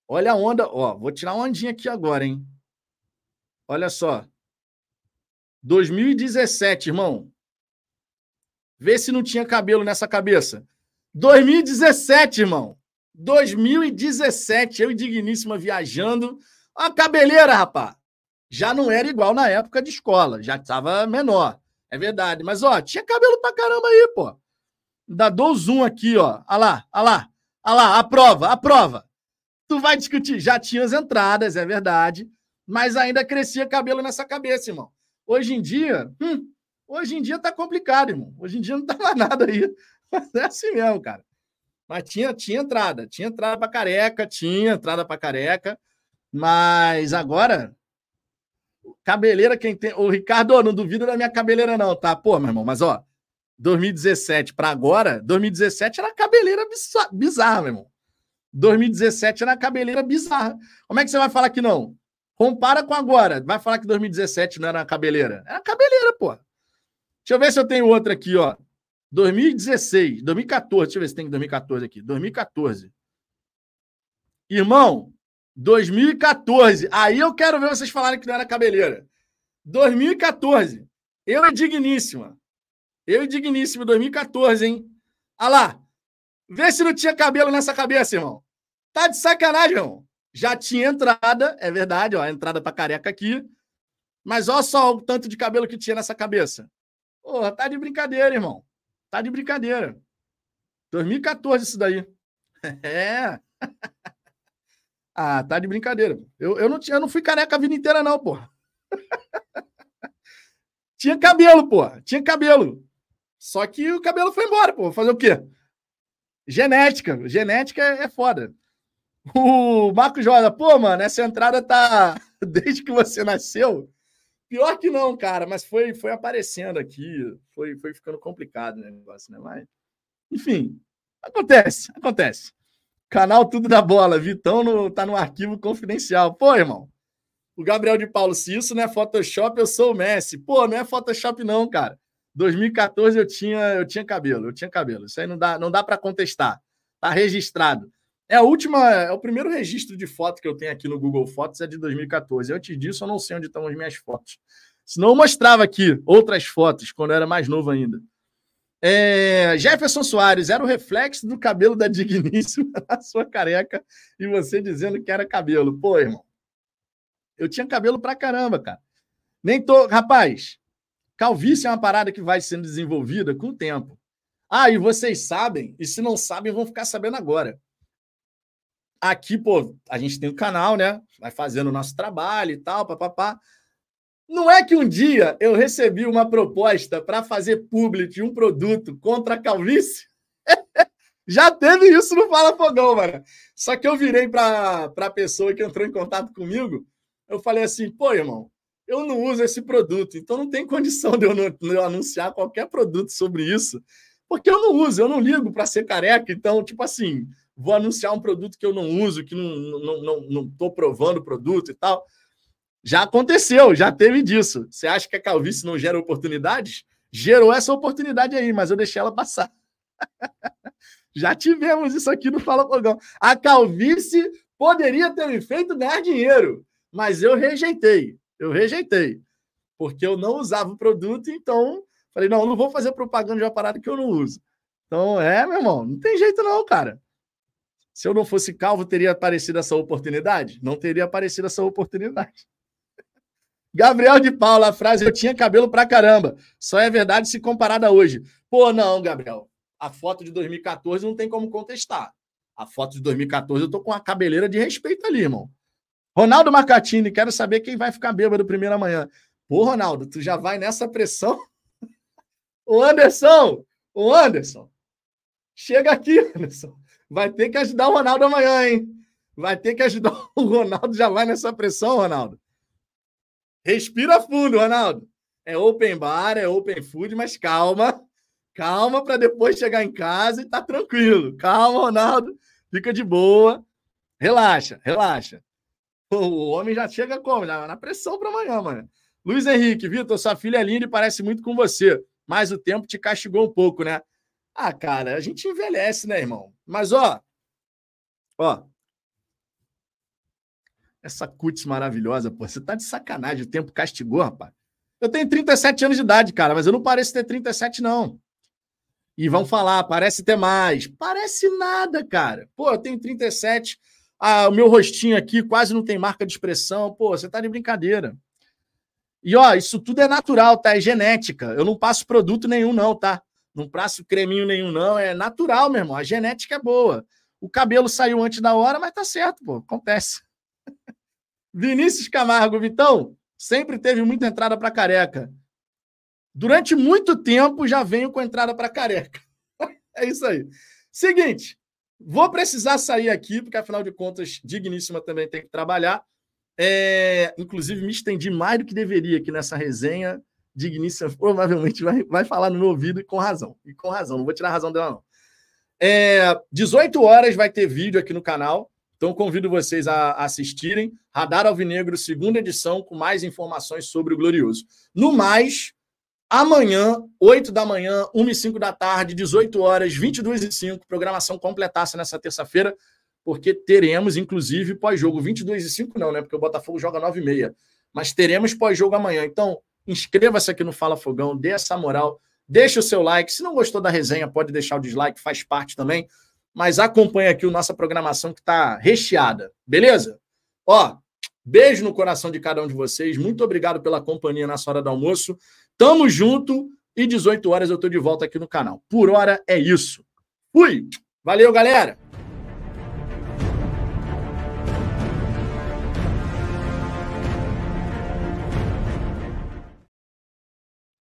Olha a onda. Ó, vou tirar uma ondinha aqui agora, hein? Olha só. 2017, irmão. Vê se não tinha cabelo nessa cabeça. 2017, irmão. 2017, eu e Digníssima viajando. A cabeleira, rapaz. Já não era igual na época de escola, já estava menor. É verdade. Mas, ó, tinha cabelo pra caramba aí, pô. Dá dou zoom aqui, ó. Olha lá, olha lá. Olha lá, a prova, a prova. Tu vai discutir. Já tinha as entradas, é verdade. Mas ainda crescia cabelo nessa cabeça, irmão. Hoje em dia, hum, hoje em dia tá complicado, irmão. Hoje em dia não tá mais nada aí. É assim mesmo, cara. Mas tinha, tinha entrada. Tinha entrada para careca, tinha entrada para careca. Mas agora, cabeleira, quem tem. O Ricardo, não duvida da minha cabeleira, não, tá? Pô, meu irmão, mas ó, 2017 para agora, 2017 era cabeleira bizarra, meu irmão. 2017 era cabeleira bizarra. Como é que você vai falar que não? Compara com agora. Vai falar que 2017 não era cabeleira? Era cabeleira, pô. Deixa eu ver se eu tenho outra aqui, ó. 2016, 2014, deixa eu ver se tem 2014 aqui. 2014. Irmão, 2014. Aí eu quero ver vocês falarem que não era cabeleira. 2014. Eu e Digníssima. Eu e Digníssima, 2014, hein? Olha lá. Vê se não tinha cabelo nessa cabeça, irmão. Tá de sacanagem, irmão. Já tinha entrada, é verdade, ó, entrada pra careca aqui. Mas olha só o tanto de cabelo que tinha nessa cabeça. Porra, tá de brincadeira, irmão. Tá de brincadeira. 2014 isso daí. É. Ah, tá de brincadeira. Eu, eu, não, eu não fui careca a vida inteira, não, pô. Tinha cabelo, pô. Tinha cabelo. Só que o cabelo foi embora, pô. Fazer o quê? Genética. Genética é foda. O Marco Joda, pô, mano, essa entrada tá desde que você nasceu. Pior que não, cara, mas foi, foi aparecendo aqui, foi, foi ficando complicado o negócio, né? Mas, enfim, acontece, acontece. Canal Tudo da Bola. Vitão no, tá no arquivo confidencial. Pô, irmão. O Gabriel de Paulo, se isso não é Photoshop, eu sou o Messi. Pô, não é Photoshop, não, cara. 2014 eu tinha, eu tinha cabelo, eu tinha cabelo. Isso aí não dá, não dá para contestar. Tá registrado. É a última, é o primeiro registro de foto que eu tenho aqui no Google Fotos é de 2014. Antes disso, eu não sei onde estão as minhas fotos. Senão eu mostrava aqui outras fotos quando eu era mais novo ainda. É, Jefferson Soares, era o reflexo do cabelo da Digníssima na sua careca e você dizendo que era cabelo. Pô, irmão, eu tinha cabelo pra caramba, cara. Nem tô. Rapaz, calvície é uma parada que vai sendo desenvolvida com o tempo. Ah, e vocês sabem, e se não sabem, vão ficar sabendo agora. Aqui, pô, a gente tem um canal, né? Vai fazendo o nosso trabalho e tal, papapá. Não é que um dia eu recebi uma proposta para fazer publi de um produto contra a calvície? Já teve isso no Fala Fogão, mano. Só que eu virei para a pessoa que entrou em contato comigo. Eu falei assim, pô, irmão, eu não uso esse produto, então não tem condição de eu, não, de eu anunciar qualquer produto sobre isso, porque eu não uso, eu não ligo para ser careca. Então, tipo assim, vou anunciar um produto que eu não uso, que não estou não, não, não provando o produto e tal. Já aconteceu, já teve disso. Você acha que a calvície não gera oportunidades? Gerou essa oportunidade aí, mas eu deixei ela passar. já tivemos isso aqui no Fala Fogão. A calvície poderia ter me feito ganhar dinheiro, mas eu rejeitei. Eu rejeitei. Porque eu não usava o produto, então falei, não, não vou fazer propaganda de uma parada que eu não uso. Então, é, meu irmão, não tem jeito não, cara. Se eu não fosse calvo, teria aparecido essa oportunidade? Não teria aparecido essa oportunidade. Gabriel de Paula, a frase eu tinha cabelo pra caramba. Só é verdade se comparada hoje. Pô, não, Gabriel. A foto de 2014 não tem como contestar. A foto de 2014 eu tô com a cabeleira de respeito ali, irmão. Ronaldo Marcatini, quero saber quem vai ficar bêbado primeiro amanhã. Pô, Ronaldo, tu já vai nessa pressão? Ô, Anderson! Ô, Anderson! Chega aqui, Anderson. Vai ter que ajudar o Ronaldo amanhã, hein? Vai ter que ajudar o Ronaldo. Já vai nessa pressão, Ronaldo. Respira fundo, Ronaldo. É open bar, é open food, mas calma. Calma para depois chegar em casa e tá tranquilo. Calma, Ronaldo. Fica de boa. Relaxa, relaxa. O homem já chega como? Já na pressão para amanhã, mano. Luiz Henrique, Vitor, sua filha é linda e parece muito com você, mas o tempo te castigou um pouco, né? Ah, cara, a gente envelhece, né, irmão? Mas, ó, ó, essa cutis maravilhosa, pô. Você tá de sacanagem. O tempo castigou, rapaz. Eu tenho 37 anos de idade, cara, mas eu não pareço ter 37, não. E vão falar, parece ter mais. Parece nada, cara. Pô, eu tenho 37. Ah, o meu rostinho aqui quase não tem marca de expressão. Pô, você tá de brincadeira. E ó, isso tudo é natural, tá? É genética. Eu não passo produto nenhum, não, tá? Não passo creminho nenhum, não. É natural, meu irmão. A genética é boa. O cabelo saiu antes da hora, mas tá certo, pô. Acontece. Vinícius Camargo, Vitão, sempre teve muita entrada para careca. Durante muito tempo já venho com entrada para careca. é isso aí. Seguinte, vou precisar sair aqui, porque afinal de contas, Digníssima também tem que trabalhar. É, inclusive, me estendi mais do que deveria aqui nessa resenha. Digníssima provavelmente vai, vai falar no meu ouvido e com razão. E com razão, não vou tirar a razão dela, não. É, 18 horas vai ter vídeo aqui no canal. Então, convido vocês a assistirem. Radar Alvinegro, segunda edição, com mais informações sobre o Glorioso. No mais, amanhã, 8 da manhã, 1 e 5 da tarde, 18 horas, 22 e 5, programação completaça nessa terça-feira, porque teremos, inclusive, pós-jogo 22 e 5 não, né? Porque o Botafogo joga 9 e meia. Mas teremos pós-jogo amanhã. Então, inscreva-se aqui no Fala Fogão, dê essa moral, deixe o seu like. Se não gostou da resenha, pode deixar o dislike, faz parte também mas acompanha aqui a nossa programação que está recheada, beleza? Ó, beijo no coração de cada um de vocês, muito obrigado pela companhia nessa hora do almoço. Tamo junto e 18 horas eu tô de volta aqui no canal. Por hora é isso. Fui! Valeu, galera!